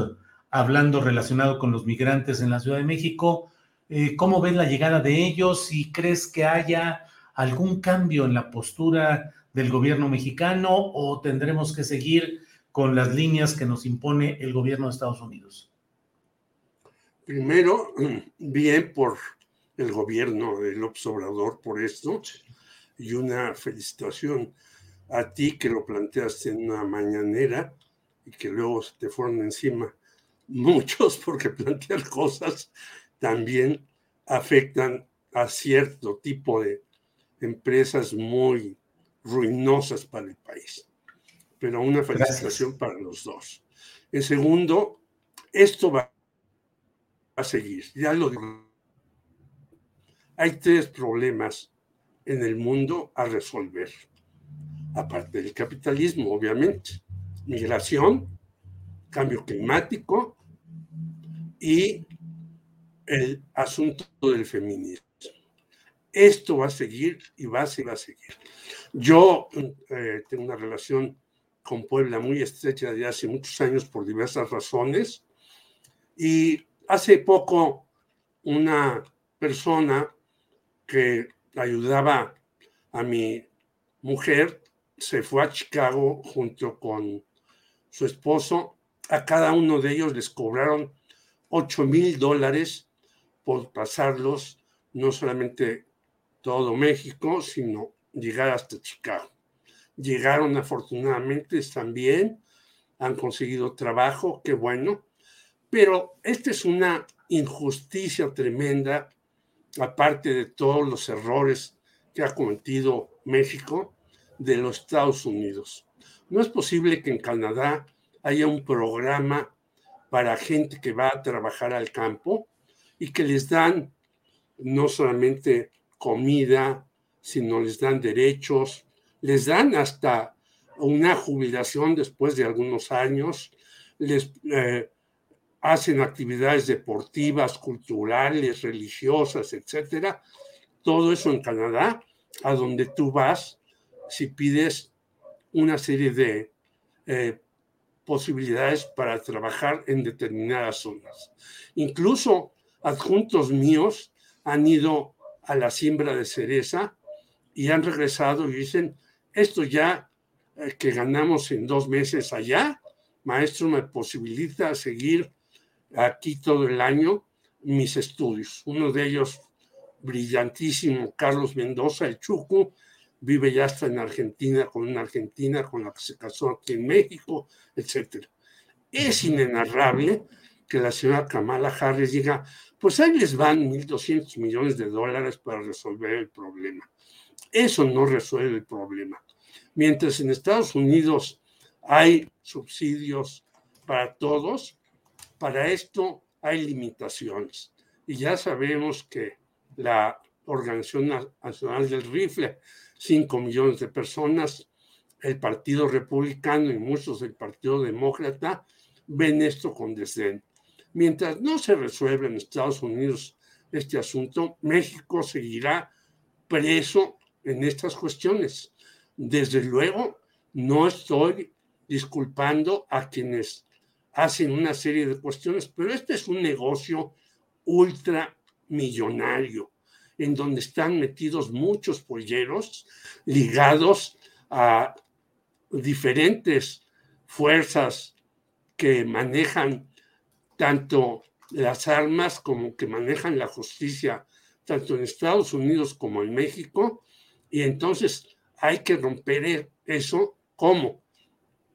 hablando relacionado con los migrantes en la Ciudad de México, ¿cómo ves la llegada de ellos y crees que haya algún cambio en la postura del gobierno mexicano o tendremos que seguir con las líneas que nos impone el gobierno de Estados Unidos? Primero, bien por el gobierno del Obrador por esto y una felicitación a ti que lo planteaste en una mañanera y que luego te fueron encima muchos porque plantear cosas también afectan a cierto tipo de empresas muy ruinosas para el país pero una felicitación para los dos. En segundo, esto va a seguir, ya lo digo. Hay tres problemas en el mundo a resolver, aparte del capitalismo, obviamente. Migración, cambio climático y el asunto del feminismo. Esto va a seguir y va a seguir. Yo eh, tengo una relación con Puebla muy estrecha desde hace muchos años por diversas razones. Y hace poco una persona que ayudaba a mi mujer se fue a Chicago junto con su esposo a cada uno de ellos les cobraron 8 mil dólares por pasarlos no solamente todo México, sino llegar hasta Chicago. Llegaron afortunadamente, también, han conseguido trabajo, qué bueno, pero esta es una injusticia tremenda, aparte de todos los errores que ha cometido México de los Estados Unidos. No es posible que en Canadá haya un programa para gente que va a trabajar al campo y que les dan no solamente comida, sino les dan derechos, les dan hasta una jubilación después de algunos años, les eh, hacen actividades deportivas, culturales, religiosas, etcétera. Todo eso en Canadá, a donde tú vas si pides una serie de eh, posibilidades para trabajar en determinadas zonas. Incluso adjuntos míos han ido a la siembra de cereza y han regresado y dicen, esto ya eh, que ganamos en dos meses allá, maestro, me posibilita seguir aquí todo el año mis estudios. Uno de ellos, brillantísimo, Carlos Mendoza, el Chucu, vive ya hasta en Argentina con una argentina con la que se casó aquí en México, etc. Es inenarrable que la señora Kamala Harris diga, pues ahí les van 1.200 millones de dólares para resolver el problema. Eso no resuelve el problema. Mientras en Estados Unidos hay subsidios para todos, para esto hay limitaciones. Y ya sabemos que la Organización Nacional del Rifle 5 millones de personas, el Partido Republicano y muchos del Partido Demócrata ven esto con desdén. Mientras no se resuelva en Estados Unidos este asunto, México seguirá preso en estas cuestiones. Desde luego, no estoy disculpando a quienes hacen una serie de cuestiones, pero este es un negocio ultramillonario en donde están metidos muchos polleros ligados a diferentes fuerzas que manejan tanto las armas como que manejan la justicia, tanto en Estados Unidos como en México, y entonces hay que romper eso. Como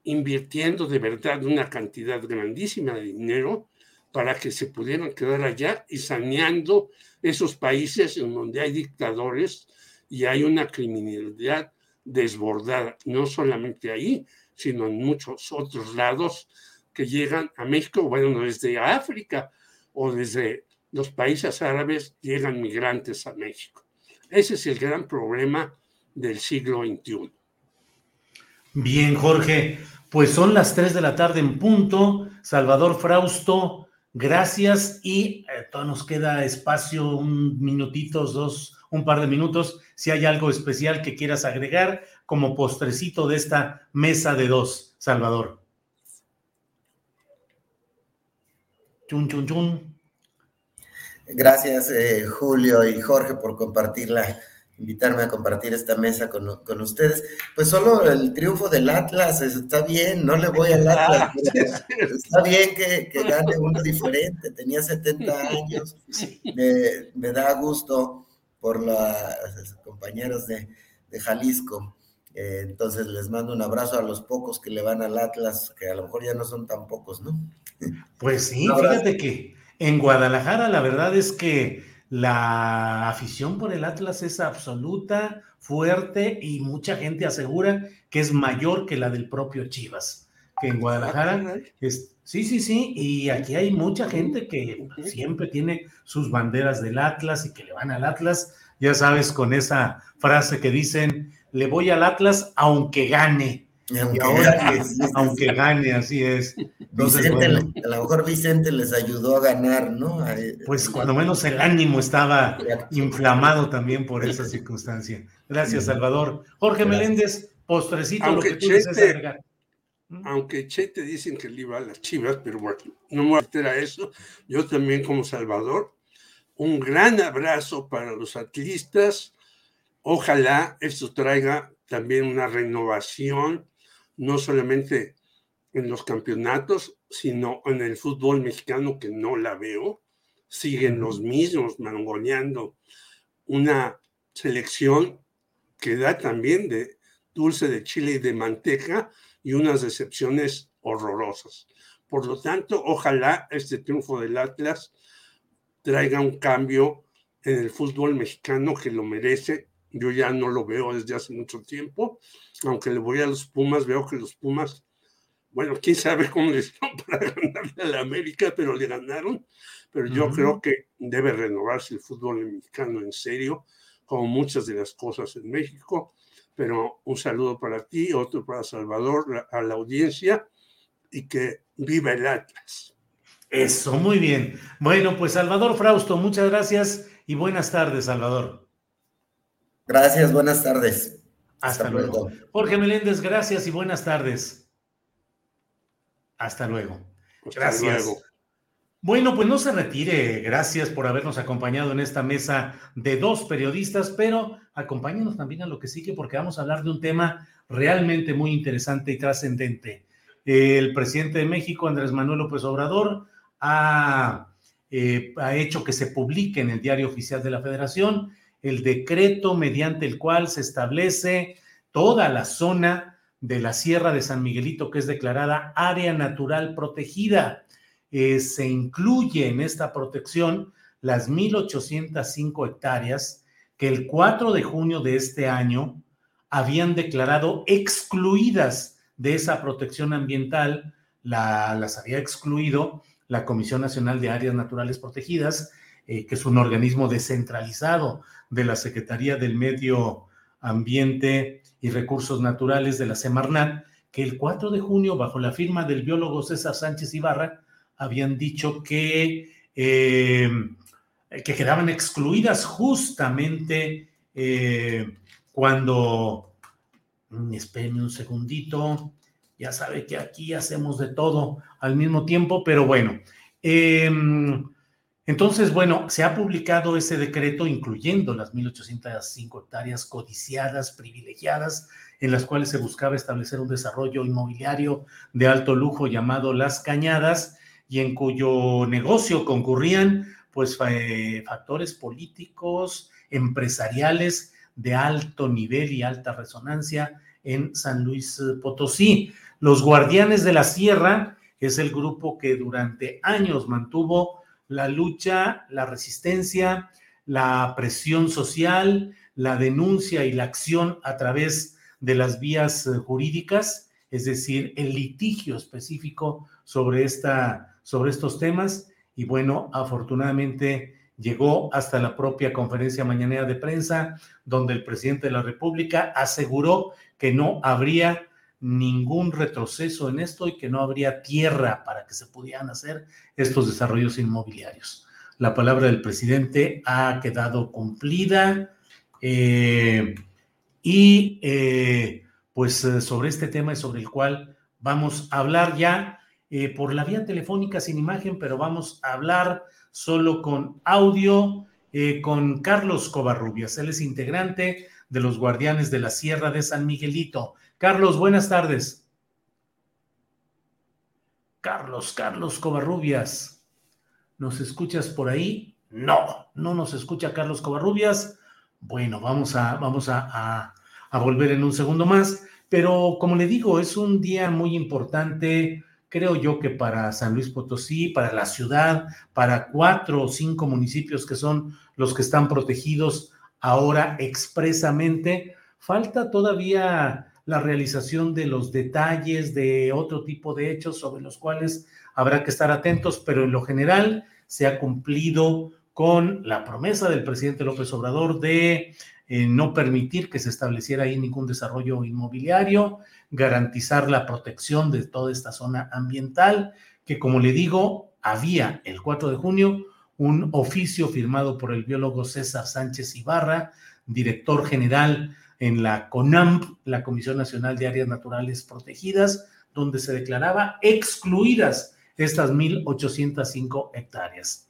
invirtiendo de verdad una cantidad grandísima de dinero para que se pudieran quedar allá y saneando esos países en donde hay dictadores y hay una criminalidad desbordada, no solamente ahí, sino en muchos otros lados que llegan a México, bueno, desde África o desde los países árabes llegan migrantes a México. Ese es el gran problema del siglo XXI. Bien, Jorge, pues son las 3 de la tarde en punto. Salvador Frausto, Gracias y eh, nos queda espacio, un minutitos, dos, un par de minutos, si hay algo especial que quieras agregar como postrecito de esta mesa de dos, Salvador. Chun, chun, chun. Gracias, eh, Julio y Jorge, por compartirla invitarme a compartir esta mesa con, ustedes. Pues solo el triunfo del Atlas está bien, no le voy al Atlas. está bien que, gane uno diferente, tenía 70 años, me, da gusto por los compañeros de, Jalisco. Eh, entonces les mando un abrazo a los pocos que le van al Atlas, que a lo mejor ya no son tan pocos, ¿no? Pues sí, fíjate que en Guadalajara la verdad es que la afición por el Atlas es absoluta, fuerte y mucha gente asegura que es mayor que la del propio Chivas, que en Guadalajara ah, es, sí, sí, sí, y aquí hay mucha gente que siempre tiene sus banderas del Atlas y que le van al Atlas, ya sabes, con esa frase que dicen, le voy al Atlas aunque gane. Aunque, gane, así es. a lo mejor Vicente les ayudó a ganar, ¿no? pues cuando menos el ánimo estaba inflamado también por esa circunstancia. Gracias, Salvador. Jorge Meléndez, postrecito, aunque lo que Chete, ¿Mm? Aunque Chete dicen que le iba a las chivas, pero bueno, no me voy a meter a eso. Yo también como Salvador, un gran abrazo para los atlistas. Ojalá esto traiga también una renovación no solamente en los campeonatos, sino en el fútbol mexicano que no la veo. Siguen los mismos mangoneando una selección que da también de dulce de chile y de manteca y unas decepciones horrorosas. Por lo tanto, ojalá este triunfo del Atlas traiga un cambio en el fútbol mexicano que lo merece. Yo ya no lo veo desde hace mucho tiempo, aunque le voy a los Pumas, veo que los Pumas, bueno, quién sabe cómo les van para ganarle a la América, pero le ganaron. Pero yo creo que debe renovarse el fútbol mexicano en serio, como muchas de las cosas en México. Pero un saludo para ti, otro para Salvador, a la audiencia, y que viva el Atlas. Eso, muy bien. Bueno, pues Salvador Frausto, muchas gracias y buenas tardes, Salvador. Gracias, buenas tardes. Hasta, luego. Jorge Meléndez, gracias y buenas tardes. Hasta luego. Gracias. Bueno, pues no se retire. Gracias por habernos acompañado en esta mesa de dos periodistas, pero acompáñenos también a lo que sigue porque vamos a hablar de un tema realmente muy interesante y trascendente. El presidente de México, Andrés Manuel López Obrador, ha, eh, ha hecho que se publique en el diario oficial de la Federación el decreto mediante el cual se establece toda la zona de la Sierra de San Miguelito que es declarada área natural protegida. Eh, se incluye en esta protección las 1.805 hectáreas que el 4 de junio de este año habían declarado excluidas de esa protección ambiental, la, las había excluido la Comisión Nacional de Áreas Naturales Protegidas, eh, que es un organismo descentralizado de la Secretaría del Medio Ambiente y Recursos Naturales de la Semarnat, que el 4 de junio, bajo la firma del biólogo César Sánchez Ibarra, habían dicho que, eh, que quedaban excluidas justamente eh, cuando, mm, espérenme un segundito, ya sabe que aquí hacemos de todo al mismo tiempo, pero bueno. Em, entonces, bueno, se ha publicado ese decreto incluyendo las 1.805 hectáreas codiciadas, privilegiadas, en las cuales se buscaba establecer un desarrollo inmobiliario de alto lujo llamado Las Cañadas y en cuyo negocio concurrían pues factores políticos, empresariales de alto nivel y alta resonancia en San Luis Potosí. Los Guardianes de la Sierra es el grupo que durante años mantuvo la lucha, la resistencia, la presión social, la denuncia y la acción a través de las vías eh, jurídicas, es decir, el litigio específico sobre, esta, sobre estos temas. Y bueno, afortunadamente llegó hasta la propia conferencia mañanera de prensa, donde el presidente de la República aseguró que no habría ningún retroceso en esto y que no habría tierra para que se pudieran hacer estos desarrollos inmobiliarios. La palabra del presidente ha quedado cumplida eh, y eh, pues eh, sobre este tema y sobre el cual vamos a hablar ya por la vía telefónica sin imagen, pero vamos a hablar solo con audio con Carlos Covarrubias. Él es integrante de los Guardianes de la Sierra de San Miguelito. Carlos, buenas tardes. Carlos, Carlos Covarrubias. ¿Nos escuchas por ahí? No, no nos escucha Carlos Covarrubias. Bueno, vamos a, vamos a, a volver en un segundo más. Pero como le digo, es un día muy importante, creo yo que para San Luis Potosí, para la ciudad, para cuatro o cinco municipios que son los que están protegidos ahora expresamente. Falta todavía la realización de los detalles de otro tipo de hechos sobre los cuales habrá que estar atentos, pero en lo general se ha cumplido con la promesa del presidente López Obrador de eh, no permitir que se estableciera ahí ningún desarrollo inmobiliario, garantizar la protección de toda esta zona ambiental, que como le digo, había el 4 de junio un oficio firmado por el biólogo César Sánchez Ibarra, director general en la CONAMP, la Comisión Nacional de Áreas Naturales Protegidas, donde se declaraba excluidas estas 1.805 hectáreas.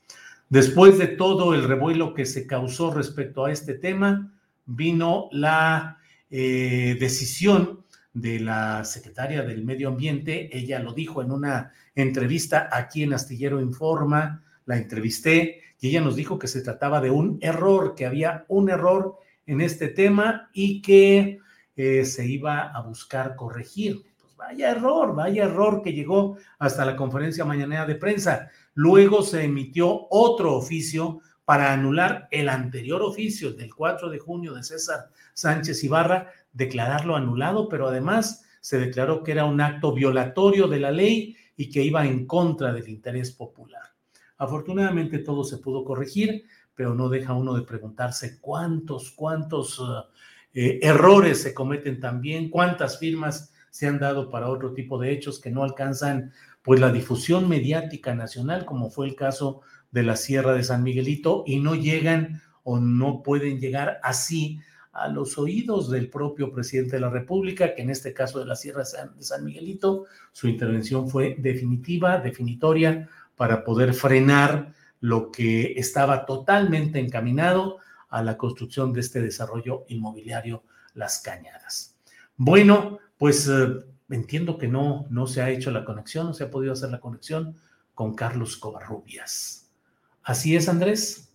Después de todo el revuelo que se causó respecto a este tema, vino la eh, decisión de la secretaria del Medio Ambiente. Ella lo dijo en una entrevista aquí en Astillero Informa, la entrevisté y ella nos dijo que se trataba de un error, que había un error en este tema y que eh, se iba a buscar corregir. Pues vaya error, vaya error que llegó hasta la conferencia mañanera de prensa. Luego se emitió otro oficio para anular el anterior oficio del 4 de junio de César Sánchez Ibarra, declararlo anulado, pero además se declaró que era un acto violatorio de la ley y que iba en contra del interés popular. Afortunadamente todo se pudo corregir, pero no deja uno de preguntarse cuántos, cuántos uh, eh, errores se cometen también, cuántas firmas se han dado para otro tipo de hechos que no alcanzan pues la difusión mediática nacional, como fue el caso de la Sierra de San Miguelito, y no llegan o no pueden llegar así a los oídos del propio presidente de la República, que en este caso de la Sierra de San Miguelito, su intervención fue definitiva, definitoria, para poder frenar lo que estaba totalmente encaminado a la construcción de este desarrollo inmobiliario Las Cañadas. Bueno, pues eh, entiendo que no, no se ha hecho la conexión, no se ha podido hacer la conexión con Carlos Covarrubias. ¿Así es, Andrés?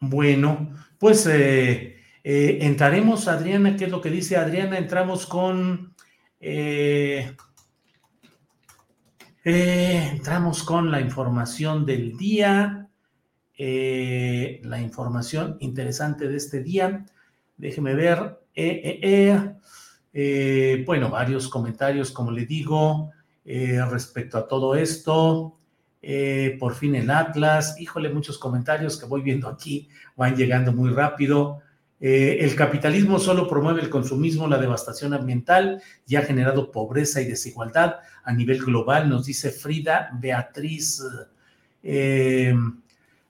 Bueno, pues eh, eh, entraremos, Adriana, ¿qué es lo que dice Adriana? Entramos con... entramos con la información del día. Eh, la información interesante de este día. Déjeme ver. Eh, eh, bueno, varios comentarios, como le digo, respecto a todo esto. por fin el Atlas. Híjole, muchos comentarios que voy viendo aquí van llegando muy rápido. El capitalismo solo promueve el consumismo, la devastación ambiental y ha generado pobreza y desigualdad a nivel global, nos dice Frida Beatriz.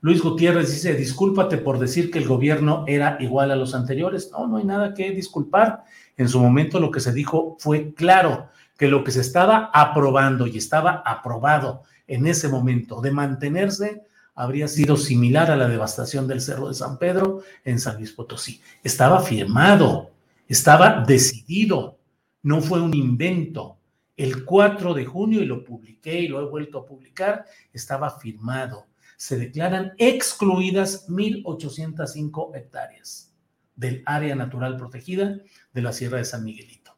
Luis Gutiérrez dice, discúlpate por decir que el gobierno era igual a los anteriores. No, no hay nada que disculpar. En su momento lo que se dijo fue claro, que lo que se estaba aprobando y estaba aprobado en ese momento de mantenerse habría sido similar a la devastación del Cerro de San Pedro en San Luis Potosí. Estaba firmado, estaba decidido, no fue un invento. El 4 de junio, y lo publiqué y lo he vuelto a publicar, estaba firmado se declaran excluidas 1.805 hectáreas del área natural protegida de la Sierra de San Miguelito.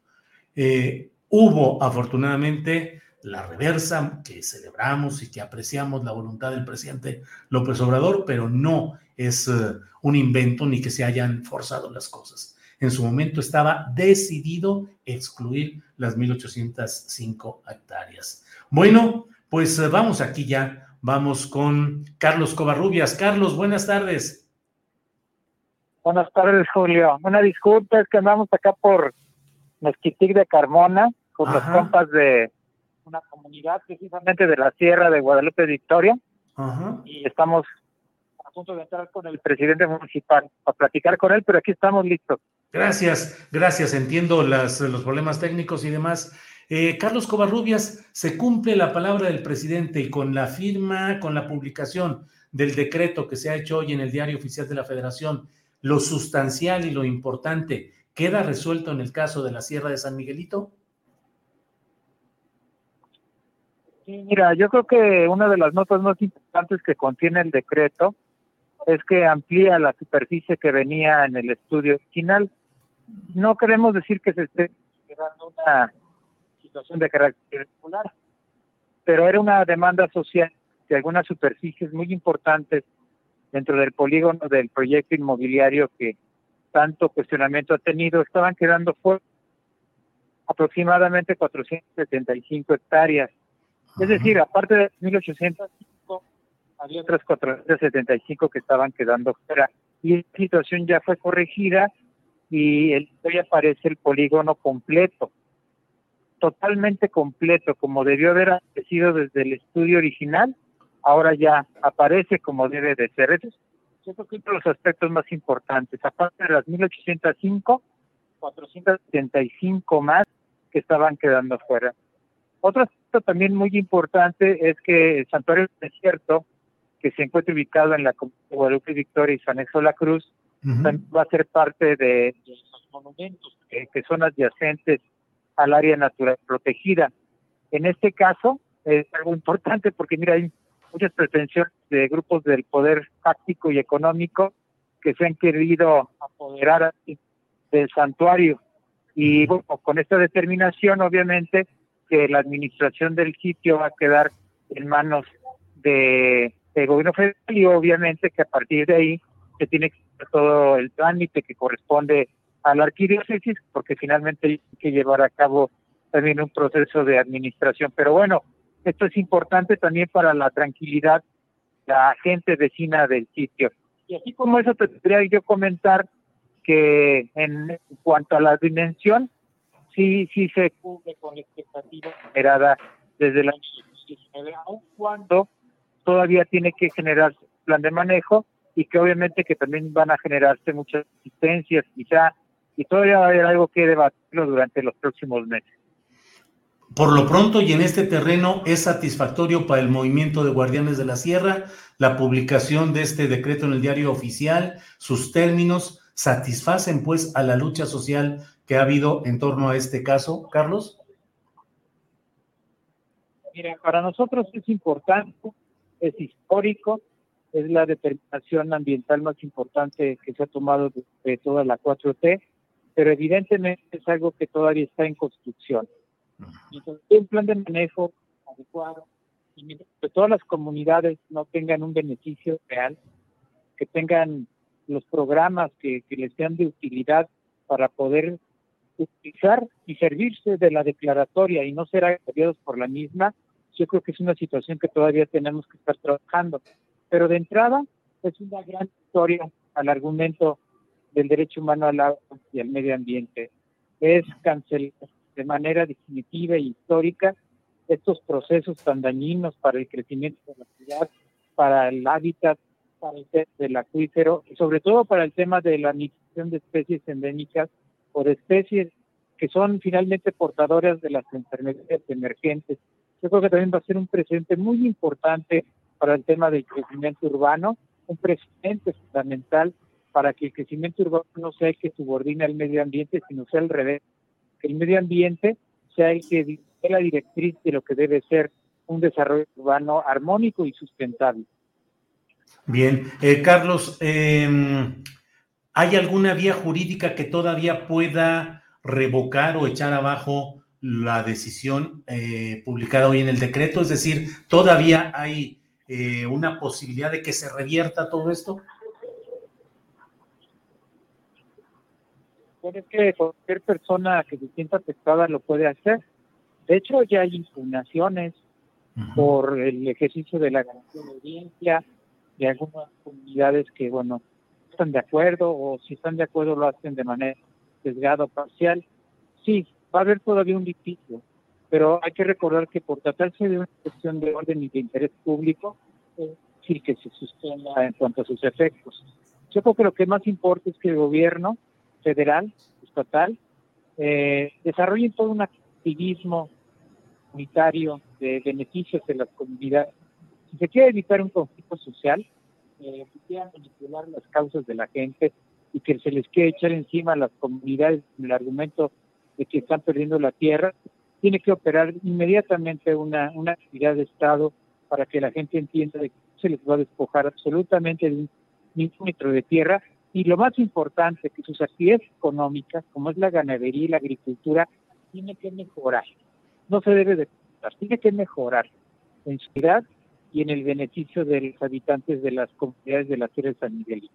Eh, hubo afortunadamente la reversa que celebramos y que apreciamos la voluntad del presidente López Obrador, pero no es eh, un invento ni que se hayan forzado las cosas. En su momento estaba decidido excluir las 1.805 hectáreas. Bueno, pues eh, vamos aquí ya Vamos con Carlos Covarrubias. Carlos, buenas tardes. Buenas tardes, Julio. Una disculpa, es que andamos acá por Mezquitic de Carmona, con los compas de una comunidad precisamente de la Sierra de Guadalupe Victoria. Y estamos a punto de entrar con el presidente municipal a platicar con él, pero aquí estamos listos. Gracias, gracias. Entiendo las, los problemas técnicos y demás. Eh, Carlos Covarrubias, se cumple la palabra del presidente y con la firma, con la publicación del decreto que se ha hecho hoy en el Diario Oficial de la Federación, lo sustancial y lo importante queda resuelto en el caso de la Sierra de San Miguelito? Sí, mira, yo creo que una de las notas más importantes que contiene el decreto es que amplía la superficie que venía en el estudio original. No queremos decir que se esté dando una situación de carácter regular. Pero era una demanda social de algunas superficies muy importantes dentro del polígono del proyecto inmobiliario que tanto cuestionamiento ha tenido, estaban quedando fuera aproximadamente 475 hectáreas. Es decir, aparte de 1805, había otras 475 que estaban quedando fuera. Y esta situación ya fue corregida y hoy aparece el polígono completo totalmente completo, como debió haber aparecido desde el estudio original, ahora ya aparece como debe de ser. Eso es, yo creo que uno de los aspectos más importantes. Aparte de las 1805, 475 más que estaban quedando fuera. Otro aspecto también muy importante es que el santuario del desierto, que se encuentra ubicado en la Guadalupe Victoria y San Exo La Cruz, también va a ser parte de, los monumentos que, son adyacentes al área natural protegida. En este caso es algo importante porque mira, hay muchas pretensiones de grupos del poder fáctico y económico que se han querido apoderar del santuario. Y bueno, con esta determinación, obviamente, que la administración del sitio va a quedar en manos de, del gobierno federal y obviamente que a partir de ahí se tiene que hacer todo el trámite que corresponde a la arquidiócesis, porque finalmente hay que llevar a cabo también un proceso de administración. Pero bueno, esto es importante también para la tranquilidad de la gente vecina del sitio. Y así como eso, te tendría yo comentar que en cuanto a la dimensión, sí, sí se cubre con la expectativa generada desde el año 2019, aun cuando todavía tiene que generarse plan de manejo y que obviamente que también van a generarse muchas asistencias quizá y todavía va a haber algo que debatirlo durante los próximos meses. Por lo pronto y en este terreno es satisfactorio para el movimiento de Guardianes de la Sierra la publicación de este decreto en el diario oficial, sus términos satisfacen pues a la lucha social que ha habido en torno a este caso, Carlos. Mira, para nosotros es importante, es histórico, es la determinación ambiental más importante que se ha tomado de, toda la 4T, pero evidentemente es algo que todavía está en construcción. Entonces, un plan de manejo adecuado y que todas las comunidades no tengan un beneficio real, que tengan los programas que, les sean de utilidad para poder utilizar y servirse de la declaratoria y no ser apoyados por la misma, yo creo que es una situación que todavía tenemos que estar trabajando. Pero de entrada es una gran historia al argumento del derecho humano al agua y al medio ambiente. Es cancelar de manera definitiva e histórica estos procesos tan dañinos para el crecimiento de la ciudad, para el hábitat, para el tema del acuífero y sobre todo para el tema de la migración de especies endémicas de especies que son finalmente portadoras de las enfermedades emergentes. Yo creo que también va a ser un precedente muy importante para el tema del crecimiento urbano, un precedente fundamental para que el crecimiento urbano no sea el que subordine al medio ambiente, sino sea al revés, que el medio ambiente sea el que la directriz de lo que debe ser un desarrollo urbano armónico y sustentable. Bien, eh, Carlos, em, ¿hay alguna vía jurídica que todavía pueda revocar o echar abajo la decisión eh, publicada hoy en el decreto? Es decir, ¿todavía hay eh, una posibilidad de que se revierta todo esto? Puede que cualquier persona que se sienta afectada lo puede hacer. De hecho, ya hay impugnaciones por el ejercicio de la garantía de audiencia de algunas comunidades que, bueno, están de acuerdo o si están de acuerdo lo hacen de manera sesgada o parcial. Sí, va a haber todavía un litigio, pero hay que recordar que por tratarse de una cuestión de orden y de interés público, sí que se sostenga en cuanto a sus efectos. Yo creo que lo que más importa es que el gobierno federal, estatal, eh, desarrolle todo un activismo unitario de beneficios de las comunidades. Si se quiere evitar un conflicto social, se quiere manipular las causas de la gente y que se les quiere echar encima a las comunidades el argumento de que están perdiendo la tierra, tiene que operar inmediatamente una, una actividad de Estado para que la gente entienda de que se les va a despojar absolutamente de un milímetro de tierra. Y lo más importante, que sus actividades económicas, como es la ganadería y la agricultura, tiene que mejorar. No se debe de tiene que mejorar en ciudad y en el beneficio de los habitantes de las comunidades de la Sierra de San Miguelito.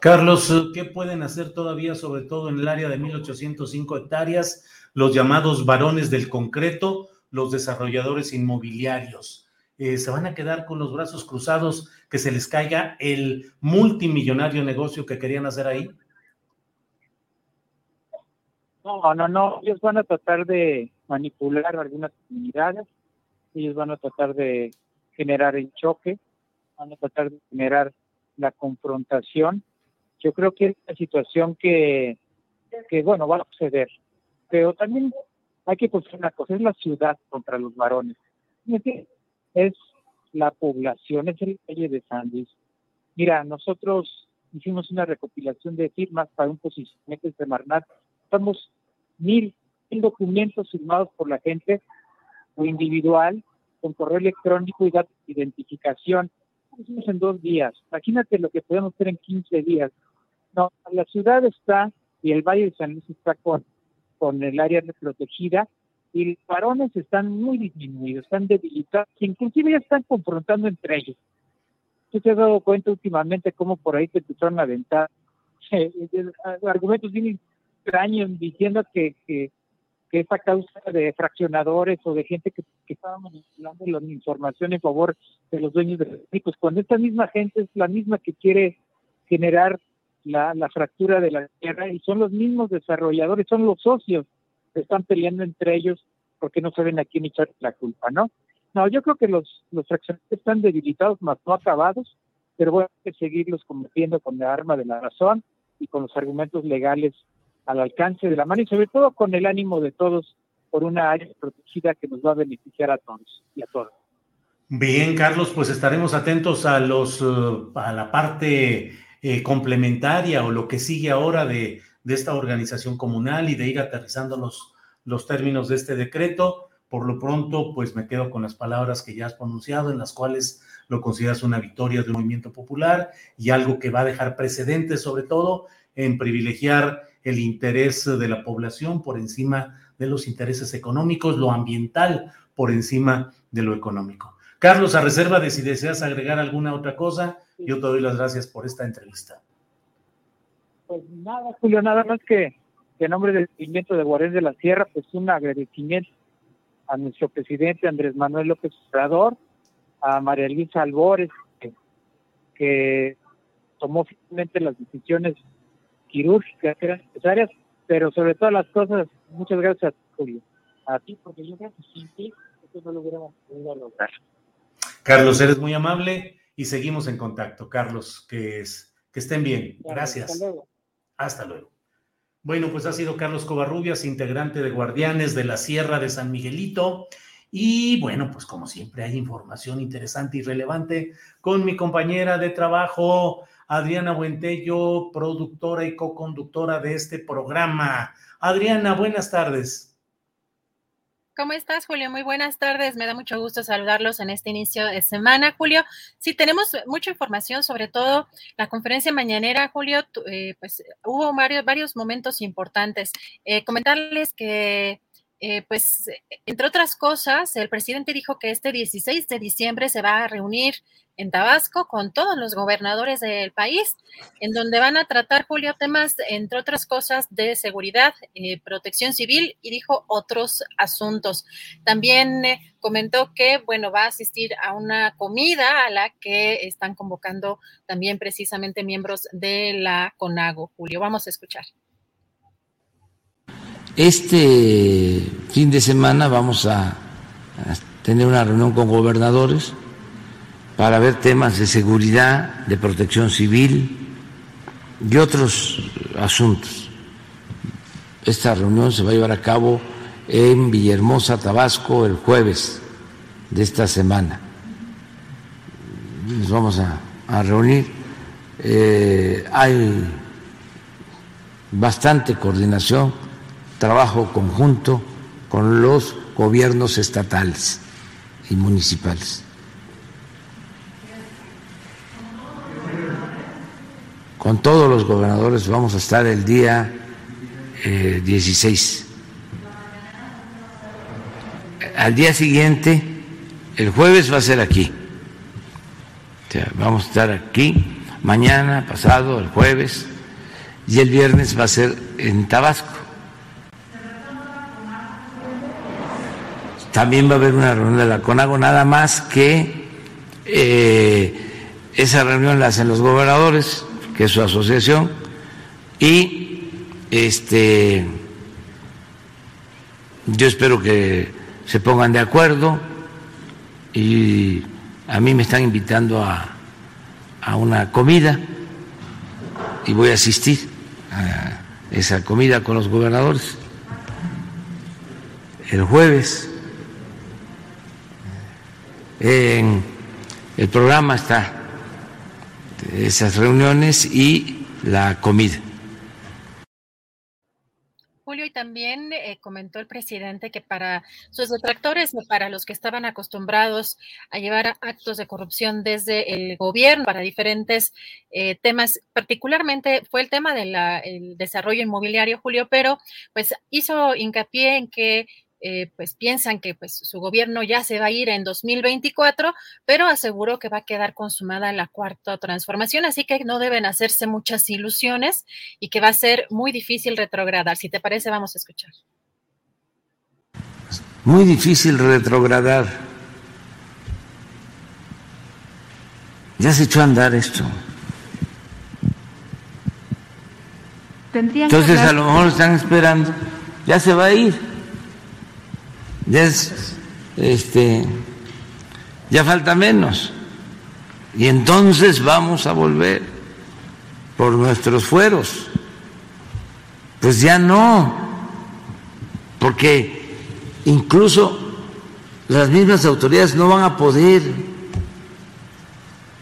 Carlos, ¿qué pueden hacer todavía, sobre todo en el área de 1805 hectáreas, los llamados varones del concreto, los desarrolladores inmobiliarios? Eh, ¿Se van a quedar con los brazos cruzados que se les caiga el multimillonario negocio que querían hacer ahí? No, no, no. Ellos van a tratar de manipular algunas comunidades. Ellos van a tratar de generar el choque. Van a tratar de generar la confrontación. Yo creo que es una situación que, que bueno, va a suceder. Pero también hay que pensar una cosa. Es la ciudad contra los varones. Es la población, es el calle de San Mira, nosotros hicimos una recopilación de firmas para un posicionamiento de Semarnat. Estamos mil, mil documentos firmados por la gente o individual con correo electrónico y datos de identificación. Lo hicimos en dos días. Imagínate lo que podemos hacer en 15 días. No, la ciudad está y el Valle de San Luis está con, con el área protegida y los varones están muy disminuidos, están debilitados, inclusive ya están confrontando entre ellos. ¿Tú te has dado cuenta últimamente cómo por ahí se empezaron a aventar eh, eh, argumentos bien extraños diciendo que, que, que esa causa de fraccionadores o de gente que, que estaba manipulando la información en favor de los dueños de los ricos, cuando esta misma gente es la misma que quiere generar la, fractura de la tierra y son los mismos desarrolladores, son los socios que están peleando entre ellos porque no saben a quién echar la culpa, ¿no? No, yo creo que los, los fraccionadores están debilitados, más no acabados, pero hay que seguirlos combatiendo con la arma de la razón y con los argumentos legales al alcance de la mano y sobre todo con el ánimo de todos por una área protegida que nos va a beneficiar a todos y a todos. Bien, Carlos, pues estaremos atentos a los uh, a la parte eh, complementaria o lo que sigue ahora de, de, esta organización comunal y de ir aterrizando los, los términos de este decreto. Por lo pronto, pues me quedo con las palabras que ya has pronunciado, en las cuales lo consideras una victoria del movimiento popular y algo que va a dejar precedentes, sobre todo en privilegiar el interés de la población por encima de los intereses económicos, lo ambiental por encima de lo económico. Carlos, a reserva de si deseas agregar alguna otra cosa, yo te doy las gracias por esta entrevista. Pues nada, Julio, nada más que, en nombre del movimiento de Guardián de la Sierra, pues un agradecimiento a nuestro presidente Andrés Manuel López Obrador, a María Luisa Albores, que, que tomó finalmente las decisiones quirúrgicas que eran necesarias, pero sobre todas las cosas, muchas gracias, Julio. A ti, porque yo creo que sin ti esto no lo hubiéramos podido lograr. Carlos, eres muy amable y seguimos en contacto. Carlos, que, es, que estén bien. Gracias. Hasta luego. Hasta luego. Bueno, pues ha sido Carlos Covarrubias, integrante de Guardianes de la Sierra de San Miguelito. Y bueno, pues como siempre hay información interesante y relevante con mi compañera de trabajo, Adriana Buentello, productora y co-conductora de este programa. Adriana, buenas tardes. ¿Cómo estás, Julio? Muy buenas tardes. Me da mucho gusto saludarlos en este inicio de semana, Julio. Sí, tenemos mucha información, sobre todo la conferencia mañanera, Julio. Eh, pues hubo varios, varios momentos importantes. Eh, comentarles que eh, pues, entre otras cosas, el presidente dijo que este 16 de diciembre se va a reunir en Tabasco con todos los gobernadores del país, en donde van a tratar, Julio, temas, entre otras cosas, de seguridad, eh, protección civil y dijo otros asuntos. También eh, comentó que, bueno, va a asistir a una comida a la que están convocando también precisamente miembros de la CONAGO. Julio, vamos a escuchar. Este fin de semana vamos a, tener una reunión con gobernadores para ver temas de seguridad, de protección civil y otros asuntos. Esta reunión se va a llevar a cabo en Villahermosa, Tabasco, el jueves de esta semana. Nos vamos a, reunir. Eh, hay bastante coordinación trabajo conjunto con los gobiernos estatales y municipales. Con todos los gobernadores vamos a estar el día 16. Eh, Al día siguiente, el jueves va a ser aquí. vamos a estar aquí mañana, pasado, el jueves, y el viernes va a ser en Tabasco. También va a haber una reunión de la CONAGO, nada más que eh, esa reunión la hacen los gobernadores, que es su asociación, y este yo espero que se pongan de acuerdo y a mí me están invitando a, a una comida y voy a asistir a esa comida con los gobernadores. El jueves en el programa está esas reuniones y la comida. Julio, y también eh, comentó el presidente que para sus detractores para los que estaban acostumbrados a llevar actos de corrupción desde el gobierno para diferentes eh, temas, particularmente fue el tema del desarrollo inmobiliario, Julio, pero pues hizo hincapié en que eh, pues piensan que pues su gobierno ya se va a ir en 2024, pero aseguró que va a quedar consumada la cuarta transformación, así que no deben hacerse muchas ilusiones y que va a ser muy difícil retrogradar. Si te parece, vamos a escuchar. Muy difícil retrogradar. Ya se echó a andar esto. Entonces a lo mejor están esperando, ya se va a ir ya es, este, ya falta menos. Y entonces vamos a volver por nuestros fueros. Pues ya no, porque incluso las mismas autoridades no van a poder.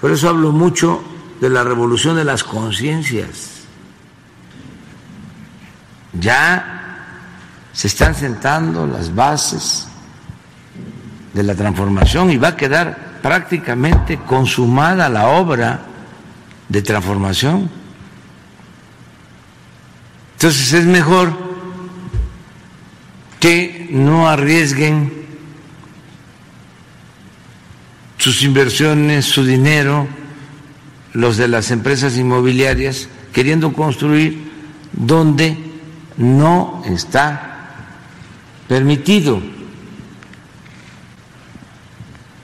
Por eso hablo mucho de la revolución de las conciencias. Ya se están sentando las bases de la transformación y va a quedar prácticamente consumada la obra de transformación. Entonces es mejor que no arriesguen sus inversiones, su dinero, los de las empresas inmobiliarias, queriendo construir donde no está permitido.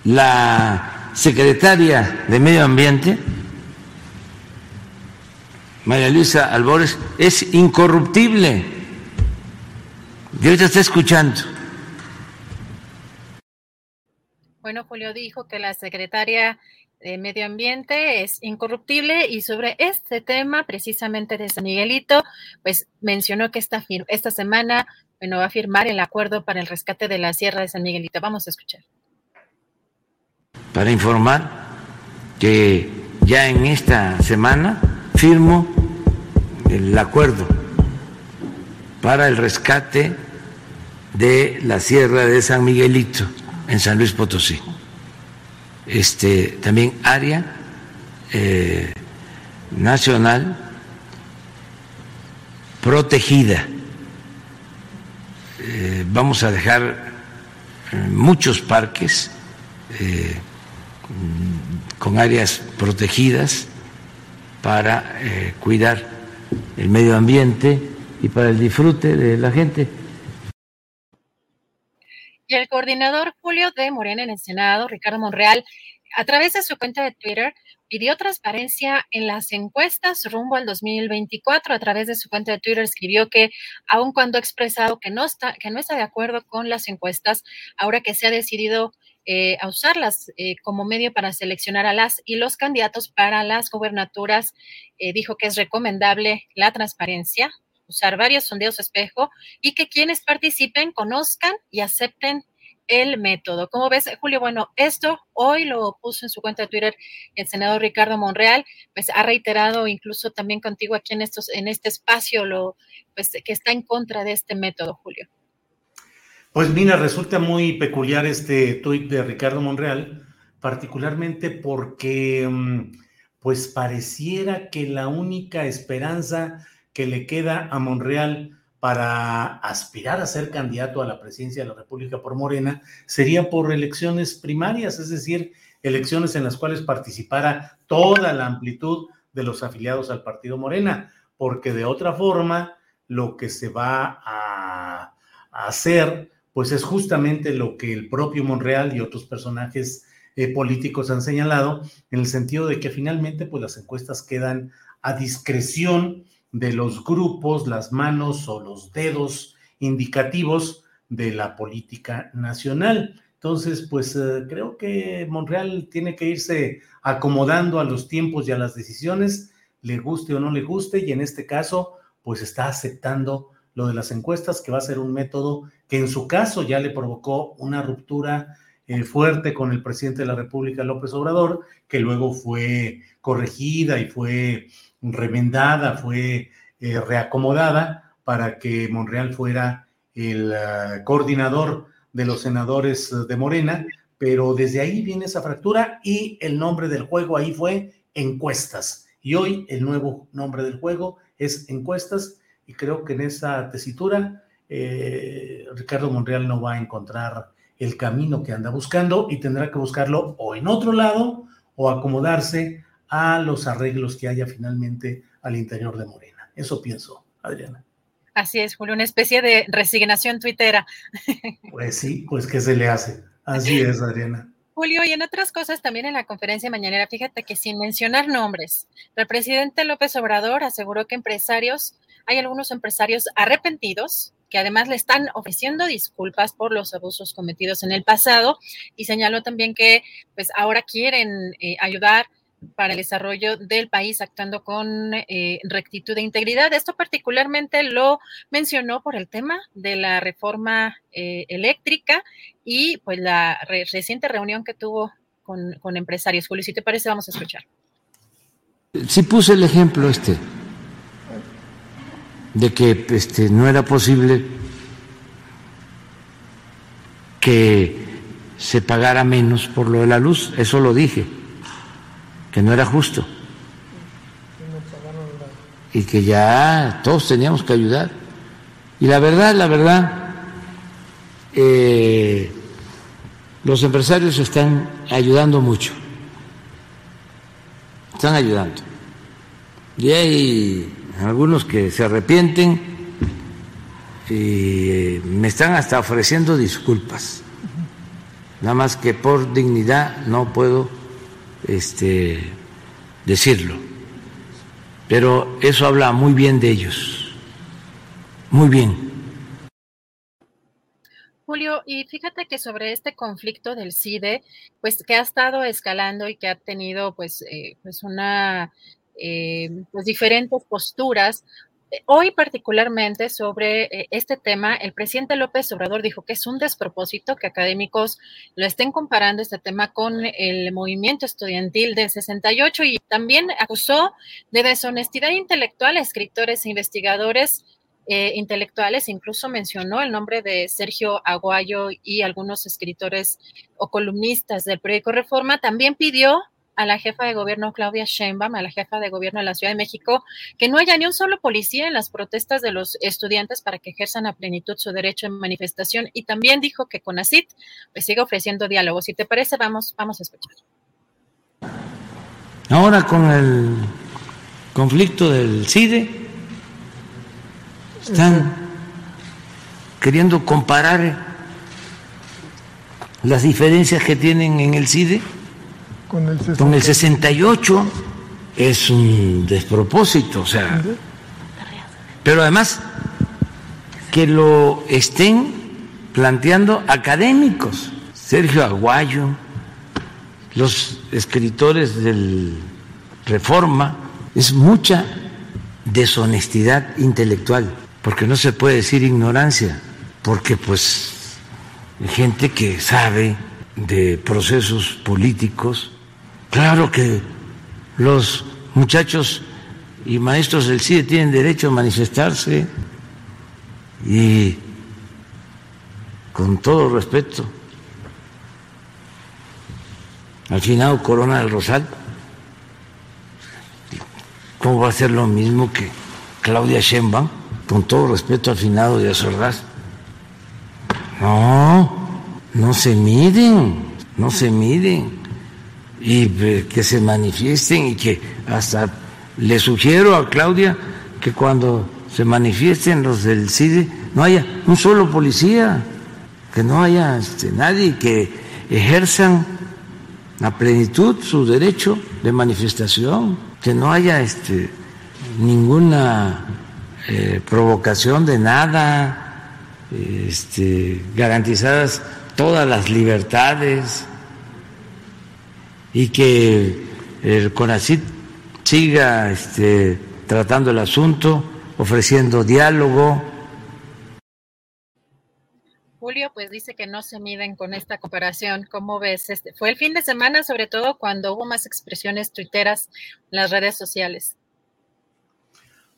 La secretaria de Medio Ambiente, María Luisa Albores, es incorruptible. Y ahorita está escuchando. Bueno, Julio dijo que la secretaria de Medio Ambiente es incorruptible y sobre este tema, precisamente de San Miguelito, pues mencionó que esta, esta semana bueno, va a firmar el acuerdo para el rescate de la Sierra de San Miguelito. Vamos a escuchar. Para informar que ya en esta semana firmo el acuerdo para el rescate de la Sierra de San Miguelito en San Luis Potosí. Este también área eh, nacional protegida eh, vamos a dejar eh, muchos parques eh, con áreas protegidas para cuidar el medio ambiente y para el disfrute de la gente. Y el coordinador Julio de Morena en el Senado, Ricardo Monreal, a través de su cuenta de Twitter, pidió transparencia en las encuestas rumbo al 2024. A través de su cuenta de Twitter escribió que, aun cuando ha expresado que no está, que no está de acuerdo con las encuestas, ahora que se ha decidido eh, a usarlas eh, como medio para seleccionar a las y los candidatos para las gobernaturas, eh, dijo que es recomendable la transparencia, usar varios sondeos espejo y que quienes participen conozcan y acepten el método. ¿Cómo ves, Julio? Bueno, esto hoy lo puso en su cuenta de Twitter el senador Ricardo Monreal, pues ha reiterado incluso también contigo aquí en estos, en este espacio, lo, pues que está en contra de este método, Julio. Pues mira, resulta muy peculiar este tuit de Ricardo Monreal, particularmente porque mm, pues pareciera que la única esperanza que le queda a Monreal para aspirar a ser candidato a la presidencia de la República por Morena sería por elecciones primarias, es decir, elecciones en las cuales participara toda la amplitud de los afiliados al partido Morena, porque de otra forma lo que se va a, hacer pues es justamente lo que el propio Monreal y otros personajes eh, políticos han señalado, en el sentido de que finalmente pues las encuestas quedan a discreción de los grupos, las manos o los dedos indicativos de la política nacional. Entonces, pues eh, creo que Monreal tiene que irse acomodando a los tiempos y a las decisiones, le guste o no le guste, y en este caso, pues está aceptando lo de las encuestas, que va a ser un método que en su caso ya le provocó una ruptura eh, fuerte con el presidente de la República, López Obrador, que luego fue corregida y fue remendada, fue eh, reacomodada para que Monreal fuera el ah, coordinador de los senadores de Morena, pero desde ahí viene esa fractura y el nombre del juego ahí fue encuestas. Y hoy el nuevo nombre del juego es encuestas y creo que en esa tesitura eh, Ricardo Monreal no va a encontrar el camino que anda buscando y tendrá que buscarlo o en otro lado o acomodarse a los arreglos que haya finalmente al interior de Morena. Eso pienso, Adriana. Así es, Julio, una especie de resignación tuitera. Pues sí, pues ¿qué se le hace? Así es, Adriana. Julio, y en otras cosas también en la conferencia mañanera, fíjate que sin mencionar nombres, el presidente López Obrador aseguró que empresarios, hay algunos empresarios arrepentidos que además le están ofreciendo disculpas por los abusos cometidos en el pasado y señaló también que pues ahora quieren eh, ayudar para el desarrollo del país actuando con eh, rectitud e integridad. Esto particularmente lo mencionó por el tema de la reforma eh, eléctrica y pues la reciente reunión que tuvo con, con, empresarios. Julio, si te parece, vamos a escuchar. Sí puse el ejemplo este de que este, no era posible que se pagara menos por lo de la luz, eso lo dije que no era justo y que ya todos teníamos que ayudar. Y la verdad, la verdad, eh, los empresarios están ayudando mucho, están ayudando. Y hay algunos que se arrepienten y me están hasta ofreciendo disculpas. Nada más que por dignidad no puedo este, decirlo. Pero eso habla muy bien de ellos, muy bien. Julio, y fíjate que sobre este conflicto del CIDE, pues que ha estado escalando y que ha tenido pues, eh, pues una eh, pues diferentes posturas, Hoy particularmente sobre eh, este tema, el presidente López Obrador dijo que es un despropósito que académicos lo estén comparando este tema con el movimiento estudiantil del 68 y también acusó de deshonestidad intelectual a escritores e investigadores eh, intelectuales, incluso mencionó el nombre de Sergio Aguayo y algunos escritores o columnistas del periódico Reforma, también pidió a la jefa de gobierno Claudia Sheinbaum, a la jefa de gobierno de la Ciudad de México, que no haya ni un solo policía en las protestas de los estudiantes para que ejerzan a plenitud su derecho en manifestación y también dijo que con ACID pues sigue ofreciendo diálogo. Si te parece, vamos, vamos a escuchar. Ahora con el conflicto del CIDE están queriendo comparar las diferencias que tienen en el CIDE con el, 68 es un despropósito, o sea, pero además que lo estén planteando académicos, Sergio Aguayo, los escritores del Reforma, es mucha deshonestidad intelectual, porque no se puede decir ignorancia, porque pues hay gente que sabe de procesos políticos Claro que los muchachos y maestros del CIDE tienen derecho a manifestarse y con todo respeto al finado Corona del Rosal, ¿cómo va a ser lo mismo que Claudia Sheinbaum? Con todo respeto al finado de Azordaz. No, no se miden, no se miden y eh, que se manifiesten y que hasta le sugiero a Claudia que cuando se manifiesten los del CIDE no haya un solo policía, que no haya este, nadie que ejerzan a plenitud su derecho de manifestación, que no haya este, ninguna eh, provocación de nada, este, garantizadas todas las libertades y que el CONACIT siga este, tratando el asunto, ofreciendo diálogo. Julio, pues dice que no se miden con esta comparación. ¿Cómo ves? Este, fue el fin de semana, sobre todo cuando hubo más expresiones tuiteras en las redes sociales.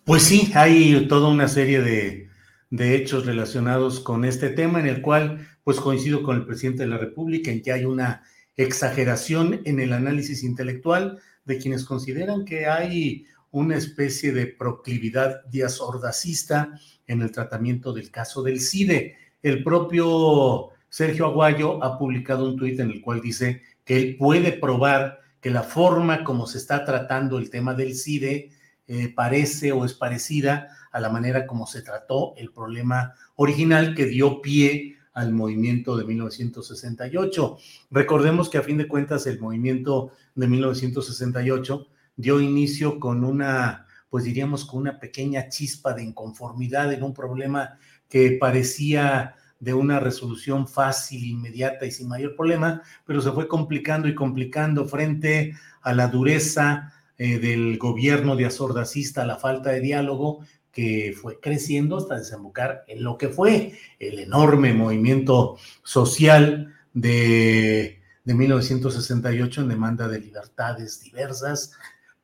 Pues sí, hay toda una serie de, de hechos relacionados con este tema en el cual pues coincido con el presidente de la República en que hay una exageración en el análisis intelectual de quienes consideran que hay una especie de proclividad diazordacista en el tratamiento del caso del CIDE. El propio Sergio Aguayo ha publicado un tuit en el cual dice que él puede probar que la forma como se está tratando el tema del CIDE eh, parece o es parecida a la manera como se trató el problema original que dio pie al movimiento de 1968. Recordemos que a fin de cuentas el movimiento de 1968 dio inicio con una, pues diríamos, con una pequeña chispa de inconformidad en un problema que parecía de una resolución fácil, inmediata y sin mayor problema, pero se fue complicando y complicando frente a la dureza eh, del gobierno de Azordacista, la falta de diálogo que fue creciendo hasta desembocar en lo que fue el enorme movimiento social de, de 1968 en demanda de libertades diversas,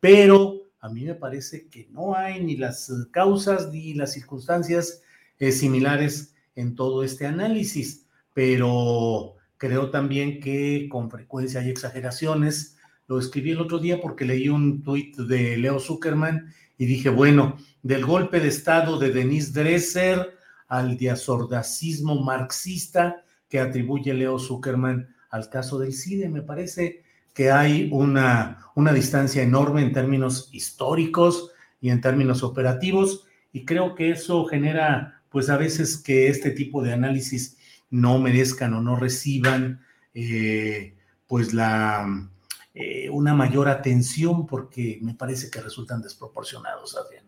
pero a mí me parece que no hay ni las causas ni las circunstancias eh, similares en todo este análisis, pero creo también que con frecuencia hay exageraciones. Lo escribí el otro día porque leí un tuit de Leo Zuckerman y dije, bueno, del golpe de Estado de Denise Dresser al diazordacismo marxista que atribuye Leo Zuckerman al caso del CIDE, me parece que hay una, una distancia enorme en términos históricos y en términos operativos, y creo que eso genera, pues a veces que este tipo de análisis no merezcan o no reciban, eh, pues la, eh, una mayor atención porque me parece que resultan desproporcionados, Adriana.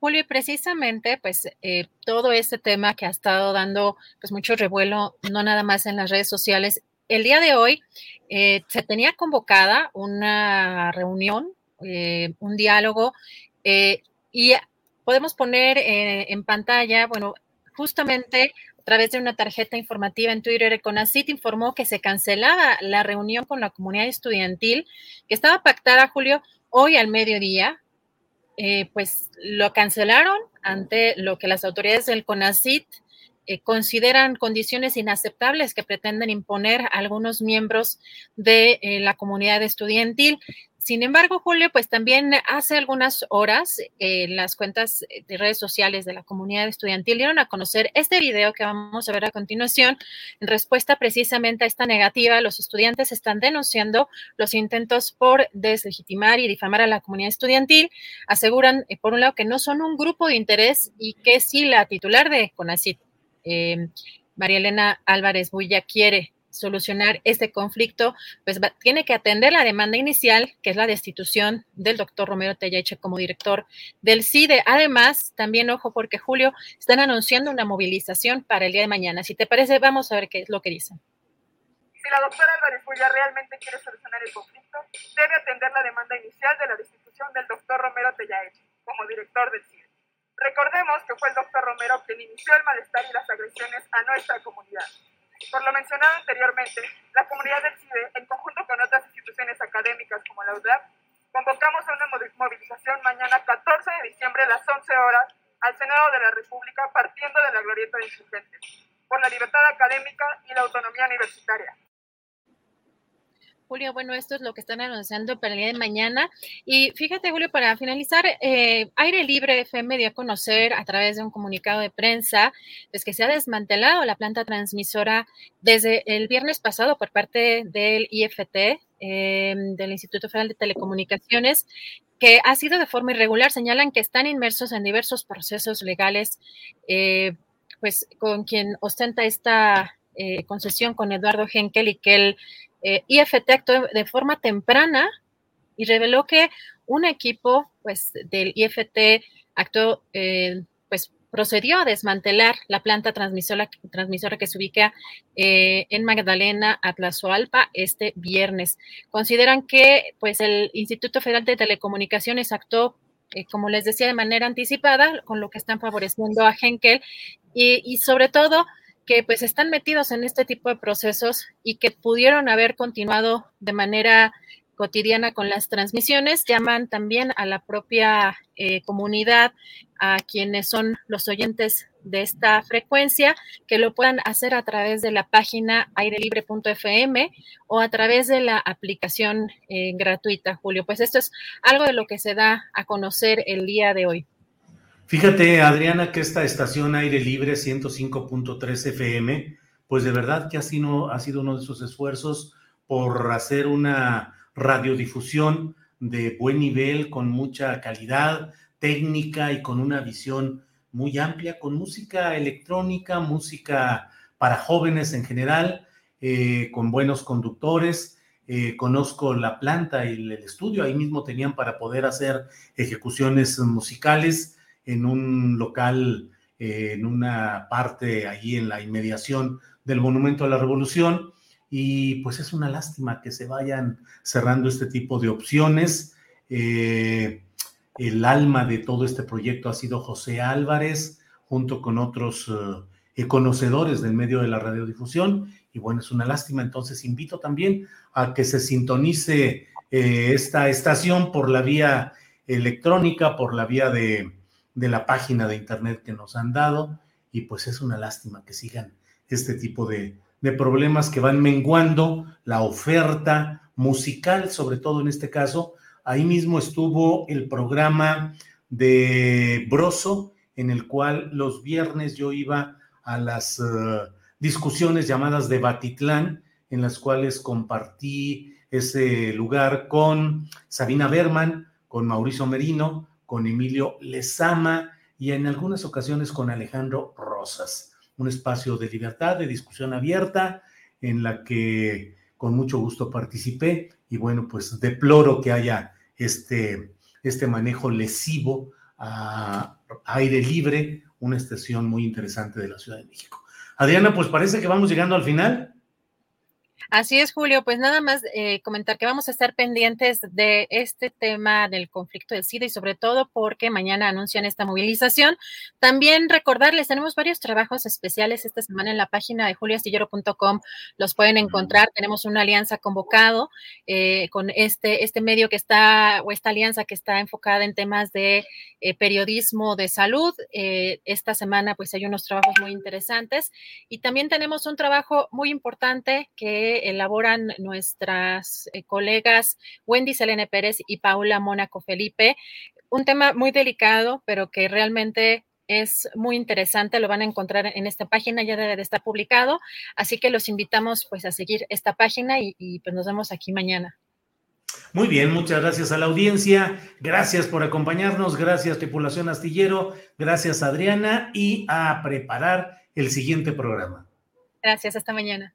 Julio, precisamente, pues eh, todo este tema que ha estado dando pues mucho revuelo, no nada más en las redes sociales, el día de hoy eh, se tenía convocada una reunión, eh, un diálogo, eh, y podemos poner en pantalla, bueno, justamente a través de una tarjeta informativa en Twitter, CONACIT informó que se cancelaba la reunión con la comunidad estudiantil que estaba pactada, Julio, hoy al mediodía. Pues lo cancelaron ante lo que las autoridades del CONACIT eh, consideran condiciones inaceptables que pretenden imponer algunos miembros de eh, la comunidad estudiantil. Sin embargo, Julio, pues también hace algunas horas eh, las cuentas de redes sociales de la comunidad estudiantil dieron a conocer este video que vamos a ver a continuación. En respuesta precisamente a esta negativa, los estudiantes están denunciando los intentos por deslegitimar y difamar a la comunidad estudiantil. Aseguran, por un lado, que no son un grupo de interés y que si la titular de CONACIT, eh, María Elena Álvarez Bulla quiere solucionar este conflicto, pues tiene que atender la demanda inicial, que es la destitución del doctor Romero Tellache como director del CIDE. Además, también ojo, porque Julio están anunciando una movilización para el día de mañana. Si te parece, vamos a ver qué es lo que dicen. Si la doctora Álvarez Bulla realmente quiere solucionar el conflicto, debe atender la demanda inicial de la destitución del doctor Romero Tellache como director del CIDE. Recordemos que fue el doctor Romero quien inició el malestar y las agresiones a nuestra comunidad. Por lo mencionado anteriormente, la comunidad del CIDE, en conjunto con otras instituciones académicas como la UDLAP, convocamos a una movilización mañana 14 de diciembre a las 11 horas al Senado de la República partiendo de la glorieta de insurgentes, por la libertad académica y la autonomía universitaria. Julio, bueno, esto es lo que están anunciando para el día de mañana. Y fíjate, Julio, para finalizar, eh, Aire Libre FM dio a conocer a través de un comunicado de prensa pues, que se ha desmantelado la planta transmisora desde el viernes pasado por parte del IFT, eh, del Instituto Federal de Telecomunicaciones, que ha sido de forma irregular. Señalan que están inmersos en diversos procesos legales, eh, pues con quien ostenta esta concesión con Eduardo Henkel y que él eh, IFT actuó de forma temprana y reveló que un equipo pues, del IFT actuó, eh, pues procedió a desmantelar la planta transmisora, transmisora que se ubica eh, en Magdalena, Atlazoalpa, este viernes. Consideran que pues, el Instituto Federal de Telecomunicaciones actuó como les decía, de manera anticipada, con lo que están favoreciendo a Henkel y sobre todo que pues están metidos en este tipo de procesos y que pudieron haber continuado de manera cotidiana con las transmisiones, llaman también a la propia eh, comunidad, a quienes son los oyentes de esta frecuencia, que lo puedan hacer a través de la página airelibre.fm o a través de la aplicación eh, gratuita, Julio. Pues esto es algo de lo que se da a conocer el día de hoy. Fíjate, Adriana, que esta estación Aire Libre 105.3 FM, pues de verdad que ha sido, ha sido uno de sus esfuerzos por hacer una radiodifusión de buen nivel, con mucha calidad técnica y con una visión muy amplia, con música electrónica, música para jóvenes en general, eh, con buenos conductores. Eh, conozco la planta y el estudio, ahí mismo tenían para poder hacer ejecuciones musicales en un local, eh, en una parte allí en la inmediación del Monumento a la Revolución. Y pues es una lástima que se vayan cerrando este tipo de opciones. El alma de todo este proyecto ha sido José Álvarez, junto con otros eh, conocedores del medio de la radiodifusión. Y bueno, es una lástima. Entonces invito también a que se sintonice eh, esta estación por la vía electrónica, por la vía de, de la página de internet que nos han dado. Y pues es una lástima que sigan este tipo de, de problemas que van menguando la oferta musical, sobre todo en este caso, Ahí mismo estuvo el programa de Broso, en el cual los viernes yo iba a las eh, discusiones llamadas de Batitlán, en las cuales compartí ese lugar con Sabina Berman, con Mauricio Merino, con Emilio Lezama y en algunas ocasiones con Alejandro Rosas. Un espacio de libertad, de discusión abierta, en la que con mucho gusto participé y bueno, pues deploro que haya este, este manejo lesivo a aire libre, una estación muy interesante de la Ciudad de México. Adriana, pues parece que vamos llegando al final. Así es, Julio. Pues nada más eh, comentar que vamos a estar pendientes de este tema del conflicto del SIDA y sobre todo porque mañana anuncian esta movilización. También recordarles, tenemos varios trabajos especiales esta semana en la página de juliastillero.com. Los pueden encontrar. Tenemos una alianza convocado eh, con este, este medio que está, o esta alianza que está enfocada en temas de eh, periodismo de salud. esta semana pues hay unos trabajos muy interesantes. Y también tenemos un trabajo muy importante que elaboran nuestras eh, colegas Wendy Selene Pérez y Paula Mónaco Felipe. Un tema muy delicado, pero que realmente es muy interesante, lo van a encontrar en esta página, ya debe de estar publicado, así que los invitamos pues a seguir esta página y, y pues nos vemos aquí mañana. Muy bien, muchas gracias a la audiencia, gracias por acompañarnos, gracias tripulación astillero, gracias Adriana y a preparar el siguiente programa. Gracias, hasta mañana.